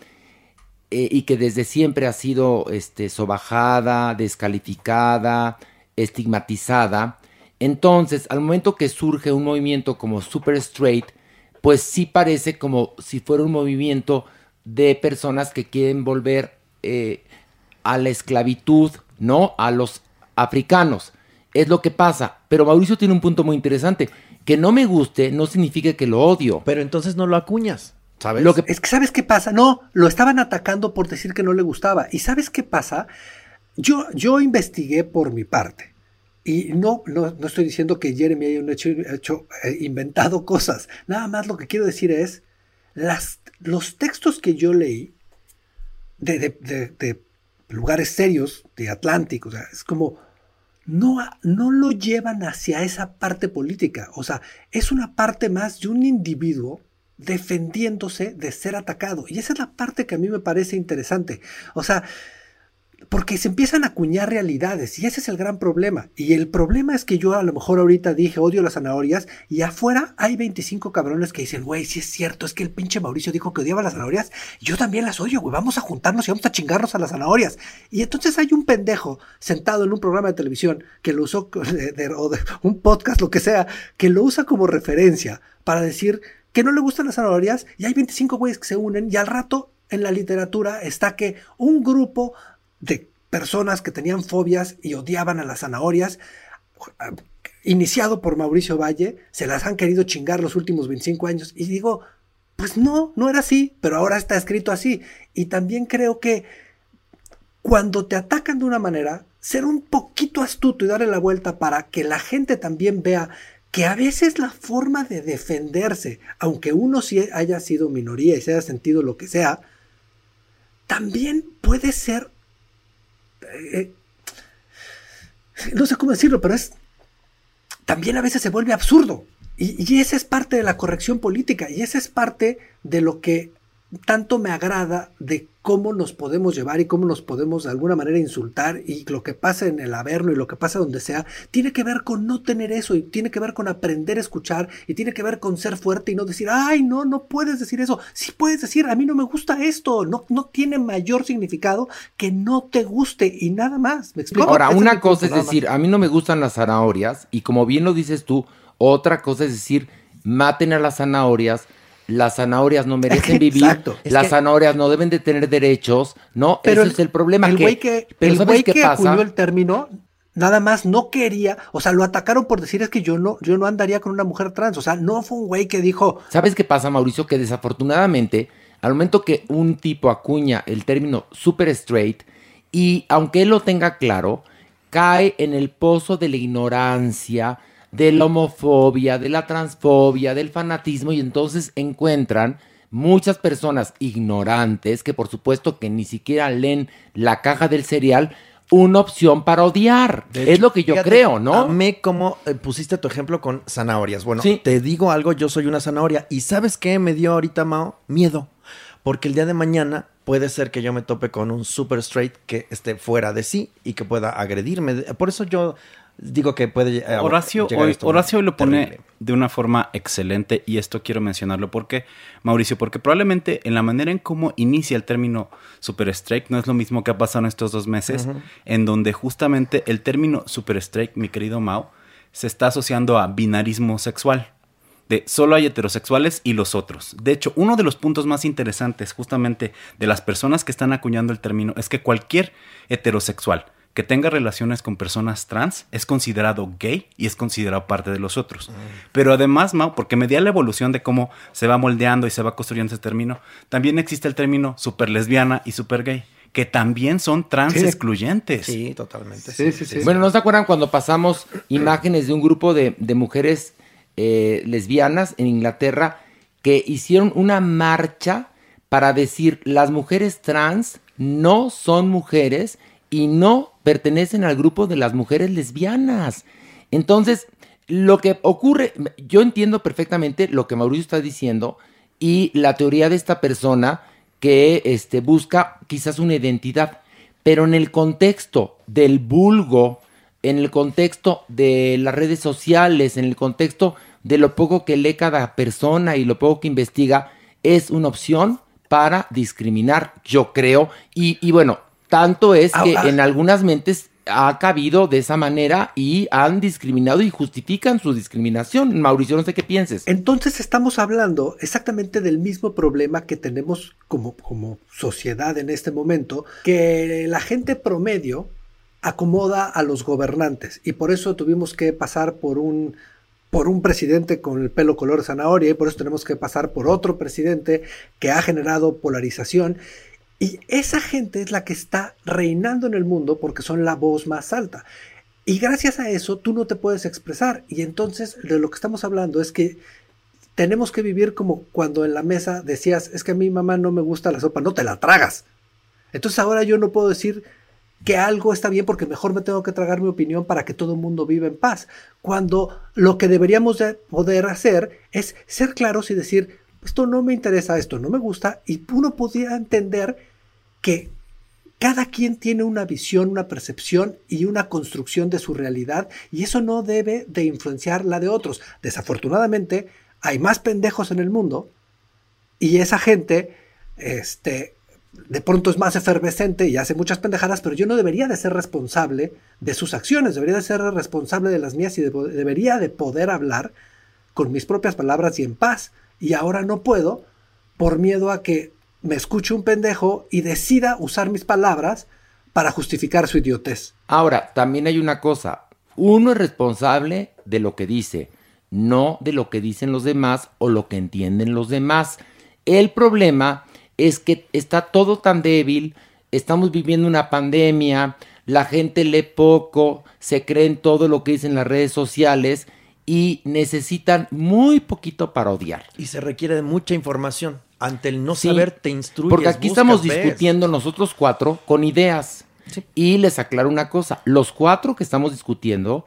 Speaker 2: eh, y que desde siempre ha sido este, sobajada, descalificada, estigmatizada. Entonces, al momento que surge un movimiento como Super Straight, pues sí parece como si fuera un movimiento de personas que quieren volver eh, a la esclavitud, ¿no? A los africanos. Es lo que pasa. Pero Mauricio tiene un punto muy interesante. Que no me guste no significa que lo odio.
Speaker 13: Pero entonces no lo acuñas, ¿sabes?
Speaker 4: Lo que es que sabes qué pasa, no, lo estaban atacando por decir que no le gustaba. ¿Y sabes qué pasa? Yo, yo investigué por mi parte. Y no, no, no estoy diciendo que Jeremy haya hecho, hecho, eh, inventado cosas. Nada más lo que quiero decir es, las, los textos que yo leí de, de- de- de lugares serios, de Atlántico, o sea, es como, no, no lo llevan hacia esa parte política. O sea, es una parte más de un individuo defendiéndose de ser atacado. Y esa es la parte que a mí me parece interesante. O sea, porque se empiezan a acuñar realidades y ese es el gran problema. Y el problema es que yo a lo mejor ahorita dije odio las zanahorias y afuera hay 25 cabrones que dicen, güey, sí es cierto, es que el pinche Mauricio dijo que odiaba las zanahorias, yo también las odio, güey, vamos a juntarnos y vamos a chingarnos a las zanahorias. Y entonces hay un pendejo sentado en un programa de televisión que lo usó, o de un podcast, lo que sea, que lo usa como referencia para decir que no le gustan las zanahorias y hay 25 güeyes que se unen y al rato en la literatura está que un grupo de personas que tenían fobias y odiaban a las zanahorias, iniciado por Mauricio Valle, se las han querido chingar los últimos 25 años. Y digo, pues no, no era así, pero ahora está escrito así. Y también creo que cuando te atacan de una manera, ser un poquito astuto y darle la vuelta para que la gente también vea que a veces la forma de defenderse, aunque uno sí haya sido minoría y se haya sentido lo que sea, también puede ser, eh, no sé cómo decirlo, pero es, también a veces se vuelve absurdo. Y, y esa es parte de la corrección política y esa es parte de lo que tanto me agrada de cómo nos podemos llevar y cómo nos podemos de alguna manera insultar y lo que pasa en el Averno y lo que pasa donde sea, tiene que ver con no tener eso y tiene que ver con aprender a escuchar y tiene que ver con ser fuerte y no decir, ay, no, no puedes decir eso. Sí puedes decir, a mí no me gusta esto. No, no tiene mayor significado que no te guste y nada más. ¿Me explico?
Speaker 2: Ahora,
Speaker 4: Ese
Speaker 2: una cosa es
Speaker 4: más.
Speaker 2: decir, a mí no me gustan las zanahorias y como bien lo dices tú, otra cosa es decir, maten a las zanahorias. Las zanahorias no merecen vivir,
Speaker 4: Exacto. Es
Speaker 2: las
Speaker 4: que-
Speaker 2: zanahorias no deben de tener derechos, ¿no?
Speaker 4: Pero
Speaker 2: Ese es el problema.
Speaker 4: El
Speaker 2: que,
Speaker 4: güey que,
Speaker 2: pero
Speaker 4: el
Speaker 2: ¿sabes
Speaker 4: güey
Speaker 2: qué
Speaker 4: que
Speaker 2: pasa?
Speaker 4: acuñó el término nada más no quería, o sea, lo atacaron por decir es que yo no, yo no andaría con una mujer trans, o sea, no fue un güey que dijo,
Speaker 2: ¿Sabes qué pasa, Mauricio? Que desafortunadamente, al momento que un tipo acuña el término super straight, y aunque él lo tenga claro, cae en el pozo de la ignorancia, de la homofobia, de la transfobia, del fanatismo, y entonces encuentran muchas personas ignorantes que por supuesto que ni siquiera leen la caja del cereal, una opción para odiar. Es lo que yo
Speaker 13: Fíjate,
Speaker 2: creo, ¿no?
Speaker 13: Amé cómo eh, pusiste tu ejemplo con zanahorias. Bueno, te digo algo, yo soy una zanahoria. ¿Y sabes qué me dio ahorita, Mao? Miedo. Porque el día de mañana puede ser que yo me tope con un super straight que esté fuera de sí y que pueda agredirme. Por eso yo digo que puede eh,
Speaker 12: Horacio hoy, Horacio lo pone
Speaker 13: terrible.
Speaker 12: de una forma excelente y esto quiero mencionarlo porque, Mauricio, porque probablemente en la manera en cómo inicia el término super straight no es lo mismo que ha pasado en estos dos meses, en donde justamente el término super straight, mi querido Mao, se está asociando a binarismo sexual. De solo hay heterosexuales y los otros. De hecho, uno de los puntos más interesantes justamente de las personas que están acuñando el término es que cualquier heterosexual que tenga relaciones con personas trans es considerado gay y es considerado parte de los otros. Pero además, Mau, porque medía la evolución de cómo se va moldeando y se va construyendo ese término, también existe el término super lesbiana y super gay, que también son trans
Speaker 2: Sí.
Speaker 12: excluyentes.
Speaker 13: Sí, totalmente.
Speaker 2: Bueno, ¿no se acuerdan cuando pasamos imágenes de un grupo de, de mujeres eh, lesbianas en Inglaterra que hicieron una marcha para decir las mujeres trans no son mujeres y no pertenecen al grupo de las mujeres lesbianas? Entonces, lo que ocurre, yo entiendo perfectamente lo que Mauricio está diciendo y la teoría de esta persona que este, busca quizás una identidad, pero en el contexto del vulgo, en el contexto de las redes sociales, en el contexto de lo poco que lee cada persona y lo poco que investiga, es una opción para discriminar, yo creo. Y, y bueno, tanto es que
Speaker 4: Ah, ah.
Speaker 2: en algunas mentes ha cabido de esa manera y han discriminado y justifican su discriminación. Mauricio, no sé qué pienses.
Speaker 4: Entonces estamos hablando exactamente del mismo problema que tenemos como, como sociedad en este momento, que la gente promedio acomoda a los gobernantes y por eso tuvimos que pasar por un por un presidente con el pelo color zanahoria y por eso tenemos que pasar por otro presidente que ha generado polarización y esa gente es la que está reinando en el mundo porque son la voz más alta. Y gracias a eso tú no te puedes expresar. Y entonces de lo que estamos hablando es que tenemos que vivir como cuando en la mesa decías, es que a mi mamá no me gusta la sopa, no te la tragas. Entonces ahora yo no puedo decir que algo está bien porque mejor me tengo que tragar mi opinión para que todo el mundo viva en paz. Cuando lo que deberíamos de poder hacer es ser claros y decir, esto no me interesa, esto no me gusta, y uno podría entender que cada quien tiene una visión, una percepción y una construcción de su realidad y eso no debe de influenciar la de otros. Desafortunadamente, hay más pendejos en el mundo y esa gente, este, de pronto es más efervescente y hace muchas pendejadas, pero yo no debería de ser responsable de sus acciones, debería de ser responsable de las mías y de- debería de poder hablar con mis propias palabras y en paz. Y ahora no puedo por miedo a que me escuche un pendejo y decida usar mis palabras para justificar su idiotez.
Speaker 2: Ahora, también hay una cosa. Uno es responsable de lo que dice, no de lo que dicen los demás o lo que entienden los demás. El problema es que está todo tan débil, estamos viviendo una pandemia, la gente lee poco, se cree en todo lo que dicen las redes sociales y necesitan muy poquito para odiar.
Speaker 13: Y se requiere de mucha información. Ante el no
Speaker 2: Sí,
Speaker 13: saber, te instruyes.
Speaker 2: Porque aquí
Speaker 13: buscas,
Speaker 2: estamos
Speaker 13: ves.
Speaker 2: discutiendo nosotros cuatro con ideas. Y les aclaro una cosa, los cuatro que estamos discutiendo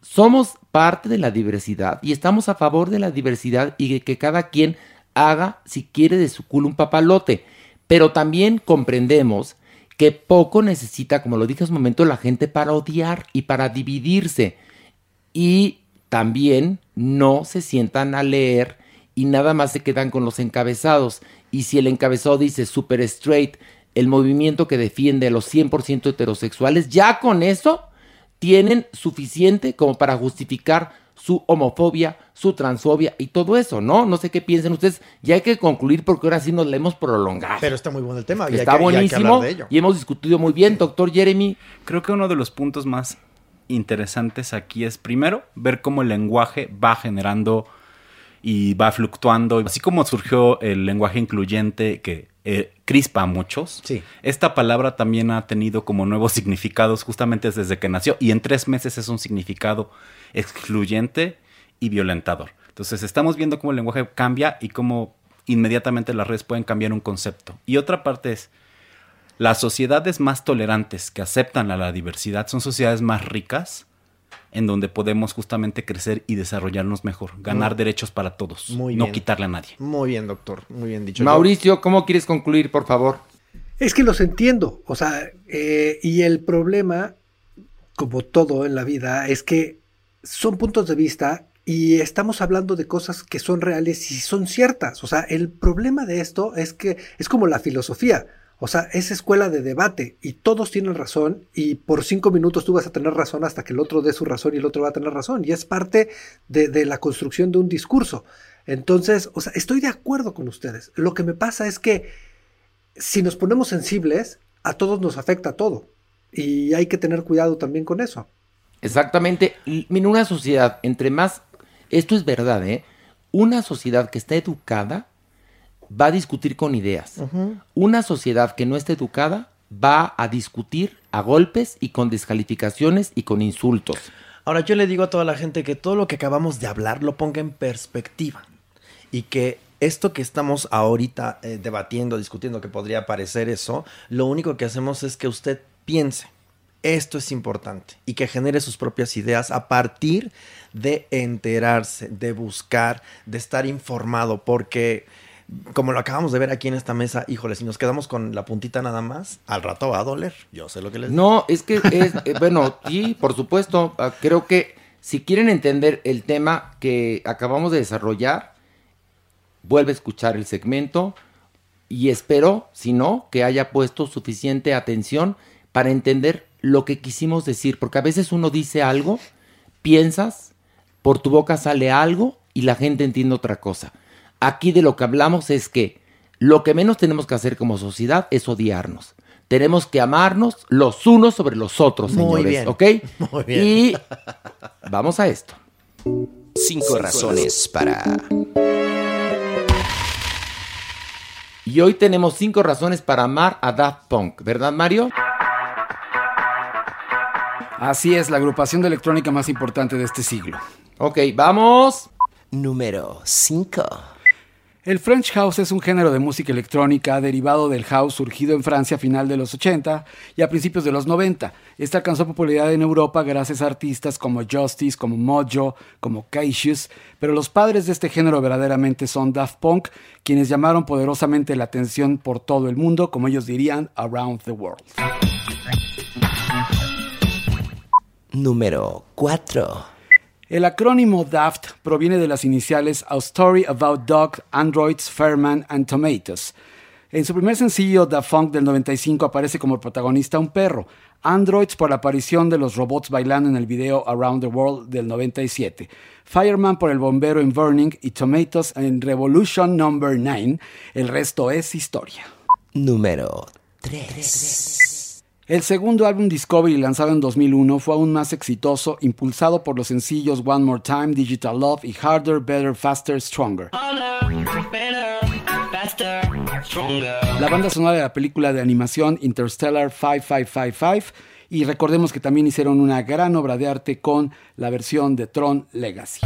Speaker 2: somos parte de la diversidad y estamos a favor de la diversidad y de que cada quien haga, si quiere, de su culo un papalote. Pero también comprendemos que poco necesita, como lo dije hace un momento, la gente para odiar y para dividirse. Y también no se sientan a leer y nada más se quedan con los encabezados. Y si el encabezado dice super straight, el movimiento que defiende a los 100% heterosexuales, ya con eso tienen suficiente como para justificar su homofobia, su transfobia y todo eso, ¿no? No sé qué piensen ustedes. Ya hay que concluir porque ahora sí nos le hemos prolongado.
Speaker 13: Pero está muy bueno el tema. y hay
Speaker 2: Está
Speaker 13: que- y hay que hablar
Speaker 2: buenísimo
Speaker 13: de ello.
Speaker 2: y hemos discutido muy bien, doctor Jeremy.
Speaker 12: Creo que uno de los puntos más interesantes aquí es primero ver cómo el lenguaje va generando y va fluctuando. Así como surgió el lenguaje incluyente que eh, crispa a muchos, esta palabra también ha tenido como nuevos significados justamente desde que nació y en tres meses es un significado excluyente y violentador. Entonces estamos viendo cómo el lenguaje cambia y cómo inmediatamente las redes pueden cambiar un concepto. Y otra parte es, las sociedades más tolerantes que aceptan a la diversidad son sociedades más ricas en donde podemos justamente crecer y desarrollarnos mejor, ganar
Speaker 13: Muy-
Speaker 12: derechos para todos,
Speaker 13: Muy
Speaker 12: no
Speaker 13: bien.
Speaker 12: quitarle a nadie.
Speaker 13: Muy bien, doctor. Muy bien dicho.
Speaker 2: Mauricio, ¿cómo quieres concluir, por favor?
Speaker 4: Es que los entiendo, o sea, eh, y el problema, como todo en la vida, es que son puntos de vista y estamos hablando de cosas que son reales y son ciertas. O sea, el problema de esto es que es como la filosofía. O sea, es escuela de debate y todos tienen razón y por cinco minutos tú vas a tener razón hasta que el otro dé su razón y el otro va a tener razón. Y es parte de, la construcción de un discurso. Entonces, o sea, estoy de acuerdo con ustedes. Lo que me pasa es que si nos ponemos sensibles, a todos nos afecta todo. Y hay que tener cuidado también con eso.
Speaker 2: Exactamente. Mira, una sociedad, entre más, esto es verdad, ¿eh? Una sociedad que está educada va a discutir con ideas. Una sociedad que no está educada va a discutir a golpes y con descalificaciones y con insultos.
Speaker 13: Ahora yo le digo a toda la gente que todo lo que acabamos de hablar lo ponga en perspectiva y que esto que estamos ahorita eh, debatiendo, discutiendo, que podría parecer eso, lo único que hacemos es que usted piense. Esto es importante y que genere sus propias ideas a partir de enterarse, de buscar, de estar informado, porque como lo acabamos de ver aquí en esta mesa, híjole, si nos quedamos con la puntita nada más, al rato va a doler. Yo sé lo que les digo.
Speaker 2: No, es que es, eh, bueno, sí, por supuesto. ah, Creo que si quieren entender el tema que acabamos de desarrollar, vuelve a escuchar el segmento y espero, si no, que haya puesto suficiente atención para entender lo que quisimos decir, porque a veces uno dice algo, piensas, por tu boca sale algo y la gente entiende otra cosa. Aquí de lo que hablamos es que lo que menos tenemos que hacer como sociedad es odiarnos. Tenemos que amarnos los unos sobre los otros,
Speaker 13: Muy
Speaker 2: señores,
Speaker 13: bien.
Speaker 2: ¿ok?
Speaker 13: Muy bien.
Speaker 2: Y vamos a esto.
Speaker 14: Cinco razones para...
Speaker 2: Y hoy tenemos cinco razones para amar a Daft Punk, ¿verdad, Mario?
Speaker 6: Así es, la agrupación de electrónica más importante de este siglo.
Speaker 2: Ok, vamos.
Speaker 14: Número 5.
Speaker 6: El French House es un género de música electrónica derivado del house surgido en Francia a final de los 80 y a principios de los 90. Este alcanzó popularidad en Europa gracias a artistas como Justice, como Mojo, como Cassius, pero los padres de este género verdaderamente son Daft Punk, quienes llamaron poderosamente la atención por todo el mundo, como ellos dirían, around the world.
Speaker 14: Número 4.
Speaker 6: El acrónimo DAFT proviene de las iniciales A Story About Dog, Androids, Fairman and Tomatoes. En su primer sencillo, Da Funk del 95, aparece como protagonista un perro. Androids por la aparición de los robots bailando en el video Around the World del 97. Fireman por el bombero en Burning y Tomatoes en Revolution Number 9. El resto es historia.
Speaker 14: número 3.
Speaker 6: El segundo álbum Discovery lanzado en 2001 fue aún más exitoso, impulsado por los sencillos One More Time, Digital Love y Harder, Better, Faster, Stronger. La banda sonora de la película de animación Interstellar 5555 y recordemos que también hicieron una gran obra de arte con la versión de Tron Legacy.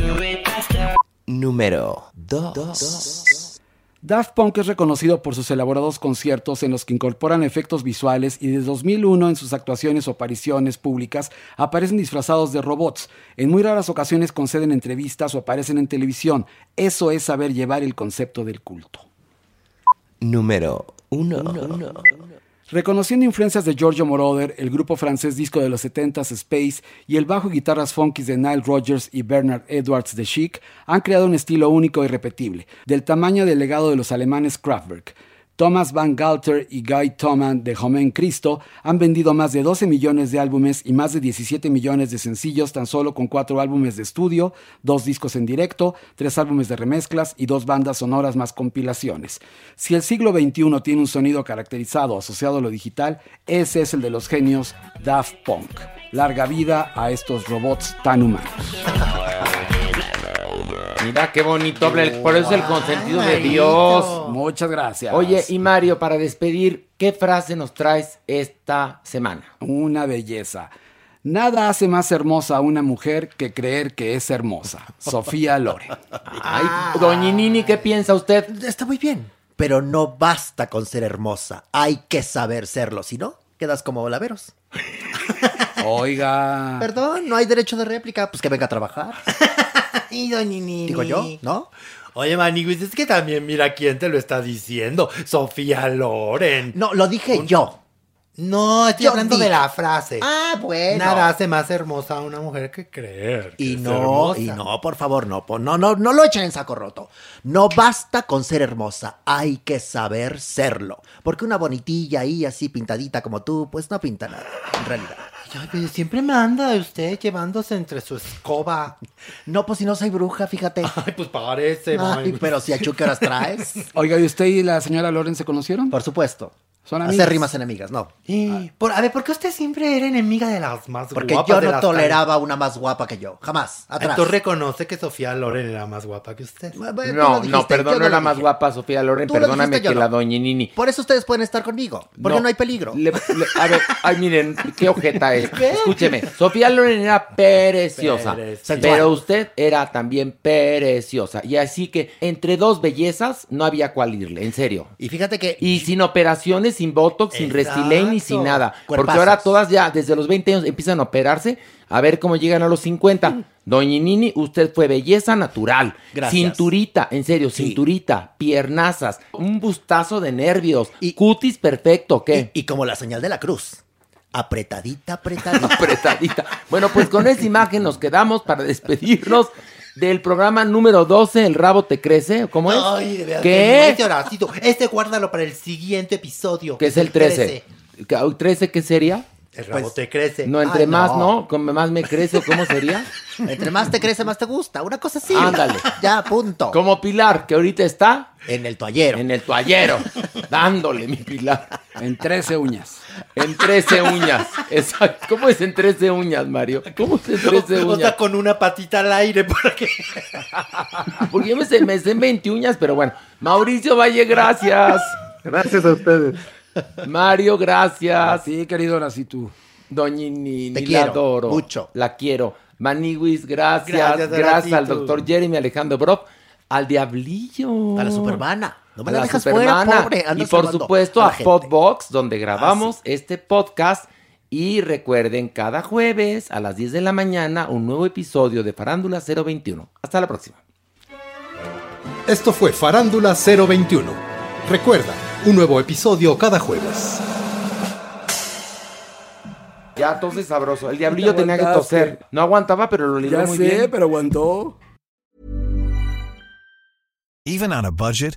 Speaker 14: Número 2.
Speaker 6: Daft Punk es reconocido por sus elaborados conciertos en los que incorporan efectos visuales y desde 2001 en sus actuaciones o apariciones públicas aparecen disfrazados de robots. En muy raras ocasiones conceden entrevistas o aparecen en televisión. Eso es saber llevar el concepto del culto.
Speaker 14: Número 1.
Speaker 6: Reconociendo influencias de Giorgio Moroder, el grupo francés disco de los 70s Space y el bajo y guitarras funkies de Nile Rodgers y Bernard Edwards de Chic, han creado un estilo único y repetible, del tamaño del legado de los alemanes Kraftwerk. Thomas Van Galter y Guy Thoman de Homem Cristo han vendido más de 12 millones de álbumes y más de 17 millones de sencillos tan solo con cuatro álbumes de estudio, dos discos en directo, tres álbumes de remezclas y dos bandas sonoras más compilaciones. Si el siglo XXI tiene un sonido caracterizado asociado a lo digital, ese es el de los genios Daft Punk. Larga vida a estos robots tan humanos.
Speaker 2: Mira qué bonito por eso es el consentido de Dios.
Speaker 6: Muchas gracias.
Speaker 2: Oye, y Mario, para despedir, ¿qué frase nos traes esta semana?
Speaker 6: Una belleza. Nada hace más hermosa a una mujer que creer que es hermosa. Sofía Loren.
Speaker 2: Ay, doña Nini, ¿qué piensa usted?
Speaker 8: Está muy bien. Pero no basta con ser hermosa. Hay que saber serlo. Si no, quedas como Olaveros.
Speaker 6: Oiga.
Speaker 8: Perdón, no hay derecho de réplica. Pues que venga a trabajar. Digo yo, ¿no?
Speaker 3: Oye, Maniguis, es que también mira quién te lo está diciendo. Sofía Loren.
Speaker 8: No, lo dije yo.
Speaker 3: No, estoy
Speaker 8: Yo
Speaker 3: hablando
Speaker 8: dije.
Speaker 3: de la frase.
Speaker 8: Ah, bueno.
Speaker 3: Nada hace más hermosa a una mujer que creer. que
Speaker 8: Y
Speaker 3: es
Speaker 8: no,
Speaker 3: hermosa.
Speaker 8: y no, por favor, no, po- no, no, no lo echen en saco roto. No basta con ser hermosa, hay que saber serlo. Porque una bonitilla ahí así pintadita como tú, pues no pinta nada, en realidad.
Speaker 3: Ay, pero siempre me anda usted llevándose entre su escoba.
Speaker 8: No, pues si no soy bruja, fíjate.
Speaker 3: Ay, pues parece,
Speaker 8: Ay,
Speaker 3: mami.
Speaker 8: pero si a Chu, ¿qué horas traes?
Speaker 6: Oiga, ¿y usted y la señora Loren se conocieron?
Speaker 8: Por supuesto.
Speaker 6: Son
Speaker 8: Hacer rimas enemigas, no.
Speaker 3: Y, por, a ver, ¿por qué usted siempre era enemiga de las más
Speaker 8: Porque
Speaker 3: guapas?
Speaker 8: yo
Speaker 3: de
Speaker 8: no toleraba una más guapa que yo. Jamás. Atrás.
Speaker 3: Tú reconoce que Sofía Loren era más guapa que usted.
Speaker 8: Bueno,
Speaker 2: No,
Speaker 8: dijiste,
Speaker 2: no, perdón,
Speaker 8: yo
Speaker 2: no era más guapa Sofía Loren, perdóname
Speaker 8: dijiste, yo
Speaker 2: que
Speaker 8: no.
Speaker 2: la doña Nini.
Speaker 8: Por eso ustedes pueden estar conmigo. Porque no, hay peligro.
Speaker 2: Le- le- a ver, ay, miren, qué ojeta es. Escúcheme, Sofía Loren era preciosa,
Speaker 3: Preciosa.
Speaker 2: pero usted era también preciosa. Y así que entre dos bellezas no había cual irle, en serio.
Speaker 8: Y fíjate que.
Speaker 2: Y sin operaciones, sin botox, sin. Restylane y sin nada. Porque ahora todas ya, desde los 20 años, empiezan a operarse a ver cómo llegan a los 50. Doña Nini, usted fue belleza natural.
Speaker 8: Gracias.
Speaker 2: Cinturita, en serio,
Speaker 8: Sí.
Speaker 2: cinturita, piernazas, un bustazo de nervios, cutis perfecto, ¿qué?
Speaker 8: Y como la señal de la cruz. Apretadita, apretadita.
Speaker 2: apretadita. Bueno, pues con esa imagen nos quedamos para despedirnos del programa número 12, El rabo te crece, ¿cómo es?
Speaker 3: Ay, de verdad.
Speaker 2: ¿Qué?
Speaker 3: Este Horacito, este guárdalo para el siguiente episodio.
Speaker 2: Que es el 13. ¿Qué- ¿13 qué sería?
Speaker 3: El rabo te crece.
Speaker 2: No, entre
Speaker 8: Ay,
Speaker 2: más,
Speaker 8: no.
Speaker 2: ¿no? Como más me crece, ¿o ¿cómo sería?
Speaker 8: Entre más te crece, más te gusta. Una cosa así.
Speaker 2: Ándale.
Speaker 8: Ya, punto.
Speaker 2: Como Pilar, que ahorita está
Speaker 8: En el toallero.
Speaker 2: en el toallero, dándole mi Pilar.
Speaker 6: En 13 uñas.
Speaker 2: En 13 uñas. Exacto. ¿Cómo es en 13 uñas, Mario? ¿Cómo es en 13
Speaker 3: O sea,
Speaker 2: uñas?
Speaker 3: con una patita al aire para.
Speaker 2: Porque yo me sé, me sé 20 uñas, pero bueno. Mauricio Valle, gracias.
Speaker 4: Gracias a ustedes.
Speaker 2: Mario, gracias.
Speaker 6: Sí, querido Horacito.
Speaker 2: Doñini,
Speaker 8: Te
Speaker 2: la
Speaker 8: quiero,
Speaker 2: adoro.
Speaker 8: mucho.
Speaker 2: La quiero. Maniwis, gracias.
Speaker 3: Gracias,
Speaker 2: Gracias, al doctor Jeremy Alejandro Brock. Al Diablillo.
Speaker 8: A la supermana. No me
Speaker 2: A
Speaker 8: la
Speaker 2: la
Speaker 8: dejas
Speaker 2: Supermana.
Speaker 8: fuera, pobre. Anda
Speaker 2: Y por supuesto
Speaker 8: a
Speaker 2: a. Podbox, donde grabamos este podcast. Y recuerden, cada jueves a las 10 de la mañana, un nuevo episodio de Farándula 021. Hasta la próxima.
Speaker 1: Esto fue Farándula 021. Recuerda, un nuevo episodio cada jueves.
Speaker 2: Ya tose sabroso. El diablillo
Speaker 6: Te
Speaker 2: tenía que toser. No aguantaba, pero lo libró
Speaker 6: Ya
Speaker 2: muy
Speaker 6: sé,
Speaker 2: bien.
Speaker 6: pero aguantó.
Speaker 15: Even on a budget,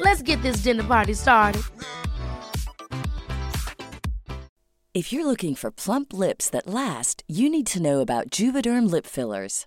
Speaker 16: Let's get this dinner party started.
Speaker 17: If you're looking for plump lips that last, you need to know about Juvederm lip fillers.